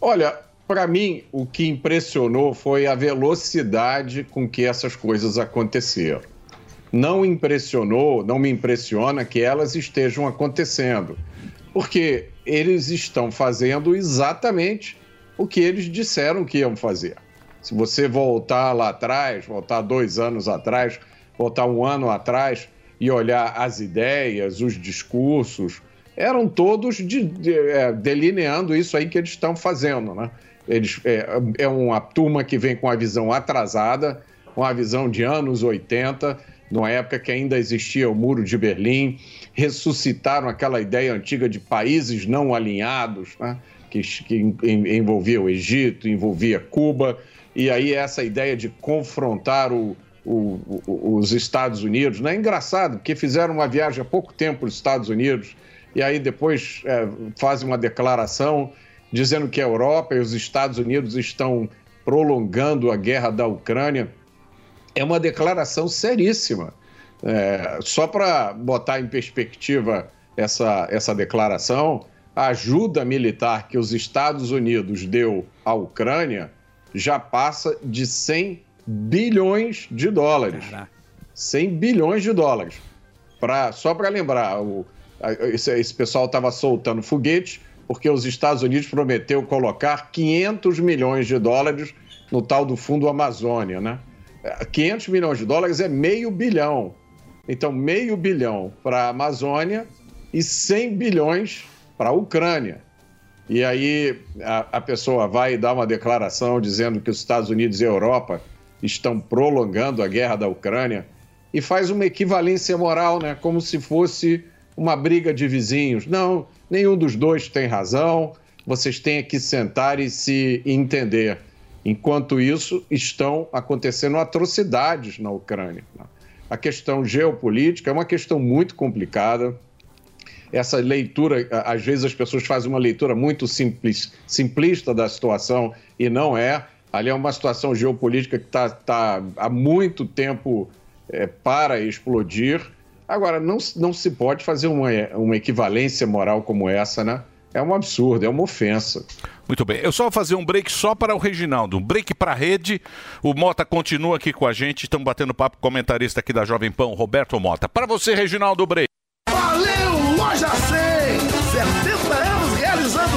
[SPEAKER 28] Olha, para mim, o que impressionou foi a velocidade com que essas coisas aconteceram. Não impressionou, não me impressiona que elas estejam acontecendo, porque eles estão fazendo exatamente o que eles disseram que iam fazer. Se você voltar lá atrás, voltar dois anos atrás, voltar um ano atrás e olhar as ideias, os discursos, eram todos de- de- é, delineando isso aí que eles estão fazendo, né? Eles, é, é uma turma que vem com a visão atrasada, com a visão de anos 80, numa época que ainda existia o Muro de Berlim, ressuscitaram aquela ideia antiga de países não alinhados, né? que, que en- en- envolvia o Egito, envolvia Cuba, e aí essa ideia de confrontar o- o- o- os Estados Unidos. Não é engraçado, porque fizeram uma viagem há pouco tempo para os Estados Unidos, e aí depois é, fazem uma declaração dizendo que a Europa e os Estados Unidos estão prolongando a guerra da Ucrânia. É uma declaração seríssima. É, só para botar em perspectiva essa, essa declaração, a ajuda militar que os Estados Unidos deu à Ucrânia já passa de 100 bilhões de dólares. 100 bilhões de dólares. Pra, só para lembrar, o, esse, esse pessoal estava soltando foguete porque os Estados Unidos prometeu colocar 500 milhões de dólares no tal do Fundo Amazônia, né? É, 500 milhões de dólares é meio bilhão. Então, meio bilhão para a Amazônia e 100 bilhões para a Ucrânia. E aí a, a pessoa vai dar uma declaração dizendo que os Estados Unidos e a Europa estão prolongando a guerra da Ucrânia e faz uma equivalência moral, né? Como se fosse uma briga de vizinhos. Não, nenhum dos dois tem razão. Vocês têm que sentar e se entender. Enquanto isso, estão acontecendo atrocidades na Ucrânia. né? A questão geopolítica é uma questão muito complicada essa leitura, às vezes as pessoas fazem uma leitura muito simples, simplista da situação e não é. Ali é uma situação geopolítica que está tá há muito tempo é, para explodir. Agora, não, se- não se pode fazer uma, uma equivalência moral como essa, né? É um absurdo, é uma ofensa.
[SPEAKER 3] Muito bem. Eu só vou fazer um break só para o Reginaldo. Um break para a rede. O Mota continua aqui com a gente. Estamos batendo papo com o comentarista aqui da Jovem Pan, Roberto Mota. Para você, Reginaldo, break.
[SPEAKER 29] Valeu, Loja 100! 70 anos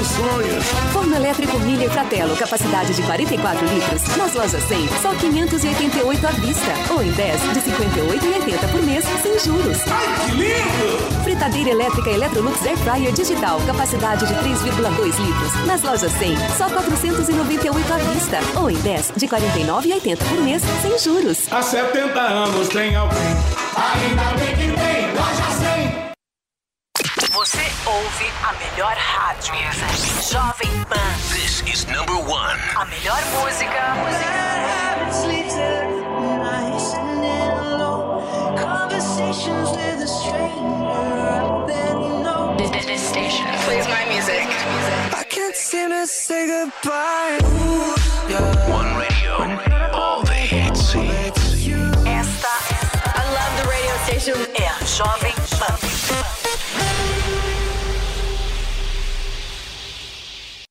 [SPEAKER 29] realizando sonhos.
[SPEAKER 30] Forno elétrico Miller Fratello, capacidade de 44 litros. Nas lojas 100, só 588 à vista. Ou em 10, de 58,80 por mês, sem juros.
[SPEAKER 29] Ai, que lindo!
[SPEAKER 30] Fritadeira elétrica Electrolux Air Fryer Digital, capacidade de 3,2 litros. Nas lojas 100, só 498 à vista. Ou em 10, de 49,80 por mês, sem juros.
[SPEAKER 29] Há 70 anos tem alguém. Ainda bem
[SPEAKER 31] Você ouve a melhor rádio. Jovem Pan.
[SPEAKER 20] This is number one.
[SPEAKER 31] A melhor música. This, this station plays my music.
[SPEAKER 32] I can't seem to say goodbye.
[SPEAKER 20] One radio. All
[SPEAKER 31] É a Jovem Pan.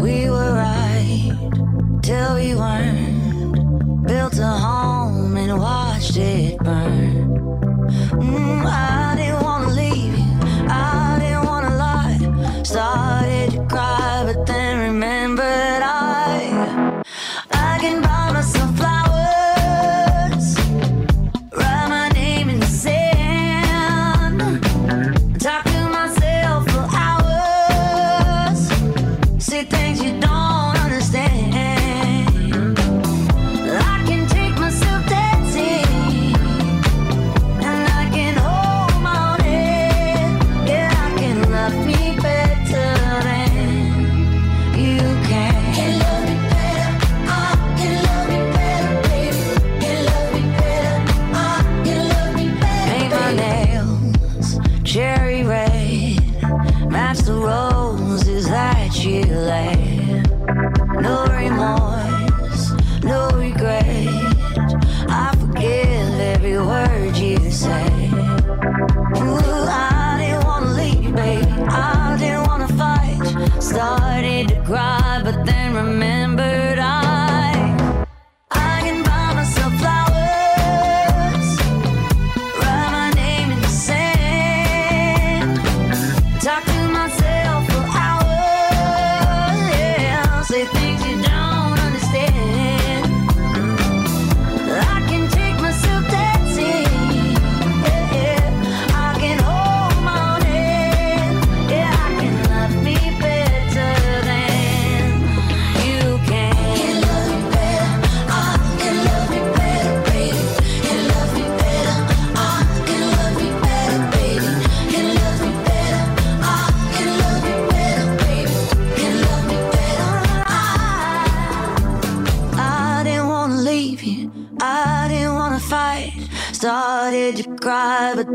[SPEAKER 16] We were right till we weren't. Built a home and watched it burn. Mm, I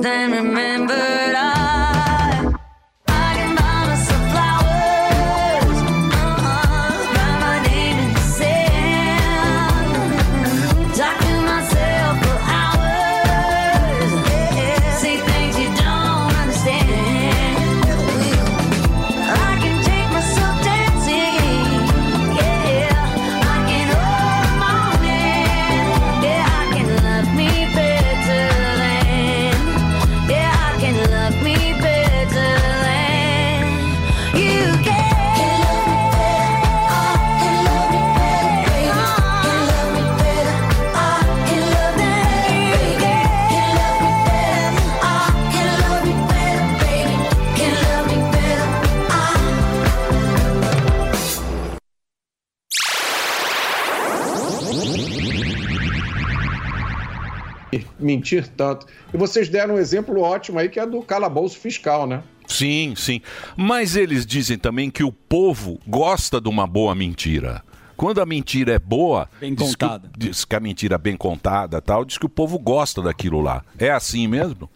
[SPEAKER 16] then remember
[SPEAKER 28] mentir tanto. E vocês deram um exemplo ótimo aí que é do calabouço fiscal, né?
[SPEAKER 3] Sim, sim. Mas eles dizem também que o povo gosta de uma boa mentira. Quando a mentira é boa,
[SPEAKER 7] Bem
[SPEAKER 3] diz que
[SPEAKER 7] contada.
[SPEAKER 3] diz que a mentira é bem contada tal, diz que o povo gosta daquilo lá. É assim mesmo?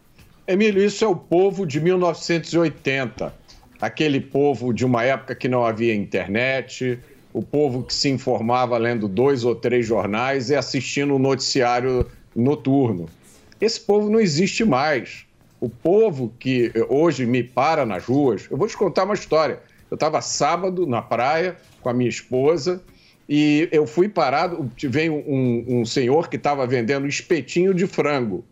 [SPEAKER 28] Emílio, isso é o povo de 1980. Aquele povo de uma época que não havia internet, o povo que se informava lendo dois ou três jornais e assistindo o noticiário noturno. Esse povo não existe mais. O povo que hoje me para nas ruas, eu vou te contar uma história. Eu estava sábado na praia com a minha esposa e eu fui parado. Veio um, um senhor que estava vendendo espetinho de frango.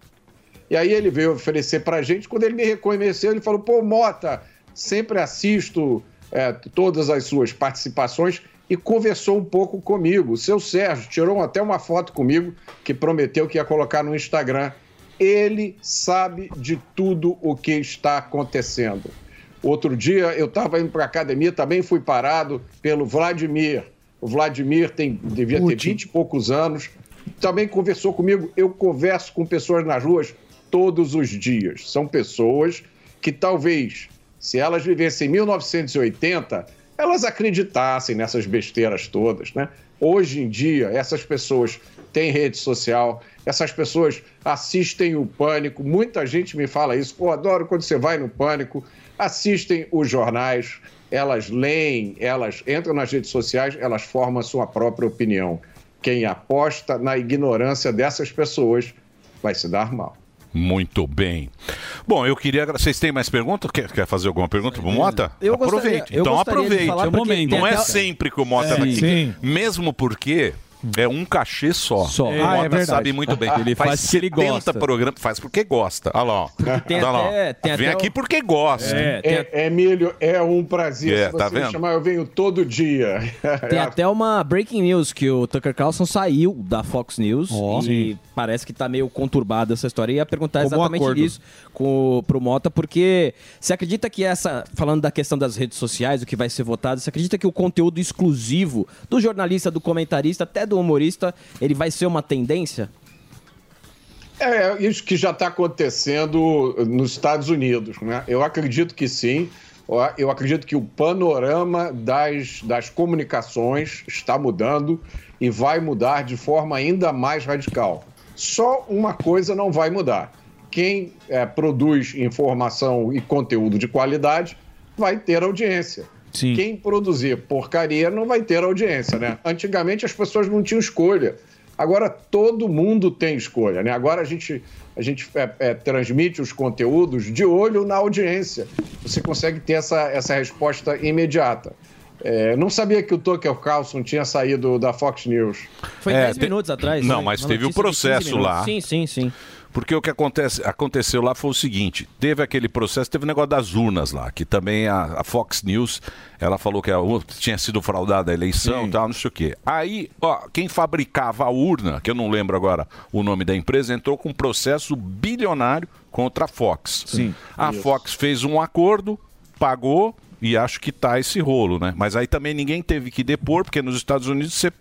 [SPEAKER 28] E aí ele veio oferecer pra gente. Quando ele me reconheceu, ele falou: Pô, Mota, sempre assisto é, todas as suas participações. e conversou um pouco comigo. O seu Sérgio tirou até uma foto comigo que prometeu que ia colocar no Instagram. Ele sabe de tudo o que está acontecendo. Outro dia eu estava indo para a academia, também fui parado pelo Vladimir. O Vladimir tem, devia ter 20 e poucos anos, também conversou comigo. Eu converso com pessoas nas ruas todos os dias. São pessoas que talvez, se elas vivessem em 1980, elas acreditassem nessas besteiras todas, né? Hoje em dia, essas pessoas têm rede social, essas pessoas assistem o Pânico. Muita gente me fala isso. Pô, adoro quando você vai no Pânico, assistem os jornais, elas leem, elas entram nas redes sociais, elas formam a sua própria opinião. Quem aposta na ignorância dessas pessoas vai se dar mal.
[SPEAKER 3] Muito bem. Bom, eu queria. Vocês têm mais perguntas? Quer, quer fazer alguma pergunta pro Mota?
[SPEAKER 4] Eu
[SPEAKER 3] aproveite.
[SPEAKER 4] gostaria- eu
[SPEAKER 3] então
[SPEAKER 4] gostaria de
[SPEAKER 3] aproveite.
[SPEAKER 4] falar porque
[SPEAKER 3] Não
[SPEAKER 4] tem
[SPEAKER 3] é sempre que o Mota
[SPEAKER 4] É,
[SPEAKER 3] tá aqui.
[SPEAKER 4] sim.
[SPEAKER 3] Mesmo porque. É um cachê só.
[SPEAKER 7] Só.
[SPEAKER 3] O
[SPEAKER 7] Ah, é verdade.
[SPEAKER 3] sabe muito bem.
[SPEAKER 7] Ele faz porque ele
[SPEAKER 3] 70
[SPEAKER 7] gosta.
[SPEAKER 3] programas, faz porque gosta. Olha lá. ó.
[SPEAKER 28] tem
[SPEAKER 3] Olha lá, ó.
[SPEAKER 28] até- tem
[SPEAKER 3] Vem
[SPEAKER 28] até
[SPEAKER 3] aqui
[SPEAKER 28] o-
[SPEAKER 3] porque gosta.
[SPEAKER 28] É, Emílio, é um prazer.
[SPEAKER 3] É,
[SPEAKER 28] Se você
[SPEAKER 3] tá
[SPEAKER 28] me
[SPEAKER 3] vendo?
[SPEAKER 28] chamar, eu venho todo dia.
[SPEAKER 4] Tem até uma breaking news que o Tucker Carlson saiu da Fox News
[SPEAKER 28] Ó.
[SPEAKER 4] e
[SPEAKER 28] Sim.
[SPEAKER 4] parece que tá meio conturbada essa história. E ia perguntar
[SPEAKER 1] Como
[SPEAKER 4] exatamente
[SPEAKER 1] acordo.
[SPEAKER 4] isso com, pro Mota, porque você acredita que essa, falando da questão das redes sociais, o que vai ser votado, você acredita que o conteúdo exclusivo do jornalista, do comentarista, até do humorista, ele vai ser uma tendência?
[SPEAKER 28] É isso que já está acontecendo nos Estados Unidos. Né? Eu acredito que sim. Eu acredito que o panorama das, das comunicações está mudando e vai mudar de forma ainda mais radical. Só uma coisa não vai mudar: quem eh, produz informação e conteúdo de qualidade vai ter audiência. Quem produzir porcaria não vai ter audiência, né? Antigamente as pessoas não tinham escolha. Agora todo mundo tem escolha, né? Agora a gente, a gente é, é, transmite os conteúdos de olho na audiência. Você consegue ter essa, essa resposta imediata. É, não sabia que o Tucker Carlson tinha saído da Fox News.
[SPEAKER 4] Foi
[SPEAKER 3] É,
[SPEAKER 4] 10
[SPEAKER 3] te-
[SPEAKER 4] minutos atrás.
[SPEAKER 3] Não,
[SPEAKER 4] né?
[SPEAKER 3] mas
[SPEAKER 4] Uma
[SPEAKER 3] teve o
[SPEAKER 4] 15
[SPEAKER 3] processo lá.
[SPEAKER 4] Sim, sim, sim.
[SPEAKER 3] Porque o que acontece, aconteceu lá foi o seguinte: teve aquele processo, teve o negócio das urnas lá, que também a, a Fox News ela falou que a tinha sido fraudada a eleição e tal, não sei o quê. Aí, ó, quem fabricava a urna, que eu não lembro agora o nome da empresa, entrou com um processo bilionário contra a Fox.
[SPEAKER 1] Sim.
[SPEAKER 3] A
[SPEAKER 1] Isso.
[SPEAKER 3] Fox fez um acordo, pagou. E acho que tá esse rolo, né? Mas aí também ninguém teve que depor, porque nos Estados Unidos você-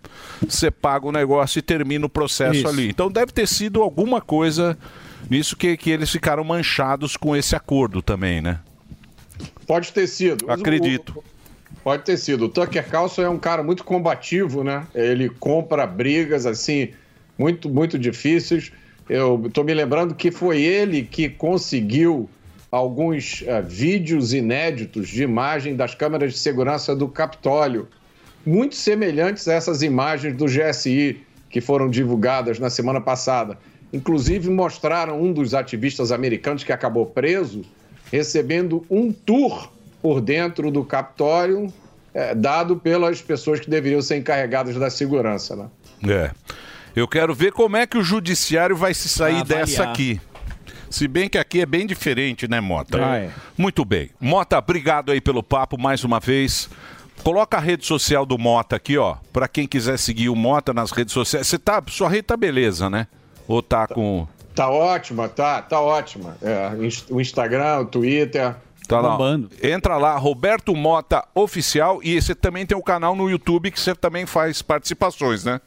[SPEAKER 3] você paga o negócio e termina o processo
[SPEAKER 1] Isso.
[SPEAKER 3] ali. Então deve ter sido alguma coisa nisso que, que eles ficaram manchados com esse acordo também, né?
[SPEAKER 28] Pode ter sido.
[SPEAKER 3] Acredito.
[SPEAKER 28] o- pode ter sido. O Tucker Carlson é um cara muito combativo, né? Ele compra brigas assim muito muito difíceis. Eu estou me lembrando que foi ele que conseguiu alguns eh, vídeos inéditos de imagem das câmeras de segurança do Capitólio, muito semelhantes a essas imagens do GSI que foram divulgadas na semana passada. Inclusive mostraram um dos ativistas americanos que acabou preso recebendo um tour por dentro do Capitólio, eh, dado pelas pessoas que deveriam ser encarregadas da segurança. Né?
[SPEAKER 3] É. Eu quero ver como é que o judiciário vai se sair dessa aqui. Se bem que aqui é bem diferente, né, Mota?
[SPEAKER 1] Ah, é.
[SPEAKER 3] Muito bem. Mota, obrigado aí pelo papo mais uma vez. Coloca a rede social do Mota aqui, ó, Pra quem quiser seguir o Mota nas redes sociais. Você tá, sua rede tá beleza, né? Ou tá com
[SPEAKER 28] Tá ótima, tá, tá ótima. É, o Instagram, o Twitter.
[SPEAKER 3] Tá lá. Entra lá, Roberto Mota Oficial. E você também tem o canal no YouTube que você também faz participações, né?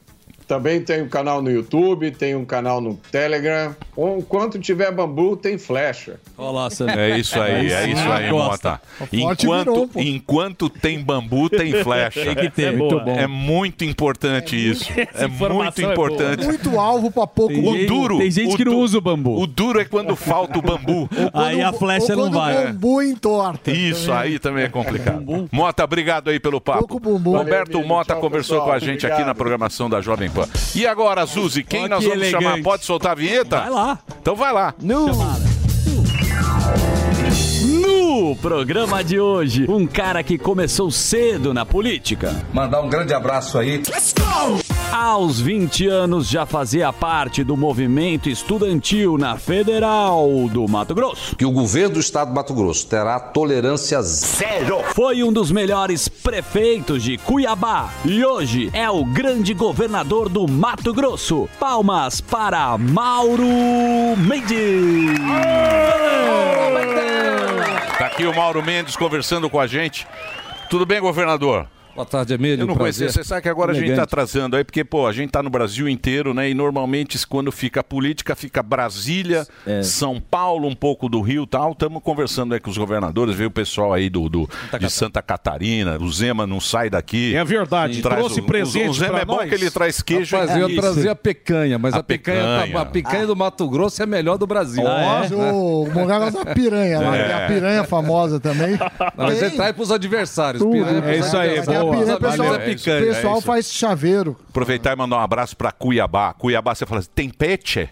[SPEAKER 28] Também tem um canal no YouTube, tem um canal no Telegram. Enquanto tiver bambu, tem flecha.
[SPEAKER 7] Olá,
[SPEAKER 3] É isso aí, é isso aí, Mota. Enquanto, enquanto tem bambu, tem flecha.
[SPEAKER 8] Tem que ter, É muito bom.
[SPEAKER 3] É muito importante isso. É muito
[SPEAKER 8] é
[SPEAKER 3] importante.
[SPEAKER 8] Muito alvo pra pouco
[SPEAKER 3] o
[SPEAKER 8] bambu.
[SPEAKER 3] duro.
[SPEAKER 7] tem gente
[SPEAKER 3] o
[SPEAKER 7] que não usa o bambu.
[SPEAKER 3] O duro é quando falta o bambu.
[SPEAKER 7] Aí a flecha não vai.
[SPEAKER 8] o bambu entorta.
[SPEAKER 3] Isso aí também é complicado. Mota, obrigado aí pelo papo.
[SPEAKER 8] bumbum.
[SPEAKER 3] Roberto
[SPEAKER 8] Valeu,
[SPEAKER 3] Mota
[SPEAKER 8] tchau,
[SPEAKER 3] conversou
[SPEAKER 8] pessoal.
[SPEAKER 3] com a gente aqui
[SPEAKER 8] Obrigado.
[SPEAKER 3] na programação da Jovem Pan. E agora, Zuzi, quem
[SPEAKER 7] Ó,
[SPEAKER 3] nós
[SPEAKER 7] que
[SPEAKER 3] vamos chamar?
[SPEAKER 7] elegante.
[SPEAKER 3] Pode soltar a vinheta?
[SPEAKER 7] Vai lá.
[SPEAKER 3] Então vai lá.
[SPEAKER 7] No programa de hoje, um cara que começou cedo na política.
[SPEAKER 33] Mandar um grande abraço aí.
[SPEAKER 7] Aos 20 anos já fazia parte do movimento estudantil na Federal do Mato Grosso.
[SPEAKER 33] Que o governo do estado do Mato Grosso terá tolerância zero.
[SPEAKER 7] Foi um dos melhores prefeitos de Cuiabá e hoje é o grande governador do Mato Grosso. Palmas para Mauro Mendes.
[SPEAKER 3] Tá aqui o Mauro Mendes conversando com a gente. Tudo bem, governador?
[SPEAKER 34] Boa tarde, Emílio.
[SPEAKER 3] Eu não
[SPEAKER 34] prazer.
[SPEAKER 3] conhecia. Você sabe que agora a gente está atrasando aí, porque, pô, a gente tá no Brasil inteiro, né? E normalmente, quando fica a política, fica Brasília,
[SPEAKER 34] É.
[SPEAKER 3] São Paulo, um pouco do Rio e tal. Estamos conversando aí com os governadores, veio o pessoal aí do, do- de Santa Catarina, o Zema não sai daqui.
[SPEAKER 1] É verdade, trouxe presente
[SPEAKER 3] O Zema é bom
[SPEAKER 1] nós.
[SPEAKER 3] que ele traz queijo
[SPEAKER 34] Rapaz,
[SPEAKER 3] e
[SPEAKER 34] eu ia trazer a picanha, mas a, picanha, tá-
[SPEAKER 3] picanha.
[SPEAKER 34] a picanha do Mato Grosso é a melhor do Brasil.
[SPEAKER 8] Mas o Morgado gosta da piranha lá,
[SPEAKER 34] É.
[SPEAKER 8] tem a piranha famosa também.
[SPEAKER 34] Não, mas ele traz pros adversários.
[SPEAKER 8] tudo.
[SPEAKER 34] piranha
[SPEAKER 8] É isso aí,
[SPEAKER 34] adversários.
[SPEAKER 8] boa.
[SPEAKER 34] Amigos
[SPEAKER 8] pessoal-
[SPEAKER 34] é picanha.
[SPEAKER 8] O pessoal
[SPEAKER 3] isso.
[SPEAKER 8] faz chaveiro.
[SPEAKER 3] Aproveitar e mandar um abraço para Cuiabá. Cuiabá, você fala assim, tem peixe?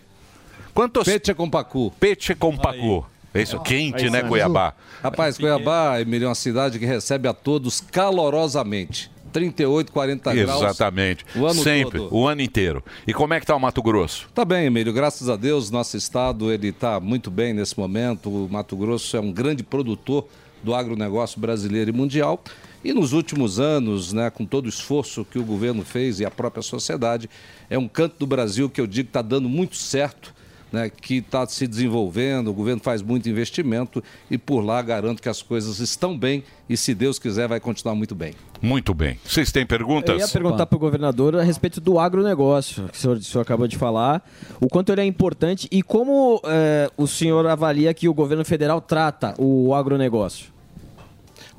[SPEAKER 3] Quantos...
[SPEAKER 34] Peixe com pacu.
[SPEAKER 3] Peixe com pacu. É isso, quente, né, Cuiabá?
[SPEAKER 34] Rapaz, Cuiabá, Emílio, é uma cidade que recebe a todos calorosamente. 38, 40 graus.
[SPEAKER 3] Exatamente.
[SPEAKER 34] O ano
[SPEAKER 3] Sempre,
[SPEAKER 34] todo.
[SPEAKER 3] o ano inteiro. E como é que tá o Mato Grosso?
[SPEAKER 34] Tá bem, Emílio. Graças a Deus, nosso estado ele está muito bem nesse momento. O Mato Grosso é um grande produtor do agronegócio brasileiro e mundial. E nos últimos anos, né, com todo o esforço que o governo fez e a própria sociedade, é um canto do Brasil que eu digo que está dando muito certo, né, que está se desenvolvendo. O governo faz muito investimento e por lá garanto que as coisas estão bem e, se Deus quiser, vai continuar muito bem.
[SPEAKER 3] Muito bem. Vocês têm perguntas?
[SPEAKER 4] Eu ia perguntar para o governador a respeito do agronegócio, que o senhor, o senhor acabou de falar, o quanto ele é importante e como eh, o senhor avalia que o governo federal trata o agronegócio.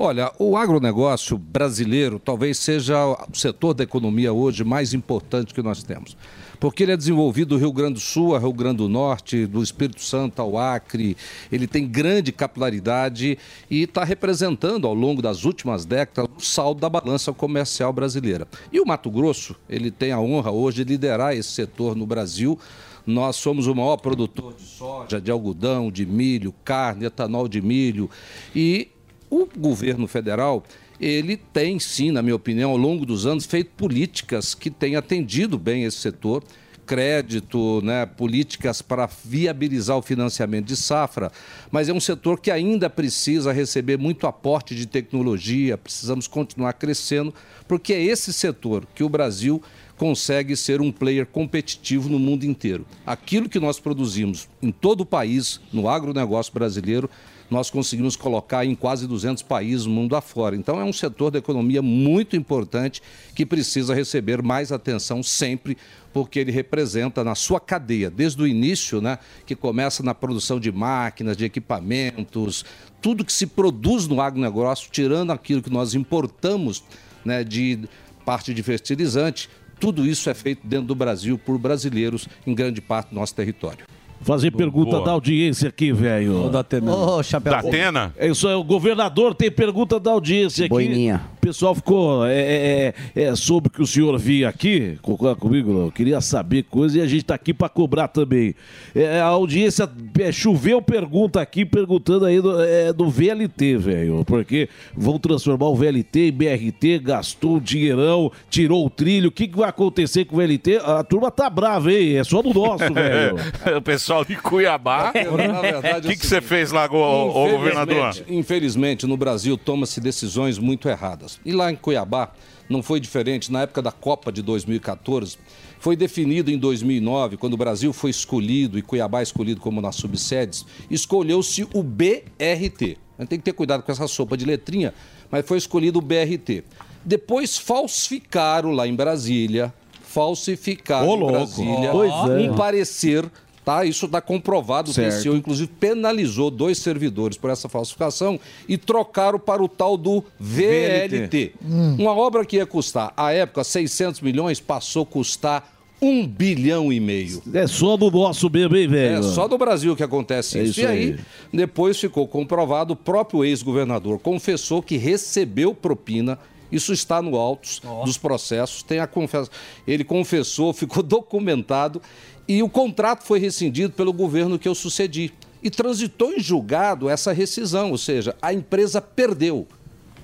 [SPEAKER 34] Olha, o agronegócio brasileiro talvez seja o setor da economia hoje mais importante que nós temos. Porque ele é desenvolvido do Rio Grande do Sul ao Rio Grande do Norte, do Espírito Santo ao Acre, ele tem grande capilaridade e está representando ao longo das últimas décadas o saldo da balança comercial brasileira. E o Mato Grosso, ele tem a honra hoje de liderar esse setor no Brasil. Nós somos o maior produtor de soja, de algodão, de milho, carne, etanol de milho e o governo federal, ele tem sim, na minha opinião, ao longo dos anos, feito políticas que têm atendido bem esse setor, crédito, né, políticas para viabilizar o financiamento de safra, mas é um setor que ainda precisa receber muito aporte de tecnologia, precisamos continuar crescendo, porque é esse setor que o Brasil consegue ser um player competitivo no mundo inteiro. Aquilo que nós produzimos em todo o país, no agronegócio brasileiro, nós conseguimos colocar em quase 200 países mundo afora. Então é um setor da economia muito importante que precisa receber mais atenção sempre, porque ele representa na sua cadeia, desde o início, né, que começa na produção de máquinas, de equipamentos, tudo que se produz no agronegócio, tirando aquilo que nós importamos né, de parte de fertilizante, tudo isso é feito dentro do Brasil por brasileiros em grande parte do nosso território.
[SPEAKER 1] Fazer pergunta
[SPEAKER 34] boa.
[SPEAKER 1] da audiência aqui, velho.
[SPEAKER 34] da Atena.
[SPEAKER 1] Ô,
[SPEAKER 34] chapéu. Da Atena?
[SPEAKER 1] É isso aí, o governador tem pergunta da audiência aqui.
[SPEAKER 35] Boininha.
[SPEAKER 1] O pessoal ficou. É, é, é, é, soube que o senhor vinha aqui, concorda comigo? Eu queria saber coisa e a gente tá aqui para cobrar também. É, a audiência é, choveu pergunta aqui, perguntando aí do, é, do VLT, velho. Porque vão transformar o VLT em BRT, gastou um dinheirão, tirou o trilho. O que, que vai acontecer com o VLT? A turma tá brava, hein? É só do nosso, velho.
[SPEAKER 3] o pessoal de Cuiabá.
[SPEAKER 34] Na verdade,
[SPEAKER 3] O que, que você fez lá, go- ô, governador?
[SPEAKER 34] Infelizmente- Infelizmente, no Brasil toma-se decisões muito erradas. E lá em Cuiabá não foi diferente. Na época da Copa de 2014, foi definido em 2009, quando o Brasil foi escolhido e Cuiabá escolhido como nas subsedes, escolheu-se o BRT. A gente tem que ter cuidado com essa sopa de letrinha, mas foi escolhido o BRT. Depois falsificaram lá em Brasília, falsificaram
[SPEAKER 1] Ô,
[SPEAKER 34] em. Brasília
[SPEAKER 1] Pois é.
[SPEAKER 34] um parecer Tá? Isso está comprovado. O
[SPEAKER 1] Certo.
[SPEAKER 34] TCU, inclusive, penalizou dois servidores por essa falsificação e trocaram para o tal do VLT.
[SPEAKER 1] Hum.
[SPEAKER 34] Uma obra que ia custar, à época, 600 milhões, passou a custar um bilhão e meio.
[SPEAKER 1] É só do nosso bebê, velho.
[SPEAKER 34] É só do Brasil que acontece
[SPEAKER 1] É
[SPEAKER 34] isso.
[SPEAKER 1] isso
[SPEAKER 34] E aí,
[SPEAKER 1] aí.
[SPEAKER 34] depois ficou comprovado, o próprio ex-governador confessou que recebeu propina. Isso está no autos dos processos. Tem a confessa... Ele confessou, ficou documentado e o contrato foi rescindido pelo governo que eu sucedi. E transitou em julgado essa rescisão, ou seja, a empresa perdeu.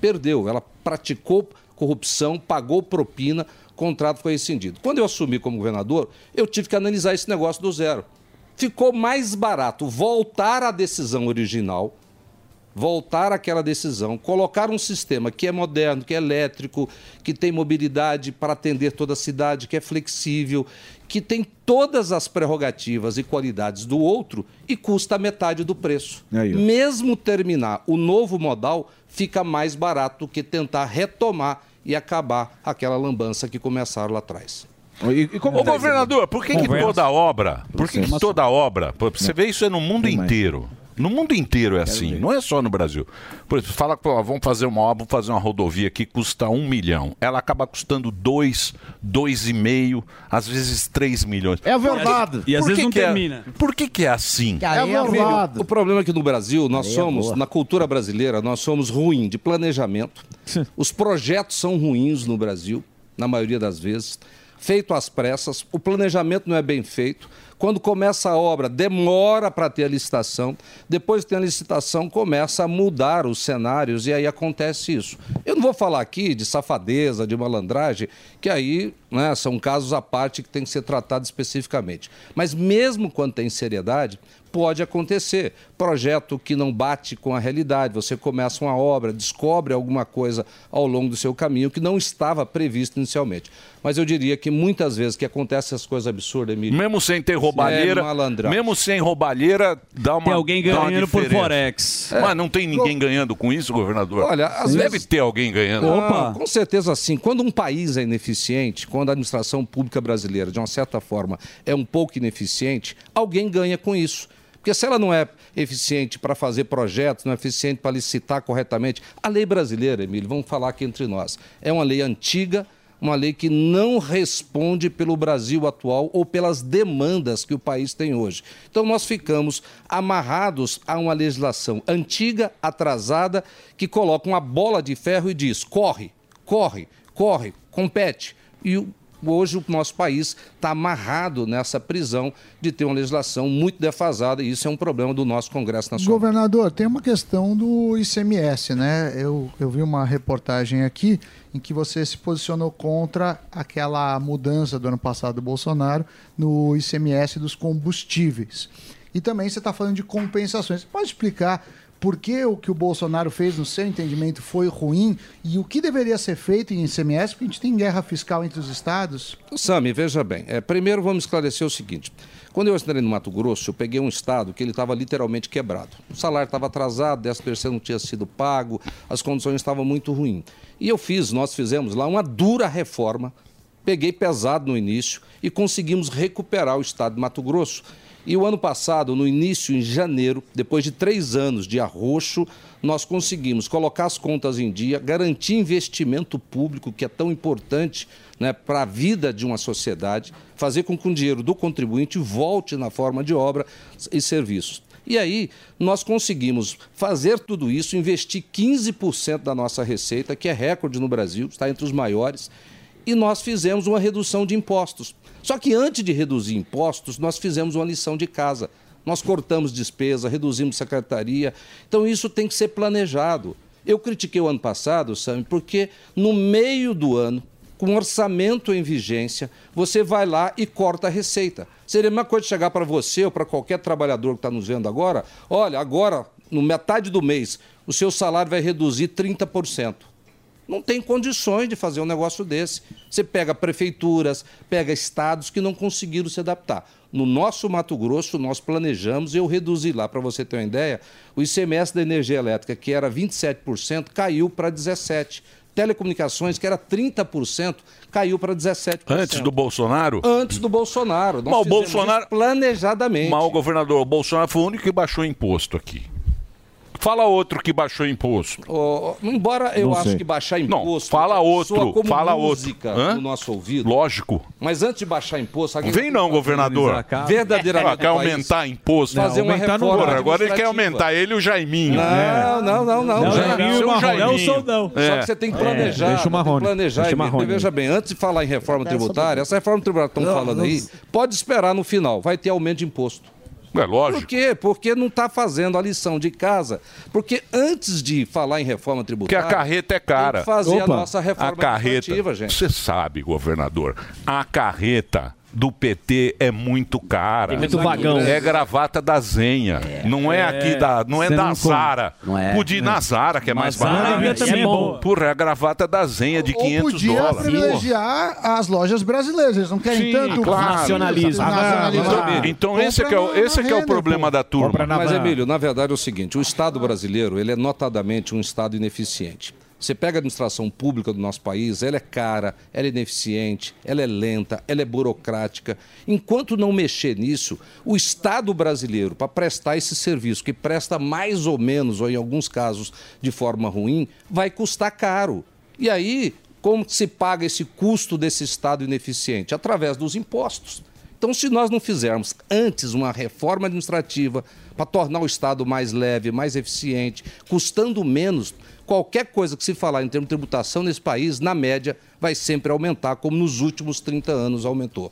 [SPEAKER 34] Perdeu. Ela praticou corrupção, pagou propina, o contrato foi rescindido. Quando eu assumi como governador, eu tive que analisar esse negócio do zero. Ficou mais barato voltar à decisão original, voltar àquela decisão, colocar um sistema que é moderno, que é elétrico, que tem mobilidade para atender toda a cidade, que é flexível, que tem todas as prerrogativas e qualidades do outro e custa metade do preço. Mesmo terminar o novo modal, fica mais barato que tentar retomar e acabar aquela lambança que começaram lá atrás.
[SPEAKER 3] Ô, governador, por que, que toda obra, por que, que toda obra, você vê isso é no mundo inteiro. No mundo inteiro é assim, não é só no Brasil. Por exemplo, fala que vamos fazer uma obra, vamos fazer uma rodovia que custa um milhão. Ela acaba custando dois, dois e meio, às vezes três milhões.
[SPEAKER 1] É verdade.
[SPEAKER 3] E às
[SPEAKER 34] Por
[SPEAKER 3] vezes
[SPEAKER 34] que
[SPEAKER 3] não
[SPEAKER 34] que é-
[SPEAKER 3] termina. Por que, que é assim?
[SPEAKER 34] Filho, o problema é que no Brasil nós
[SPEAKER 3] é
[SPEAKER 34] somos, na cultura brasileira, nós somos ruim de planejamento. Os projetos são ruins no Brasil, na maioria das vezes. Feito às pressas, o planejamento não é bem feito. Quando começa a obra, demora para ter a licitação. Depois que tem a licitação, começa a mudar os cenários e aí acontece isso. Eu não vou falar aqui de safadeza, de malandragem, que aí né, são casos à parte que tem que ser tratado especificamente. Mas mesmo quando tem seriedade, pode acontecer. Projeto que não bate com a realidade, você começa uma obra, descobre alguma coisa ao longo do seu caminho que não estava previsto inicialmente. Mas eu diria que muitas vezes que acontecem essas coisas absurdas, Emílio.
[SPEAKER 3] Mesmo sem ter roubalheira,
[SPEAKER 34] É
[SPEAKER 3] mesmo sem roubalheira, dá uma
[SPEAKER 34] Tem alguém ganhando por. Forex.
[SPEAKER 3] Mas não tem ninguém ganhando com isso, governador?
[SPEAKER 34] Olha, às
[SPEAKER 3] deve
[SPEAKER 34] vezes-
[SPEAKER 3] ter alguém ganhando.
[SPEAKER 34] Ah, com certeza sim. Quando um país é ineficiente, quando a administração pública brasileira, de uma certa forma, é um pouco ineficiente, alguém ganha com isso. Porque se ela não é eficiente para fazer projetos, não é eficiente para licitar corretamente, a lei brasileira, Emílio, vamos falar aqui entre nós, é uma lei antiga, uma lei que não responde pelo Brasil atual ou pelas demandas que o país tem hoje. Então nós ficamos amarrados a uma legislação antiga, atrasada, que coloca uma bola de ferro e diz: corre, corre, corre, compete. E o- hoje o nosso país está amarrado nessa prisão de ter uma legislação muito defasada e isso é um problema do nosso Congresso Nacional.
[SPEAKER 8] Governador, tem uma questão do ICMS, né? Eu, eu vi uma reportagem aqui em que você se posicionou contra aquela mudança do ano passado do Bolsonaro no ICMS dos combustíveis. E também você está falando de compensações. Você pode explicar por que o que o Bolsonaro fez, no seu entendimento, foi ruim e o que deveria ser feito em ICMS? Porque a gente tem guerra fiscal entre os estados.
[SPEAKER 34] Sami, veja bem. É, primeiro vamos esclarecer o seguinte. Quando eu entrei no Mato Grosso, eu peguei um estado que ele estava literalmente quebrado. O salário estava atrasado, 13 terceiro não tinha sido pago, as condições estavam muito ruins. E eu fiz, nós fizemos lá uma dura reforma, peguei pesado no início e conseguimos recuperar o estado de Mato Grosso. E o ano passado, no início, em janeiro, depois de três anos de arroxo, nós conseguimos colocar as contas em dia, garantir investimento público, que é tão importante né, para a vida de uma sociedade, fazer com que o dinheiro do contribuinte volte na forma de obra e serviços. E aí, nós conseguimos fazer tudo isso, investir 15% da nossa receita, que é recorde no Brasil, está entre os maiores, e nós fizemos uma redução de impostos. Só que antes de reduzir impostos, nós fizemos uma lição de casa. Nós cortamos despesa, reduzimos secretaria. Então isso tem que ser planejado. Eu critiquei o ano passado, Sami, porque no meio do ano, com orçamento em vigência, você vai lá e corta a receita. Seria a mesma coisa chegar para você ou para qualquer trabalhador que está nos vendo agora, olha, agora, no metade do mês, o seu salário vai reduzir 30% não tem condições de fazer um negócio desse. Você pega prefeituras, pega estados que não conseguiram se adaptar. No nosso Mato Grosso, nós planejamos, eu reduzi lá, para você ter uma ideia, o ICMS da energia elétrica, que era 27%, caiu para 17%. Telecomunicações, que era 30%, caiu para 17%.
[SPEAKER 3] Antes do Bolsonaro?
[SPEAKER 34] Antes do Bolsonaro. Nós
[SPEAKER 3] Mas o Bolsonaro-
[SPEAKER 34] planejadamente.
[SPEAKER 3] Mas o governador, o Bolsonaro foi o único que baixou imposto aqui. Fala outro que baixou imposto.
[SPEAKER 34] Ó, embora eu
[SPEAKER 3] Não
[SPEAKER 34] acho que baixar
[SPEAKER 3] Não,
[SPEAKER 34] imposto.
[SPEAKER 3] fala
[SPEAKER 34] soa
[SPEAKER 3] outro,
[SPEAKER 34] como
[SPEAKER 3] fala
[SPEAKER 34] música
[SPEAKER 3] outro. Hã?
[SPEAKER 34] no nosso ouvido.
[SPEAKER 3] Lógico.
[SPEAKER 34] Mas antes de baixar imposto,
[SPEAKER 3] Vem não, governador.
[SPEAKER 34] Verdadeiramente.
[SPEAKER 3] Ah, quer aumentar imposto?
[SPEAKER 34] Fazer uma
[SPEAKER 3] Aumentar não
[SPEAKER 34] reforma.
[SPEAKER 3] Agora ele quer aumentar ele e o Jaiminho.
[SPEAKER 34] Não, não, não, não.
[SPEAKER 3] Não, Jaiminho e o Marrone.
[SPEAKER 34] Não
[SPEAKER 3] Não
[SPEAKER 34] sou,
[SPEAKER 3] não.
[SPEAKER 34] Só
[SPEAKER 3] É.
[SPEAKER 34] que você tem que
[SPEAKER 3] É,
[SPEAKER 34] planejar.
[SPEAKER 3] deixa o Marrone.
[SPEAKER 34] planejar.
[SPEAKER 3] Deixa o. Marrone.
[SPEAKER 34] Veja bem, antes de falar em reforma tributária, essa reforma tributária que estão
[SPEAKER 3] Não,
[SPEAKER 34] falando
[SPEAKER 3] não-
[SPEAKER 34] aí, pode esperar no final, vai ter aumento de imposto.
[SPEAKER 3] É lógico.
[SPEAKER 34] Por quê? Porque não está fazendo a lição de casa. Porque antes de falar em reforma
[SPEAKER 3] Porque
[SPEAKER 34] tributária.
[SPEAKER 3] a carreta é cara.
[SPEAKER 34] Tem que fazer a nossa reforma
[SPEAKER 3] A carreta, você sabe, governador, a carreta do PT é muito cara.
[SPEAKER 4] Tem muito vagão.
[SPEAKER 3] É gravata da Zenha. Não é,
[SPEAKER 4] É.
[SPEAKER 3] aqui da, não é
[SPEAKER 4] Você
[SPEAKER 3] da
[SPEAKER 4] não.
[SPEAKER 3] Zara.
[SPEAKER 4] Não é.
[SPEAKER 3] Podia ir na Zara, que é mais
[SPEAKER 8] Zara
[SPEAKER 3] barato.
[SPEAKER 8] devia também é bom.
[SPEAKER 3] Porra, é a gravata da Zenha de
[SPEAKER 8] Ou
[SPEAKER 3] 500
[SPEAKER 8] podia
[SPEAKER 3] dólares.
[SPEAKER 8] privilegiar as lojas brasileiras. Eles não querem
[SPEAKER 3] Sim,
[SPEAKER 8] tanto
[SPEAKER 3] claro.
[SPEAKER 8] nacionalismo.
[SPEAKER 3] Então, então esse é, que é, o- esse é, que é o problema da turma.
[SPEAKER 34] Mas, Emílio, na verdade é o seguinte: o Estado brasileiro ele é notadamente um Estado ineficiente. Você pega a administração pública do nosso país, ela é cara, ela é ineficiente, ela é lenta, ela é burocrática. Enquanto não mexer nisso, o Estado brasileiro, para prestar esse serviço, que presta mais ou menos, ou em alguns casos de forma ruim, vai custar caro. E aí, como se paga esse custo desse Estado ineficiente? Através dos impostos. Então, se nós não fizermos antes uma reforma administrativa para tornar o Estado mais leve, mais eficiente, custando menos, qualquer coisa que se falar em termos de tributação nesse país, na média, vai sempre aumentar, como nos últimos 30 anos aumentou.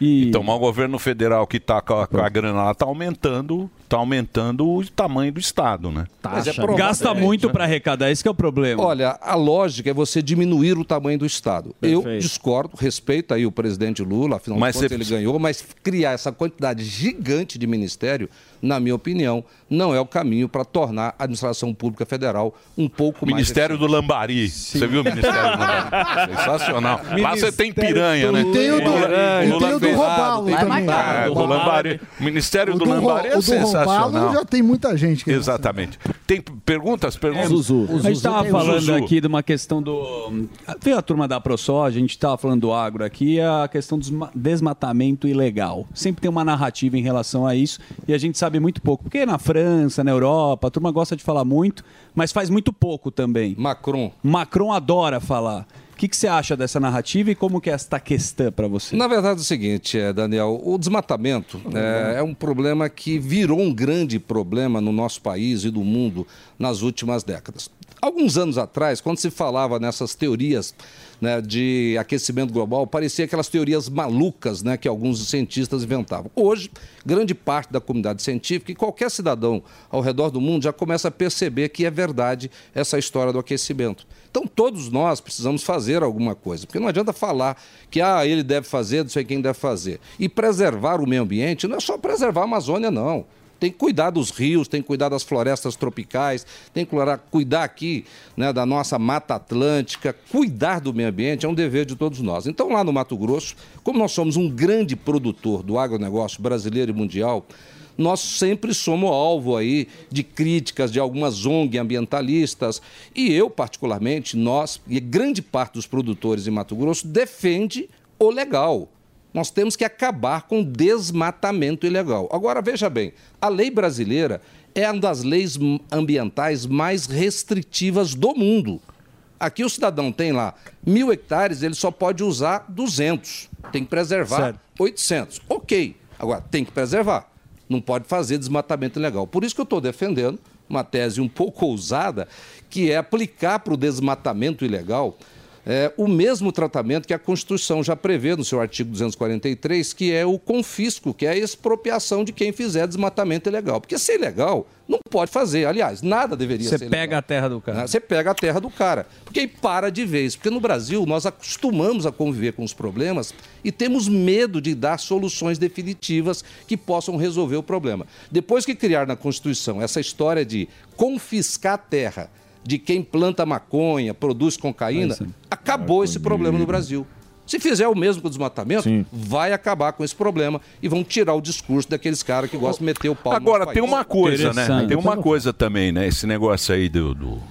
[SPEAKER 3] Então, mas o governo federal que está com, a- com a grana lá está aumentando, tá aumentando o tamanho do Estado, né?
[SPEAKER 34] Mas é provável.
[SPEAKER 7] Gasta muito para arrecadar, esse que é o problema.
[SPEAKER 34] Olha, a lógica é você diminuir o tamanho do Estado. Eu
[SPEAKER 7] Perfeito.
[SPEAKER 34] discordo, respeito aí o presidente Lula, afinal
[SPEAKER 3] Mas
[SPEAKER 34] de contas
[SPEAKER 3] você-
[SPEAKER 34] ele ganhou, mas criar essa quantidade gigante de ministério, na minha opinião, não é o caminho para tornar a administração pública federal um pouco mais
[SPEAKER 3] Ministério do Lambari. Você viu o Ministério do Lambari? Sensacional. Lá você tem piranha, né?
[SPEAKER 8] E tem o do,
[SPEAKER 3] Lula-
[SPEAKER 8] e
[SPEAKER 3] Lula
[SPEAKER 8] tem o do Robalo
[SPEAKER 3] Tem. É, do Lambari. O Ministério
[SPEAKER 8] O
[SPEAKER 3] do
[SPEAKER 8] do,
[SPEAKER 3] Lambari é
[SPEAKER 8] o do Robalo
[SPEAKER 3] sensacional.
[SPEAKER 8] já tem muita gente. Que
[SPEAKER 3] Exatamente. Tem perguntas? Perguntas?
[SPEAKER 7] a gente estava falando
[SPEAKER 3] Zuzu.
[SPEAKER 7] aqui de uma questão do. Veio a turma da ProSoja, a gente estava falando do agro aqui, a questão do desma- desmatamento ilegal. Sempre tem uma narrativa em relação a isso e a gente sabe muito pouco. Porque na França, na Europa, a turma gosta de falar muito, mas faz muito pouco também.
[SPEAKER 34] Macron.
[SPEAKER 7] Macron adora falar. O que, que você acha dessa narrativa e como que é esta questão para você?
[SPEAKER 34] Na verdade é o seguinte, é, Daniel, o desmatamento é, é um problema que virou um grande problema no nosso país e do mundo nas últimas décadas. Alguns anos atrás, quando se falava nessas teorias né, de aquecimento global, parecia aquelas teorias malucas né, que alguns cientistas inventavam. Hoje, grande parte da comunidade científica e qualquer cidadão ao redor do mundo já começa a perceber que é verdade essa história do aquecimento. Então todos nós precisamos fazer alguma coisa, porque não adianta falar que ah, ele deve fazer, não sei quem deve fazer. E preservar o meio ambiente não é só preservar a Amazônia, não. Tem que cuidar dos rios, tem que cuidar das florestas tropicais, tem que cuidar- aqui né, da nossa Mata Atlântica. Cuidar do meio ambiente é um dever de todos nós. Então, lá no Mato Grosso, como nós somos um grande produtor do agronegócio brasileiro e mundial, nós sempre somos alvo aí de críticas de algumas ONG ambientalistas e eu particularmente, nós e grande parte dos produtores em Mato Grosso defende o legal. Nós temos que acabar com o desmatamento ilegal. Agora veja bem, a lei brasileira é uma das leis ambientais mais restritivas do mundo. Aqui o cidadão tem lá mil hectares, ele só pode usar 200. Tem que preservar
[SPEAKER 7] Certo.
[SPEAKER 34] 800. Ok. Agora, tem que preservar. Não pode fazer desmatamento ilegal. Por isso que eu estou defendendo uma tese um pouco ousada, que é aplicar para o desmatamento ilegal é, o mesmo tratamento que a Constituição já prevê no seu artigo 243, que é o confisco, que é a expropriação de quem fizer desmatamento ilegal. Porque se é ilegal, não pode fazer. Aliás, nada deveria
[SPEAKER 7] Você
[SPEAKER 34] ser
[SPEAKER 7] pega a terra do cara.
[SPEAKER 34] né? Você pega a terra do cara. Porque aí para de vez. Porque no Brasil nós acostumamos a conviver com os problemas e temos medo de dar soluções definitivas que possam resolver o problema. Depois que criar na Constituição essa história de confiscar a terra de quem planta maconha, produz cocaína, acabou esse problema no Brasil. Se fizer o mesmo com o desmatamento, vai acabar com esse problema e vão tirar o discurso daqueles caras que gostam de meter o pau no
[SPEAKER 3] Agora, tem
[SPEAKER 34] país.
[SPEAKER 3] uma coisa, né? Tem uma coisa também, né? Esse negócio aí do. do-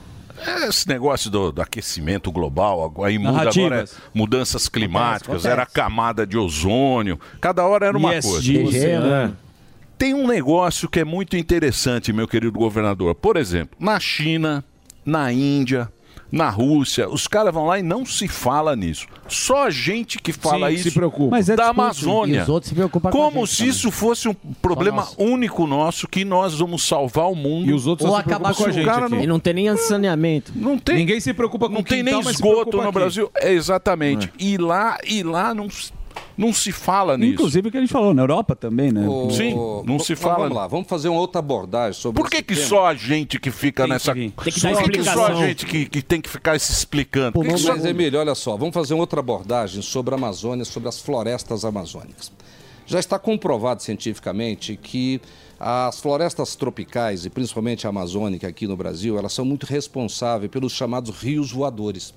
[SPEAKER 3] é, Esse negócio do, do aquecimento global, agora- aí muda agora é mudanças climáticas,
[SPEAKER 7] Acontece,
[SPEAKER 3] era a camada de ozônio, cada hora era uma
[SPEAKER 7] ESG,
[SPEAKER 3] coisa.
[SPEAKER 7] oceano.
[SPEAKER 3] Tem um negócio que é muito interessante, meu querido governador. Por exemplo, na China, na Índia, na Rússia, os caras vão lá e não se fala nisso. Só a gente que fala
[SPEAKER 1] Sim,
[SPEAKER 3] isso
[SPEAKER 1] se preocupa.
[SPEAKER 35] Mas é
[SPEAKER 3] da
[SPEAKER 35] discurso,
[SPEAKER 3] Amazônia.
[SPEAKER 35] os outros se preocupam com a
[SPEAKER 3] Como
[SPEAKER 35] gente
[SPEAKER 3] se
[SPEAKER 35] também.
[SPEAKER 3] isso fosse um problema
[SPEAKER 35] nosso.
[SPEAKER 3] único nosso, que nós vamos salvar o mundo.
[SPEAKER 1] E os outros
[SPEAKER 35] Ou acabar com a
[SPEAKER 1] o
[SPEAKER 35] gente
[SPEAKER 1] cara
[SPEAKER 35] aqui.
[SPEAKER 1] não-
[SPEAKER 35] E não tem nem saneamento.
[SPEAKER 3] Não tem.
[SPEAKER 1] Ninguém se preocupa com
[SPEAKER 3] Não tem nem esgoto no
[SPEAKER 1] aqui.
[SPEAKER 3] Brasil. É, exatamente. E lá, e lá não. Não se fala nisso.
[SPEAKER 7] Inclusive o que a gente falou, na Europa também, né?
[SPEAKER 34] Ô,
[SPEAKER 3] Sim, não se fala.
[SPEAKER 34] Vamos lá, vamos fazer uma outra abordagem sobre
[SPEAKER 3] Por que,
[SPEAKER 34] esse
[SPEAKER 3] que
[SPEAKER 34] tema.
[SPEAKER 3] só a gente que fica
[SPEAKER 34] Tem
[SPEAKER 3] nessa.
[SPEAKER 34] que- tem que
[SPEAKER 3] só,
[SPEAKER 34] dar
[SPEAKER 3] por que que só a gente que, que tem que ficar se explicando? Por que que só-
[SPEAKER 34] Mas, Emílio, olha só, vamos fazer uma outra abordagem sobre a Amazônia, sobre as florestas amazônicas. Já está comprovado cientificamente que as florestas tropicais, e principalmente a amazônica aqui no Brasil, elas são muito responsáveis pelos chamados rios voadores.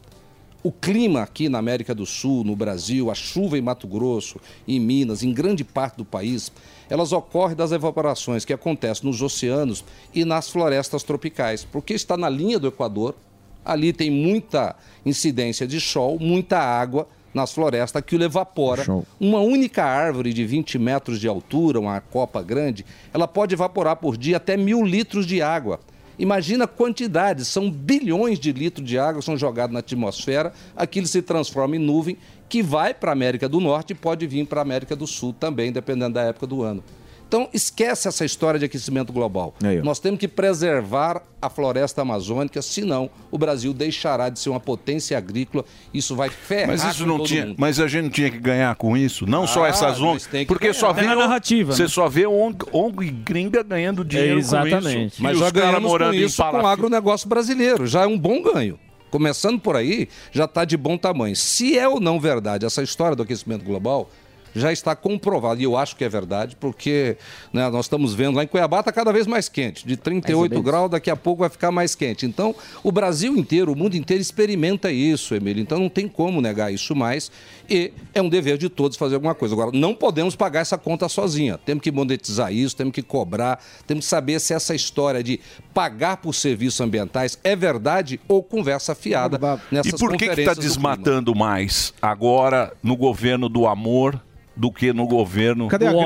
[SPEAKER 34] O clima aqui na América do Sul, no Brasil, a chuva em Mato Grosso, em Minas, em grande parte do país, elas ocorrem das evaporações que acontecem nos oceanos e nas florestas tropicais, porque está na linha do Equador, ali tem muita incidência de sol, muita água nas florestas, aquilo evapora. Uma única árvore de 20 metros de altura, uma copa grande, ela pode evaporar por dia até mil litros de água. Imagina a quantidade, são bilhões de litros de água que são jogados na atmosfera, aquilo se transforma em nuvem que vai para a América do Norte e pode vir para a América do Sul também, dependendo da época do ano. Então, esquece essa história de aquecimento global. Nós temos que preservar a floresta amazônica, senão o Brasil deixará de ser uma potência agrícola. Isso vai ferrar
[SPEAKER 3] Mas isso não
[SPEAKER 34] todo
[SPEAKER 3] tinha,
[SPEAKER 34] mundo.
[SPEAKER 3] mas a gente não tinha que ganhar com isso, não só
[SPEAKER 34] Ah,
[SPEAKER 3] essas
[SPEAKER 34] nós
[SPEAKER 3] ONGs, porque
[SPEAKER 34] ganhar.
[SPEAKER 3] só vê
[SPEAKER 34] Tem a narrativa,
[SPEAKER 3] você
[SPEAKER 34] né?
[SPEAKER 3] só vê ONG, ONG gringa ganhando dinheiro com isso.
[SPEAKER 34] Mas
[SPEAKER 3] e
[SPEAKER 34] já
[SPEAKER 3] os caras
[SPEAKER 34] ganhamos
[SPEAKER 3] morando
[SPEAKER 34] com
[SPEAKER 3] em
[SPEAKER 34] isso com o agronegócio brasileiro. Já é um bom ganho. Começando por aí, já está de bom tamanho. Se é ou não verdade essa história do aquecimento global, já está comprovado. E eu acho que é verdade, porque né, nós estamos vendo lá em Cuiabá está cada vez mais quente. De 38 graus, daqui a pouco vai ficar mais quente. Então, o Brasil inteiro, o mundo inteiro experimenta isso, Emílio. Então, não tem como negar isso mais. E é um dever de todos fazer alguma coisa. Agora, não podemos pagar essa conta sozinha. Temos que monetizar isso, temos que cobrar, temos que saber se essa história de pagar por serviços ambientais é verdade ou conversa fiada nessas
[SPEAKER 3] E por que está desmatando mais agora no governo do amor do que no governo
[SPEAKER 1] Cadê
[SPEAKER 3] do?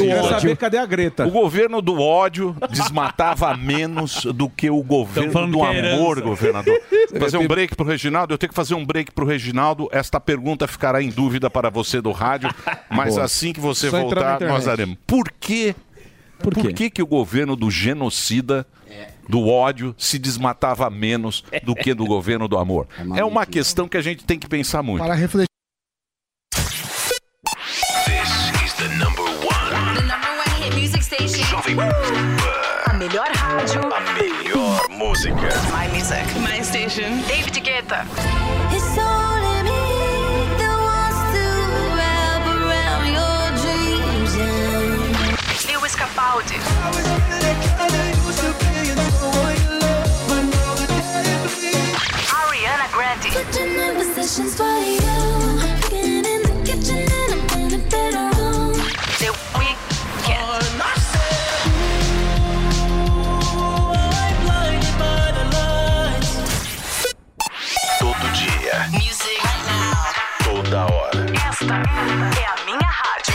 [SPEAKER 1] Eu quero saber cadê a Greta.
[SPEAKER 3] O governo do ódio desmatava menos do que o governo do
[SPEAKER 1] que é
[SPEAKER 3] amor, governador. Fazer um break pro Reginaldo? Eu tenho que fazer um break pro Reginaldo. Esta pergunta ficará em dúvida para você do rádio, mas
[SPEAKER 1] Boa.
[SPEAKER 3] assim que você
[SPEAKER 1] Só
[SPEAKER 3] voltar, nós daremos. Por quê? Por, que, que o governo do genocida, do ódio, se desmatava menos do que do governo do amor? É uma questão que a gente tem que pensar muito.
[SPEAKER 31] Melhor
[SPEAKER 29] música.
[SPEAKER 31] My music. My station. David Guetta.
[SPEAKER 16] It's only me that wants to wrap around your dreams and
[SPEAKER 31] Lewis Capaldi. Ariana Grande. É a minha rádio.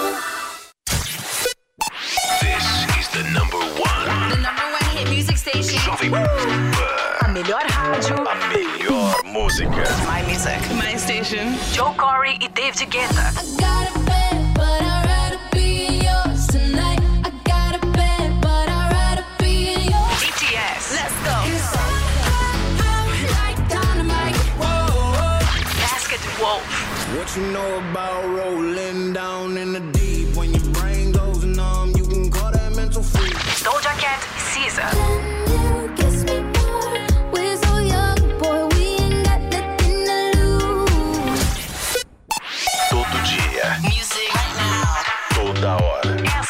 [SPEAKER 31] A melhor rádio.
[SPEAKER 29] A melhor música.
[SPEAKER 31] My music. My station. Joe Corey e David Guetta.
[SPEAKER 16] got a bed, but I'd rather be yours tonight. I got a bed, but I'd rather be yours.
[SPEAKER 31] BTS. Let's go.
[SPEAKER 16] Like dynamite.
[SPEAKER 31] Basket Wolf.
[SPEAKER 36] What you know about rolling down in the deep? When your brain goes numb, you can call that mental freak.
[SPEAKER 31] Doja Cat Caesar.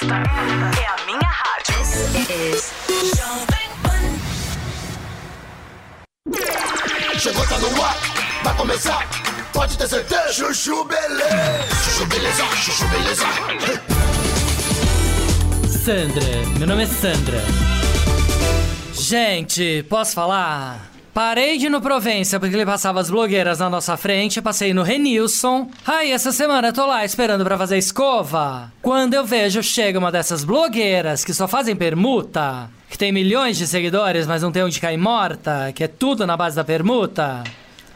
[SPEAKER 31] É a minha rádio. This is
[SPEAKER 29] Chegou, tá no ar. Vai começar. Pode ter certeza. Chuchu beleza. Chuchu beleza. Chuchu beleza.
[SPEAKER 37] Sandra, meu nome é Sandra. Gente, posso falar? Parei de ir no Provença porque ele passava as blogueiras na nossa frente, passei no Renilson. Aí essa semana eu tô lá esperando pra fazer escova. Quando eu vejo chega uma dessas blogueiras que só fazem permuta, que tem milhões de seguidores, mas não tem onde cair morta, que é tudo na base da permuta.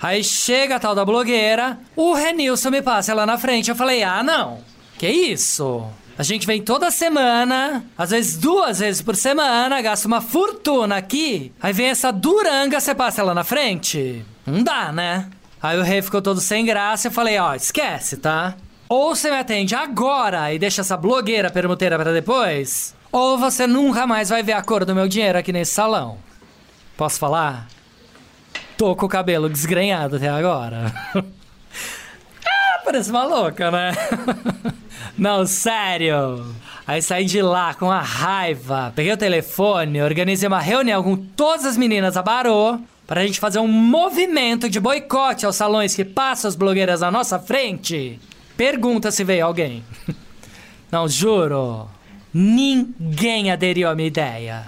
[SPEAKER 37] Aí chega a tal da blogueira, o Renilson me passa ela na frente. Eu falei: "Ah, não. Que isso?" A gente vem toda semana, às vezes duas vezes por semana, gasta uma fortuna aqui. Aí vem essa duranga, você passa ela na frente? Não dá, né? Aí o rei ficou todo sem graça e eu falei, ó, esquece, tá? Ou você me atende agora e deixa essa blogueira permuteira pra depois, ou você nunca mais vai ver a cor do meu dinheiro aqui nesse salão. Posso falar? Tô com o cabelo desgrenhado até agora. ah, parece uma louca, né? Não, sério. Aí saí de lá com a raiva, peguei o telefone, organizei uma reunião com todas as meninas da Barô pra gente fazer um movimento de boicote aos salões que passam as blogueiras na nossa frente. Pergunta se veio alguém. Não, juro. Ninguém aderiu à minha ideia.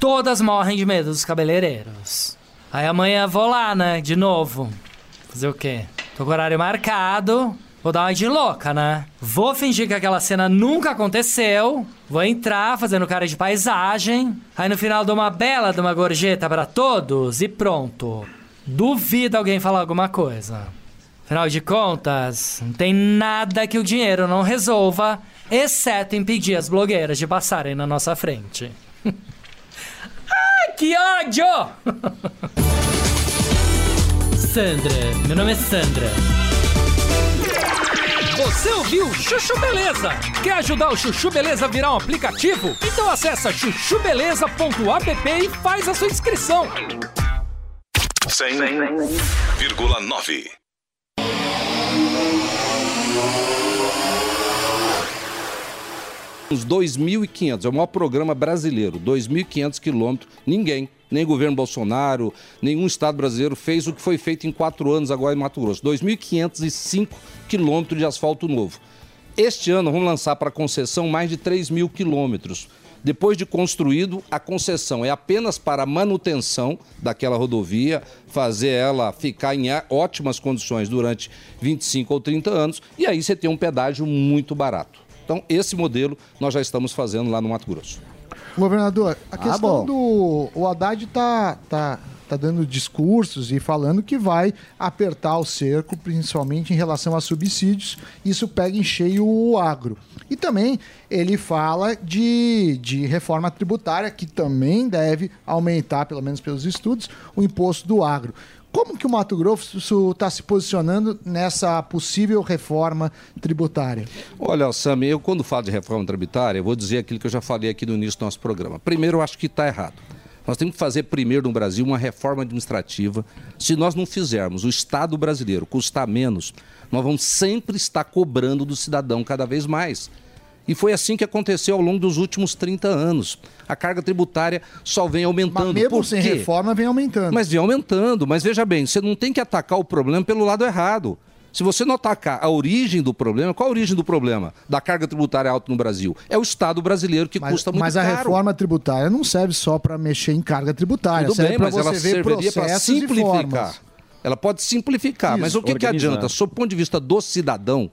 [SPEAKER 37] Todas morrem de medo dos cabeleireiros. Aí amanhã vou lá, né? De novo. Fazer o quê? Tô com o horário marcado. Vou dar uma de louca, né? Vou fingir que aquela cena nunca aconteceu. Vou entrar fazendo cara de paisagem. Aí no final dou uma bela de uma gorjeta pra todos e pronto. Duvido alguém falar alguma coisa. Afinal de contas, não tem nada que o dinheiro não resolva, exceto impedir as blogueiras de passarem na nossa frente. Ai, que ódio! Sandra, meu nome é Sandra.
[SPEAKER 38] Você ouviu Chuchu Beleza? Quer ajudar o Chuchu Beleza a virar um aplicativo? Então acessa chuchubeleza.app e faz a sua inscrição.
[SPEAKER 15] 100,9.
[SPEAKER 34] Uns 2.500, é o maior programa brasileiro, 2.500 quilômetros, ninguém, nem governo Bolsonaro, nenhum estado brasileiro fez o que foi feito em quatro anos agora em Mato Grosso, 2.505 quilômetros de asfalto novo. Este ano vamos lançar para concessão mais de 3 mil quilômetros. Depois de construído, a concessão é apenas para manutenção daquela rodovia, fazer ela ficar em ótimas condições durante 25 ou 30 anos, e aí você tem um pedágio muito barato. Então, esse modelo nós já estamos fazendo lá no Mato Grosso.
[SPEAKER 8] Governador, a questão
[SPEAKER 34] bom.
[SPEAKER 8] do. O Haddad tá, tá, tá dando discursos e falando que vai apertar o cerco, principalmente em relação a subsídios. Isso pega em cheio o agro. E também ele fala de, de reforma tributária, que também deve aumentar, pelo menos pelos estudos, o imposto do agro. Como que o Mato Grosso está se posicionando nessa possível reforma tributária?
[SPEAKER 34] Olha, Sam, eu quando falo de reforma tributária, eu vou dizer aquilo que eu já falei aqui no início do nosso programa. Primeiro, eu acho que está errado. Nós temos que fazer primeiro no Brasil uma reforma administrativa. Se nós não fizermos o Estado brasileiro custar menos, nós vamos sempre estar cobrando do cidadão cada vez mais. E foi assim que aconteceu ao longo dos últimos 30 anos. A carga tributária só vem aumentando.
[SPEAKER 8] Mesmo
[SPEAKER 34] Por
[SPEAKER 8] sem
[SPEAKER 34] quê?
[SPEAKER 8] reforma, vem aumentando.
[SPEAKER 34] Mas vem aumentando. Mas veja bem, você não tem que atacar o problema pelo lado errado. Se você não atacar a origem do problema, qual a origem do problema da carga tributária alta no Brasil? É o Estado brasileiro que
[SPEAKER 8] Mas,
[SPEAKER 34] custa muito
[SPEAKER 8] mas a
[SPEAKER 34] caro.
[SPEAKER 8] reforma tributária não serve só para mexer em carga tributária.
[SPEAKER 34] Tudo
[SPEAKER 8] serve
[SPEAKER 34] bem, mas ela
[SPEAKER 8] você ver
[SPEAKER 34] serviria para
[SPEAKER 8] processos e
[SPEAKER 34] simplificar. Ela pode simplificar, mas
[SPEAKER 8] Isso,
[SPEAKER 34] o que, que adianta? Sob o ponto de vista do cidadão,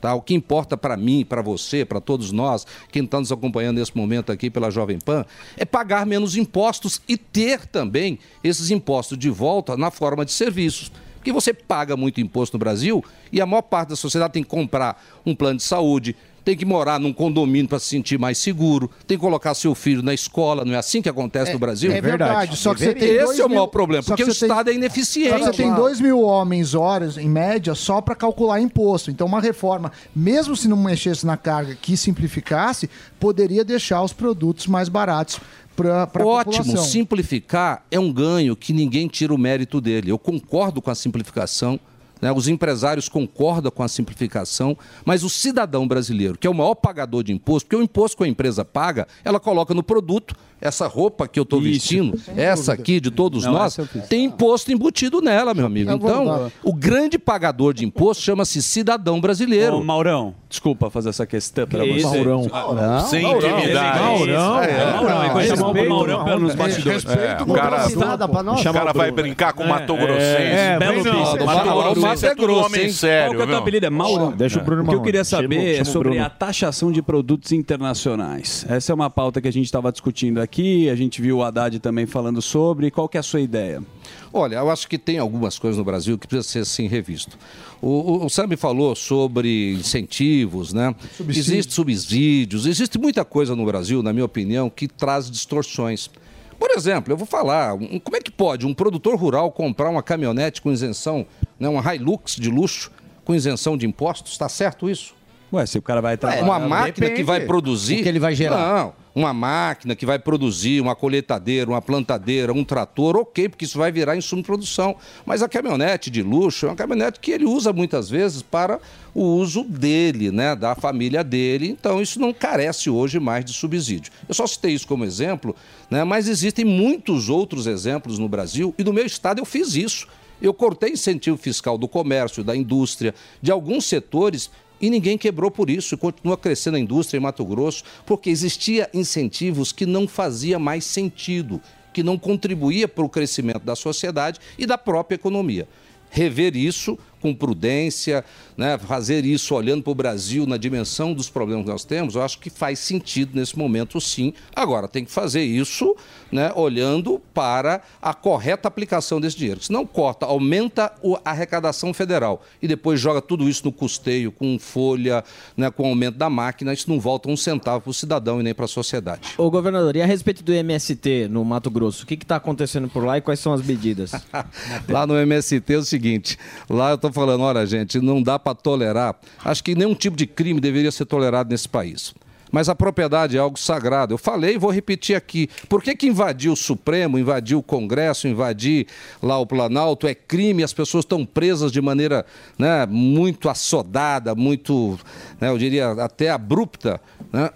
[SPEAKER 34] tá? o que importa para mim, para você, para todos nós, quem está nos acompanhando nesse momento aqui pela Jovem Pan, é pagar menos impostos e ter também esses impostos de volta na forma de serviços. Porque você paga muito imposto no Brasil e a maior parte da sociedade tem que comprar um plano de saúde, tem que morar num condomínio para se sentir mais seguro, tem que colocar seu filho na escola, não é assim que acontece no Brasil?
[SPEAKER 8] é verdade, só que você tem
[SPEAKER 34] Esse é o
[SPEAKER 8] mil-
[SPEAKER 34] maior problema,
[SPEAKER 8] só
[SPEAKER 34] porque
[SPEAKER 8] que
[SPEAKER 34] o
[SPEAKER 8] você tem-
[SPEAKER 34] Estado é
[SPEAKER 8] Só
[SPEAKER 34] ineficiente.
[SPEAKER 8] que você tem 2 mil homens horas, em média, só para calcular imposto. Então, uma reforma, mesmo se não mexesse na carga que simplificasse, poderia deixar os produtos mais baratos para a
[SPEAKER 34] Ótimo,
[SPEAKER 8] população.
[SPEAKER 34] simplificar é um ganho que ninguém tira o mérito dele. Eu concordo com a simplificação, né? Os empresários concordam com a simplificação, mas o cidadão brasileiro, que é o maior pagador de imposto, porque o imposto que a empresa paga, ela coloca no produto. Essa roupa que eu estou vestindo, essa aqui de todos
[SPEAKER 7] Não,
[SPEAKER 34] nós, tem imposto embutido nela, meu amigo.
[SPEAKER 7] É
[SPEAKER 34] Então, o grande pagador de imposto chama-se cidadão brasileiro.
[SPEAKER 7] Ô, Maurão, desculpa fazer essa questão para você.
[SPEAKER 34] Maurão? Sem
[SPEAKER 7] Maurão.
[SPEAKER 34] intimidade.
[SPEAKER 7] Maurão.
[SPEAKER 34] É,
[SPEAKER 7] É, Maurão. É, coisa chamar o Maurão pelo nos bastidores.
[SPEAKER 3] É, o cara, o cara vai brincar com o Mato Grossense.
[SPEAKER 7] É,
[SPEAKER 3] Belo
[SPEAKER 7] bem não.
[SPEAKER 3] bicho.
[SPEAKER 7] Deixa
[SPEAKER 3] Mato
[SPEAKER 7] o
[SPEAKER 3] Grossense
[SPEAKER 7] Mato
[SPEAKER 3] é tudo homem
[SPEAKER 7] hein?
[SPEAKER 3] sério.
[SPEAKER 7] Qual que é o teu apelido? É Mauro?
[SPEAKER 3] Deixa o Bruno
[SPEAKER 7] O que eu queria saber
[SPEAKER 3] Chama-
[SPEAKER 7] é
[SPEAKER 3] chama
[SPEAKER 7] sobre a taxação de produtos internacionais. Essa é uma pauta que a gente estava discutindo aqui, a gente viu o Haddad também falando sobre. Qual que é a sua ideia?
[SPEAKER 34] Olha, eu acho que tem algumas coisas no Brasil que precisam ser assim revisto. O, o, o Sam falou sobre incentivos, né?
[SPEAKER 8] Subsídios.
[SPEAKER 34] Existem subsídios, existe muita coisa no Brasil, na minha opinião, que traz distorções. Por exemplo, eu vou falar, um- como é que pode um produtor rural comprar uma caminhonete com isenção, né, uma Hilux de luxo, com isenção de impostos? Está certo isso?
[SPEAKER 7] Ué, se o cara vai trabalhar...
[SPEAKER 34] uma máquina que vai produzir.
[SPEAKER 7] O que ele vai gerar.
[SPEAKER 34] Não, uma máquina que vai produzir uma colheitadeira, uma plantadeira, um trator, ok, porque isso vai virar insumo de produção. Mas a caminhonete de luxo é uma caminhonete que ele usa muitas vezes para o uso dele, né, da família dele. Então isso não carece hoje mais de subsídio. Eu só citei isso como exemplo, né, mas existem muitos outros exemplos no Brasil e no meu estado eu fiz isso. Eu cortei incentivo fiscal do comércio, da indústria, de alguns setores e ninguém quebrou por isso e continua crescendo a indústria em Mato Grosso, porque existia incentivos que não fazia mais sentido, que não contribuía para o crescimento da sociedade e da própria economia. Rever isso com prudência, né, fazer isso olhando para o Brasil na dimensão dos problemas que nós temos, eu acho que faz sentido nesse momento sim. Agora, tem que fazer isso né, olhando para a correta aplicação desse dinheiro. Se não corta, aumenta a arrecadação federal e depois joga tudo isso no custeio, com folha, né, com aumento da máquina, isso não volta um centavo para o cidadão e nem para a sociedade.
[SPEAKER 35] Ô, governador, e a respeito do MST no Mato Grosso, o que está acontecendo por lá e quais são as medidas?
[SPEAKER 34] Lá no MST é o seguinte, lá eu estou falando, olha gente, não dá para tolerar, acho que nenhum tipo de crime deveria ser tolerado nesse país. Mas a propriedade é algo sagrado. Eu falei e vou repetir aqui. Por que, que invadir o Supremo, invadir o Congresso, invadir lá o Planalto é crime? As pessoas estão presas de maneira né, muito assodada, muito, né, eu diria, até abrupta. Né?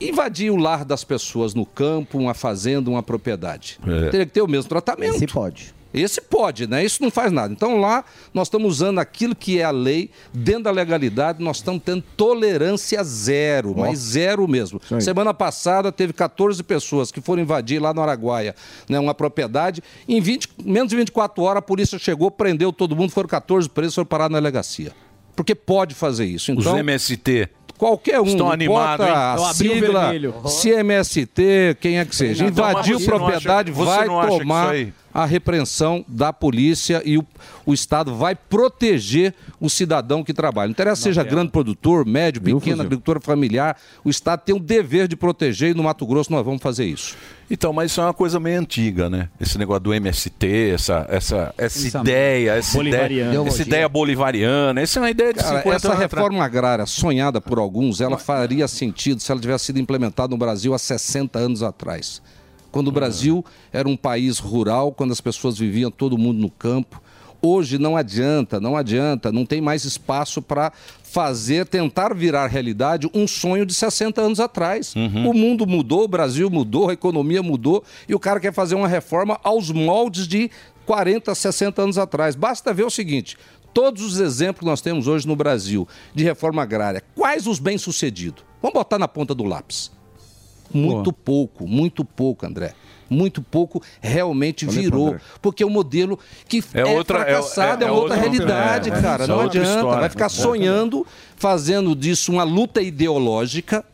[SPEAKER 34] Invadir o lar das pessoas no campo, uma fazenda, uma propriedade.
[SPEAKER 39] É.
[SPEAKER 34] Teria que ter o mesmo tratamento.
[SPEAKER 39] Esse pode.
[SPEAKER 34] Esse pode, né? Isso não faz nada. Então lá nós estamos usando aquilo que é a lei, dentro da legalidade, nós estamos tendo tolerância zero, mas zero mesmo. Semana passada teve 14 pessoas que foram invadir lá no Araguaia, né, uma propriedade. Em 20, menos de 24 horas a polícia chegou, prendeu todo mundo, foram 14 presos, foram parados na delegacia. Porque pode fazer isso.
[SPEAKER 3] Os
[SPEAKER 34] Então,
[SPEAKER 3] MST.
[SPEAKER 34] Qualquer um,
[SPEAKER 3] Estão
[SPEAKER 34] não
[SPEAKER 3] animados, hein? o
[SPEAKER 34] sigla,
[SPEAKER 3] vermelho.
[SPEAKER 34] se é MST, quem é que seja. Invadiu propriedade, vai tomar
[SPEAKER 3] isso aí-
[SPEAKER 34] a repreensão da polícia e o, o Estado vai proteger o cidadão que trabalha. Não interessa seja grande produtor, médio, pequeno, agricultor familiar, o Estado tem o dever de proteger e no Mato Grosso nós vamos fazer isso.
[SPEAKER 3] Então, mas isso é uma coisa meio antiga, né? Esse negócio do MST, essa, essa, essa ideia, essa ideia,
[SPEAKER 34] Bolivariana.
[SPEAKER 3] essa ideia bolivariana. Essa é uma ideia de
[SPEAKER 34] Cara,
[SPEAKER 3] 50
[SPEAKER 34] essa
[SPEAKER 3] anos atrás.
[SPEAKER 34] reforma agrária sonhada por alguns, ela faria sentido se ela tivesse sido implementada no Brasil há 60 anos atrás. Quando o Brasil era um país rural, quando as pessoas viviam todo mundo no campo. Hoje não adianta, não adianta, não tem mais espaço para fazer, tentar virar realidade um sonho de 60 anos atrás. O mundo mudou, o Brasil mudou, a economia mudou e o cara quer fazer uma reforma aos moldes de 40, 60 anos atrás. Basta ver o seguinte: todos os exemplos que nós temos hoje no Brasil de reforma agrária, quais os bem-sucedidos? Vamos botar na ponta do lápis. Muito pouco, muito pouco, André. Muito pouco realmente
[SPEAKER 3] Olha,
[SPEAKER 34] virou. Porque é um modelo que
[SPEAKER 3] É
[SPEAKER 34] é,
[SPEAKER 3] outra- é-
[SPEAKER 34] fracassado, é,
[SPEAKER 3] é- é
[SPEAKER 34] uma outra,
[SPEAKER 3] outra-
[SPEAKER 34] realidade,
[SPEAKER 3] é, é,
[SPEAKER 34] cara. Não adianta.
[SPEAKER 3] história.
[SPEAKER 34] Vai ficar sonhando, fazendo disso uma luta ideológica,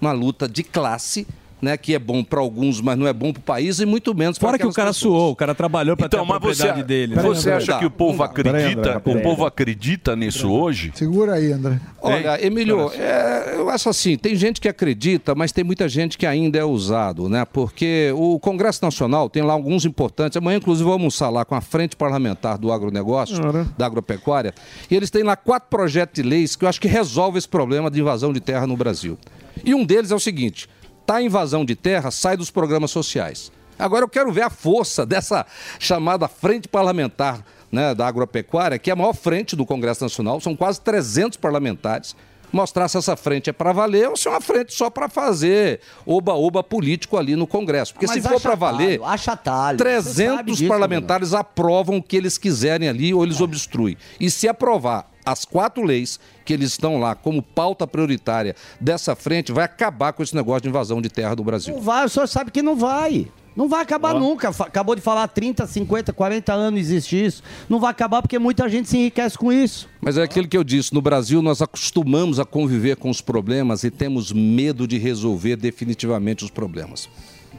[SPEAKER 34] uma luta de classe. Né, que é bom para alguns, mas não é bom para o país e muito menos para
[SPEAKER 7] Fora que o cara suou, o cara trabalhou para ter a
[SPEAKER 3] Então, mas você,
[SPEAKER 7] propriedade dele. né?
[SPEAKER 3] você acha que o povo acredita?
[SPEAKER 34] André,
[SPEAKER 3] o povo acredita nisso hoje?
[SPEAKER 8] Segura aí, André.
[SPEAKER 34] Olha, Emílio, é, eu acho assim, tem gente que acredita, mas tem muita gente que ainda é usado, né? Porque o Congresso Nacional tem lá alguns importantes. Amanhã, inclusive, vou almoçar lá com a frente parlamentar do agronegócio, da agropecuária, e eles têm lá quatro projetos de leis que eu acho que resolvem esse problema de invasão de terra no Brasil. E um deles é o seguinte: tá invasão de terra, sai dos programas sociais. Agora eu quero ver a força dessa chamada frente parlamentar né, da agropecuária, que é a maior frente do Congresso Nacional, são quase 300 parlamentares, mostrar se essa frente é para valer ou se é uma frente só para fazer oba-oba político ali no Congresso. Porque
[SPEAKER 39] Mas
[SPEAKER 34] se for para valer,
[SPEAKER 39] atalho, acha atalho. Você sabe
[SPEAKER 34] 300
[SPEAKER 39] disso,
[SPEAKER 34] parlamentares aprovam o que eles quiserem ali ou eles obstruem. E se aprovar as quatro leis que eles estão lá como pauta prioritária dessa frente, vai acabar com esse negócio de invasão de terra do Brasil.
[SPEAKER 39] Não vai, o senhor sabe que não vai. Não vai acabar nunca. Acabou de falar 30, 50, 40 anos existe isso. Não vai acabar porque muita gente se enriquece com isso.
[SPEAKER 34] Mas é aquilo que eu disse, no Brasil nós acostumamos a conviver com os problemas e temos medo de resolver definitivamente os problemas.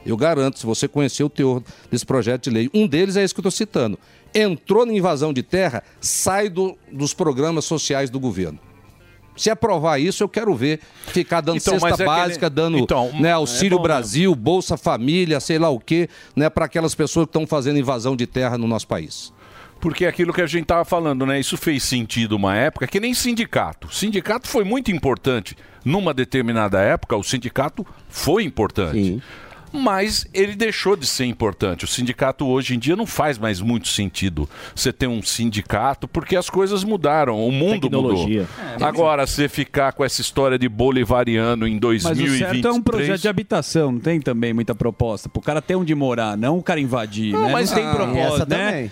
[SPEAKER 34] Eu garanto, se você conhecer o teor desse projeto de lei, um deles é esse que eu estou citando. Entrou na invasão de terra, sai do- dos programas sociais do governo. Se aprovar isso, eu quero ver ficar dando
[SPEAKER 3] Então,
[SPEAKER 34] cesta
[SPEAKER 3] é
[SPEAKER 34] básica, dando
[SPEAKER 3] Então,
[SPEAKER 34] né, Auxílio
[SPEAKER 3] é bom
[SPEAKER 34] Brasil, Bolsa Família, sei lá o quê, né, para aquelas pessoas que estão fazendo invasão de terra no nosso país.
[SPEAKER 3] Porque é aquilo que a gente estava falando, né? Isso fez sentido uma época que nem sindicato. O sindicato foi muito importante. Numa determinada época, o sindicato foi importante. Mas ele deixou de ser importante. O sindicato hoje em dia não faz mais muito sentido você ter um sindicato, porque as coisas mudaram, o mundo
[SPEAKER 7] Tecnologia.
[SPEAKER 3] mudou. Agora, você ficar com essa história de bolivariano em
[SPEAKER 7] Mas
[SPEAKER 3] 2023...
[SPEAKER 7] o certo é um projeto de habitação, não tem também muita proposta. Pro cara ter onde morar, não o cara invadir,
[SPEAKER 3] Não,
[SPEAKER 7] né?
[SPEAKER 3] mas
[SPEAKER 7] não tem
[SPEAKER 3] ah,
[SPEAKER 7] proposta,
[SPEAKER 3] essa
[SPEAKER 7] né?
[SPEAKER 3] também.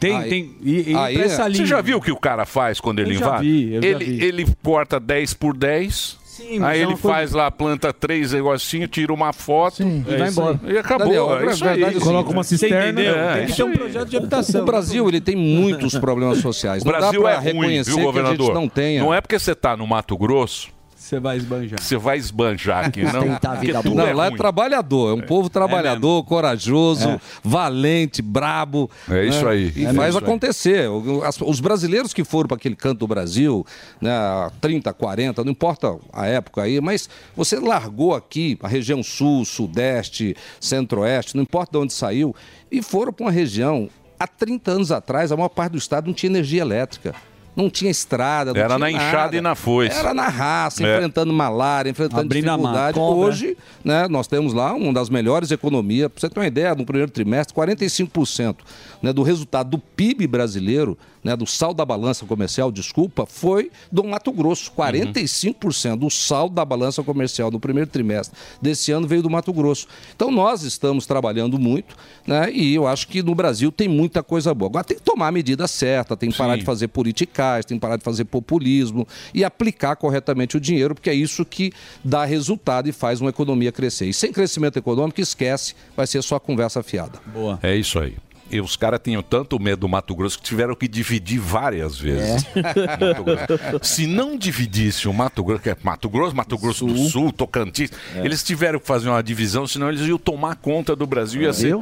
[SPEAKER 7] Tem,
[SPEAKER 3] Aí-
[SPEAKER 7] tem. E, e
[SPEAKER 3] Aí é-
[SPEAKER 7] linha.
[SPEAKER 3] Você já viu o que o cara faz quando ele
[SPEAKER 7] Eu já
[SPEAKER 3] invade?
[SPEAKER 7] vi, eu já
[SPEAKER 3] ele,
[SPEAKER 7] vi.
[SPEAKER 3] ele corta 10 por 10.
[SPEAKER 7] Sim, mas
[SPEAKER 3] aí
[SPEAKER 7] é
[SPEAKER 3] ele
[SPEAKER 7] uma coisa-
[SPEAKER 3] faz lá, planta três negocinhos, tira uma foto
[SPEAKER 7] e vai embora.
[SPEAKER 3] E acabou.
[SPEAKER 34] Daniel,
[SPEAKER 3] é isso
[SPEAKER 34] verdade,
[SPEAKER 3] aí.
[SPEAKER 34] Coloca uma cisterna.
[SPEAKER 3] É,
[SPEAKER 34] Tem que
[SPEAKER 3] isso
[SPEAKER 34] ter um
[SPEAKER 3] aí.
[SPEAKER 7] projeto de habitação.
[SPEAKER 34] O Brasil ele tem muitos problemas sociais.
[SPEAKER 3] O
[SPEAKER 34] Não dá
[SPEAKER 3] Brasil
[SPEAKER 34] pra
[SPEAKER 3] é ruim,
[SPEAKER 34] reconhecer
[SPEAKER 3] viu,
[SPEAKER 34] que a
[SPEAKER 3] governador?
[SPEAKER 34] gente não tenha.
[SPEAKER 3] Não é porque você tá no Mato Grosso...
[SPEAKER 7] Você vai esbanjar.
[SPEAKER 3] Você vai esbanjar aqui, não? Porque tudo
[SPEAKER 34] Não,
[SPEAKER 3] é
[SPEAKER 34] lá é
[SPEAKER 3] ruim.
[SPEAKER 34] trabalhador, é um povo trabalhador, corajoso,
[SPEAKER 3] É.
[SPEAKER 34] valente, brabo.
[SPEAKER 3] É isso
[SPEAKER 34] né?
[SPEAKER 3] aí.
[SPEAKER 34] E
[SPEAKER 3] É
[SPEAKER 34] faz
[SPEAKER 3] isso
[SPEAKER 34] acontecer. As- os brasileiros que foram para aquele canto do Brasil, né, há 30, 40, não importa a época aí, mas você largou aqui a região sul, sudeste, centro-oeste, não importa de onde saiu, e foram para uma região. Há 30 anos atrás, a maior parte do estado não tinha energia elétrica. Não tinha estrada, não
[SPEAKER 3] Era
[SPEAKER 34] tinha
[SPEAKER 3] na enxada
[SPEAKER 34] nada.
[SPEAKER 3] e na foice.
[SPEAKER 34] Era na raça,
[SPEAKER 3] É.
[SPEAKER 34] enfrentando malária, enfrentando
[SPEAKER 7] Abrindo
[SPEAKER 34] dificuldade. Hoje, né, nós temos lá uma das melhores economias. Para você ter uma ideia, no primeiro trimestre, 45% né, do resultado do PIB brasileiro, né, do saldo da balança comercial, desculpa, foi do Mato Grosso. 45% do saldo da balança comercial no primeiro trimestre desse ano veio do Mato Grosso. Então nós estamos trabalhando muito, né, e eu acho que no Brasil tem muita coisa boa. Agora tem que tomar a medida certa, tem que parar de fazer politicais, tem que parar de fazer populismo e aplicar corretamente o dinheiro, porque é isso que dá resultado e faz uma economia crescer. E sem crescimento econômico, esquece, vai ser só conversa fiada.
[SPEAKER 7] Boa.
[SPEAKER 3] É isso aí. E os caras tinham tanto medo do Mato Grosso que tiveram que dividir várias vezes. Grosso. Se não dividisse o Mato Grosso, que é Mato Grosso, Mato Grosso do Sul, Tocantins, eles tiveram que fazer uma divisão, senão eles iam tomar conta do Brasil. Ia ser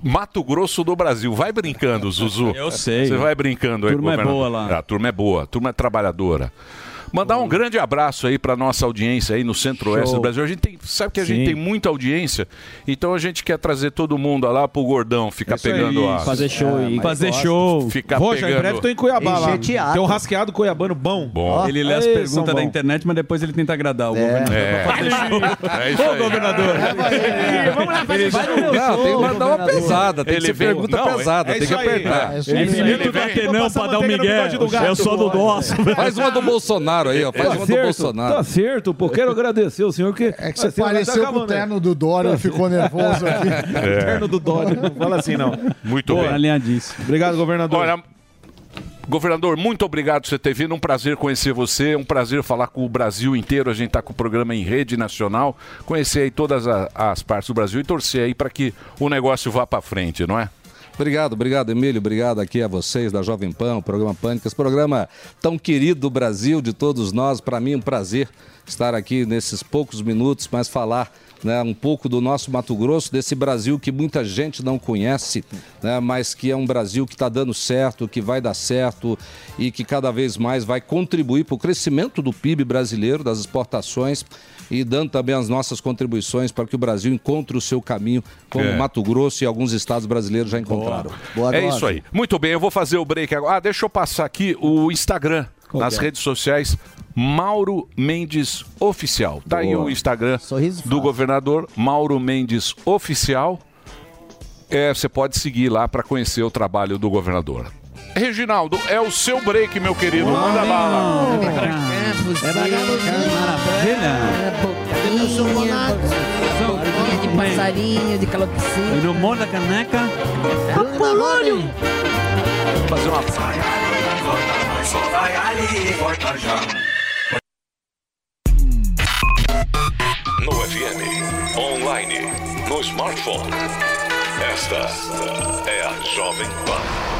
[SPEAKER 3] Mato Grosso do Brasil. Vai brincando, Zuzu.
[SPEAKER 7] Eu sei.
[SPEAKER 3] Você vai brincando aí,
[SPEAKER 7] Turma é boa lá.
[SPEAKER 3] A turma é boa, a turma é trabalhadora. Mandar um grande abraço aí para nossa audiência aí no Centro-Oeste do Brasil. A gente tem, sabe que a gente
[SPEAKER 7] Sim.
[SPEAKER 3] tem muita audiência, então a gente quer trazer todo mundo lá pro Gordão ficar
[SPEAKER 1] Isso aí.
[SPEAKER 3] pegando a
[SPEAKER 1] Fazer show e-
[SPEAKER 7] Fazer show.
[SPEAKER 3] Ficar
[SPEAKER 1] Vou, já em
[SPEAKER 3] pegando.
[SPEAKER 1] breve tô em Cuiabá lá. Tem um rasqueado cuiabano bom.
[SPEAKER 3] Bom.
[SPEAKER 7] Ele lê as
[SPEAKER 1] Ei,
[SPEAKER 7] perguntas da internet, mas depois ele tenta agradar o governador.
[SPEAKER 3] É.
[SPEAKER 7] pra fazer show.
[SPEAKER 3] É isso
[SPEAKER 7] Ô,
[SPEAKER 3] aí.
[SPEAKER 7] governador.
[SPEAKER 39] Vamos lá,
[SPEAKER 7] Ele
[SPEAKER 39] vai
[SPEAKER 7] já-
[SPEAKER 39] no meu
[SPEAKER 34] Não,
[SPEAKER 39] show,
[SPEAKER 34] tem que mandar uma
[SPEAKER 39] governador.
[SPEAKER 34] pesada, tem que ser
[SPEAKER 3] vem-
[SPEAKER 34] pergunta
[SPEAKER 3] não, é-
[SPEAKER 34] pesada,
[SPEAKER 1] é
[SPEAKER 34] tem que
[SPEAKER 1] aí.
[SPEAKER 34] apertar.
[SPEAKER 1] É
[SPEAKER 7] Ele
[SPEAKER 1] aí. Ele
[SPEAKER 7] do
[SPEAKER 1] vem-
[SPEAKER 7] Tatenão
[SPEAKER 1] Vou
[SPEAKER 7] pra dar o migué.
[SPEAKER 1] gato,
[SPEAKER 7] Eu sou do nosso.
[SPEAKER 34] Faz uma do Bolsonaro aí, ó. Faz
[SPEAKER 1] Tá
[SPEAKER 34] uma do
[SPEAKER 1] certo,
[SPEAKER 34] Bolsonaro.
[SPEAKER 1] Tá certo, pô. Quero agradecer o senhor que.
[SPEAKER 8] É que você
[SPEAKER 1] vai
[SPEAKER 8] pareceu
[SPEAKER 1] tá
[SPEAKER 8] com o terno do Dória ficou nervoso aqui.
[SPEAKER 3] É.
[SPEAKER 1] Terno do Dória. Não fala assim, não.
[SPEAKER 3] Muito
[SPEAKER 7] Boa,
[SPEAKER 3] bem.
[SPEAKER 7] alinhadíssimo.
[SPEAKER 1] Obrigado, governador.
[SPEAKER 3] Olha, governador, muito obrigado por você ter vindo. Um prazer conhecer você. Um prazer falar com o Brasil inteiro. A gente está com o programa em rede nacional. Conhecer aí todas a- as partes do Brasil e torcer aí para que o negócio vá para frente, não é?
[SPEAKER 34] Obrigado, obrigado, Emílio. Obrigado aqui a vocês da Jovem Pan, o programa Pânicas, programa tão querido do Brasil, de todos nós. Para mim, um prazer estar aqui nesses poucos minutos, mas falar né, um pouco do nosso Mato Grosso, desse Brasil que muita gente não conhece, né, mas que é um Brasil que está dando certo, que vai dar certo e que cada vez mais vai contribuir para o crescimento do PIB brasileiro, das exportações e dando também as nossas contribuições para que o Brasil encontre o seu caminho, como
[SPEAKER 3] É.
[SPEAKER 34] Mato Grosso e alguns estados brasileiros já encontraram.
[SPEAKER 3] é isso aí. Muito bem, eu vou fazer o break agora. Ah, deixa eu passar aqui o Instagram,
[SPEAKER 34] Qual
[SPEAKER 3] nas
[SPEAKER 34] é?
[SPEAKER 3] redes sociais. Mauro Mendes Oficial. Tá aí
[SPEAKER 34] Boa.
[SPEAKER 3] o Instagram do governador Mauro Mendes Oficial. É, você pode seguir lá para conhecer o trabalho do governador. Reginaldo, é o seu break, meu querido. Manda bala.
[SPEAKER 39] É
[SPEAKER 40] de passarinho, de calopsita.
[SPEAKER 7] E no mundo da caneca.
[SPEAKER 40] Apolônio.
[SPEAKER 3] Fazer uma.
[SPEAKER 32] Só vai ali volta já.
[SPEAKER 15] No FM, online, no smartphone. Esta é a Jovem Pan.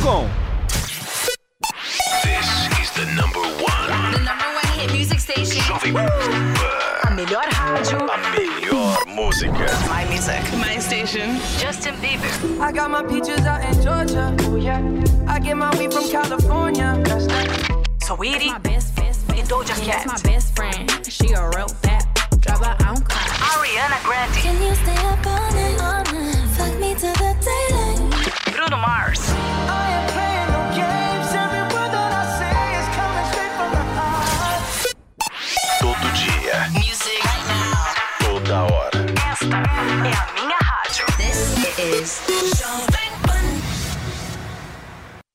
[SPEAKER 15] This is the number one.
[SPEAKER 31] The number one hit music station.
[SPEAKER 15] Jovem Pan.
[SPEAKER 31] A melhor rádio.
[SPEAKER 15] A melhor música.
[SPEAKER 31] My music. My station. Justin Bieber.
[SPEAKER 32] I got my peaches out in Georgia. Oh yeah. I get my weed from California. That's that.
[SPEAKER 31] Sweetie. My best, best, best. Doja Cat.
[SPEAKER 41] my best friend. She a real bad drop her own car.
[SPEAKER 31] Ariana Grande.
[SPEAKER 41] Can you stay up all night? All night. Fuck me to the daylight.
[SPEAKER 31] Bruno Mars.
[SPEAKER 41] This is Jovem Pan.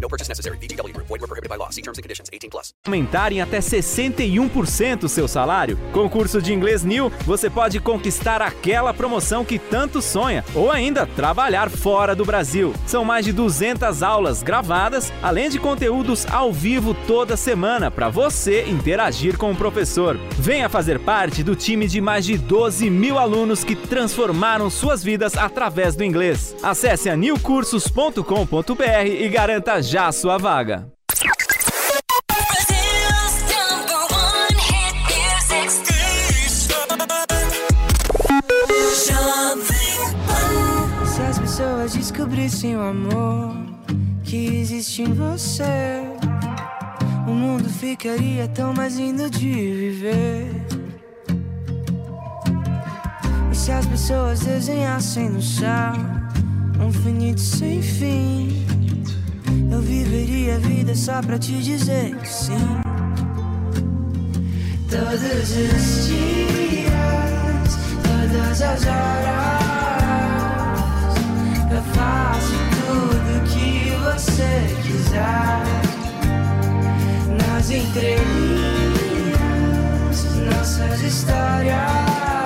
[SPEAKER 42] No purchase necessary. Group. Void were prohibited by law. See terms and conditions. 18 plus.
[SPEAKER 43] aumentar em até 61% o seu salário? Com o curso de inglês New, você pode conquistar aquela promoção que tanto sonha ou ainda trabalhar fora do Brasil. São mais de 200 aulas gravadas, além de conteúdos ao vivo toda semana para você interagir com o professor. Venha fazer parte do time de mais de 12 mil alunos que transformaram suas vidas através do inglês. Acesse a newcursos.com.br e garanta já a sua vaga.
[SPEAKER 32] Se as pessoas descobrissem o amor que existe em você, o mundo ficaria tão mais lindo de viver. E se as pessoas desenhassem no céu um infinito sem fim, viveria a vida só pra te dizer que sim. Todos os dias, todas as horas. Eu faço tudo que você quiser. Nas entrelinhas, nossas histórias.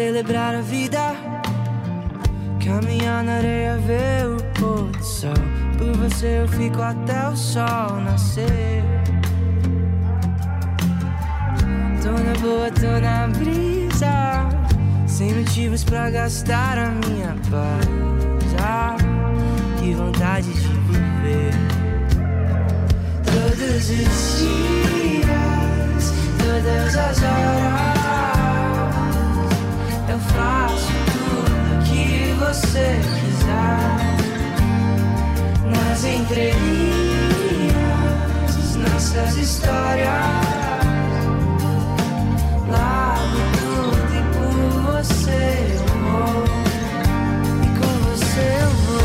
[SPEAKER 32] Celebrar a vida. Caminhar na areia, ver o pôr do sol. Por você eu fico até o sol nascer. Tô na boa, tô na brisa. Sem motivos pra gastar a minha paz. Ah, que vontade de viver. Todos os dias, todas as horas. Eu faço tudo que você quiser. Nas entrelinhas, nossas histórias. Largo tudo e por você eu vou. E com você eu vou.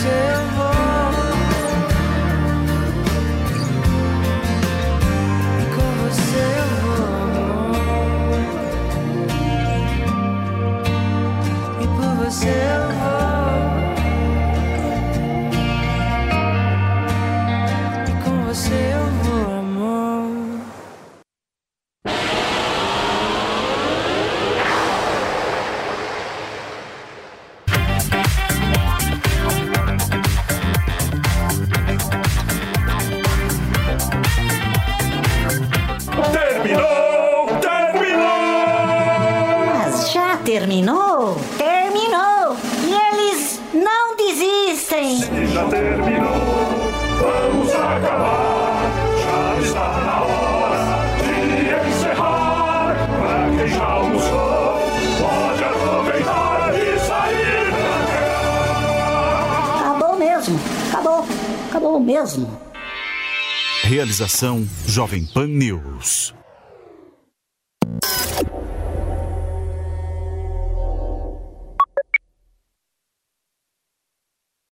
[SPEAKER 44] terminou,
[SPEAKER 3] myself. Acabou mesmo!
[SPEAKER 45] Realização Jovem Pan News.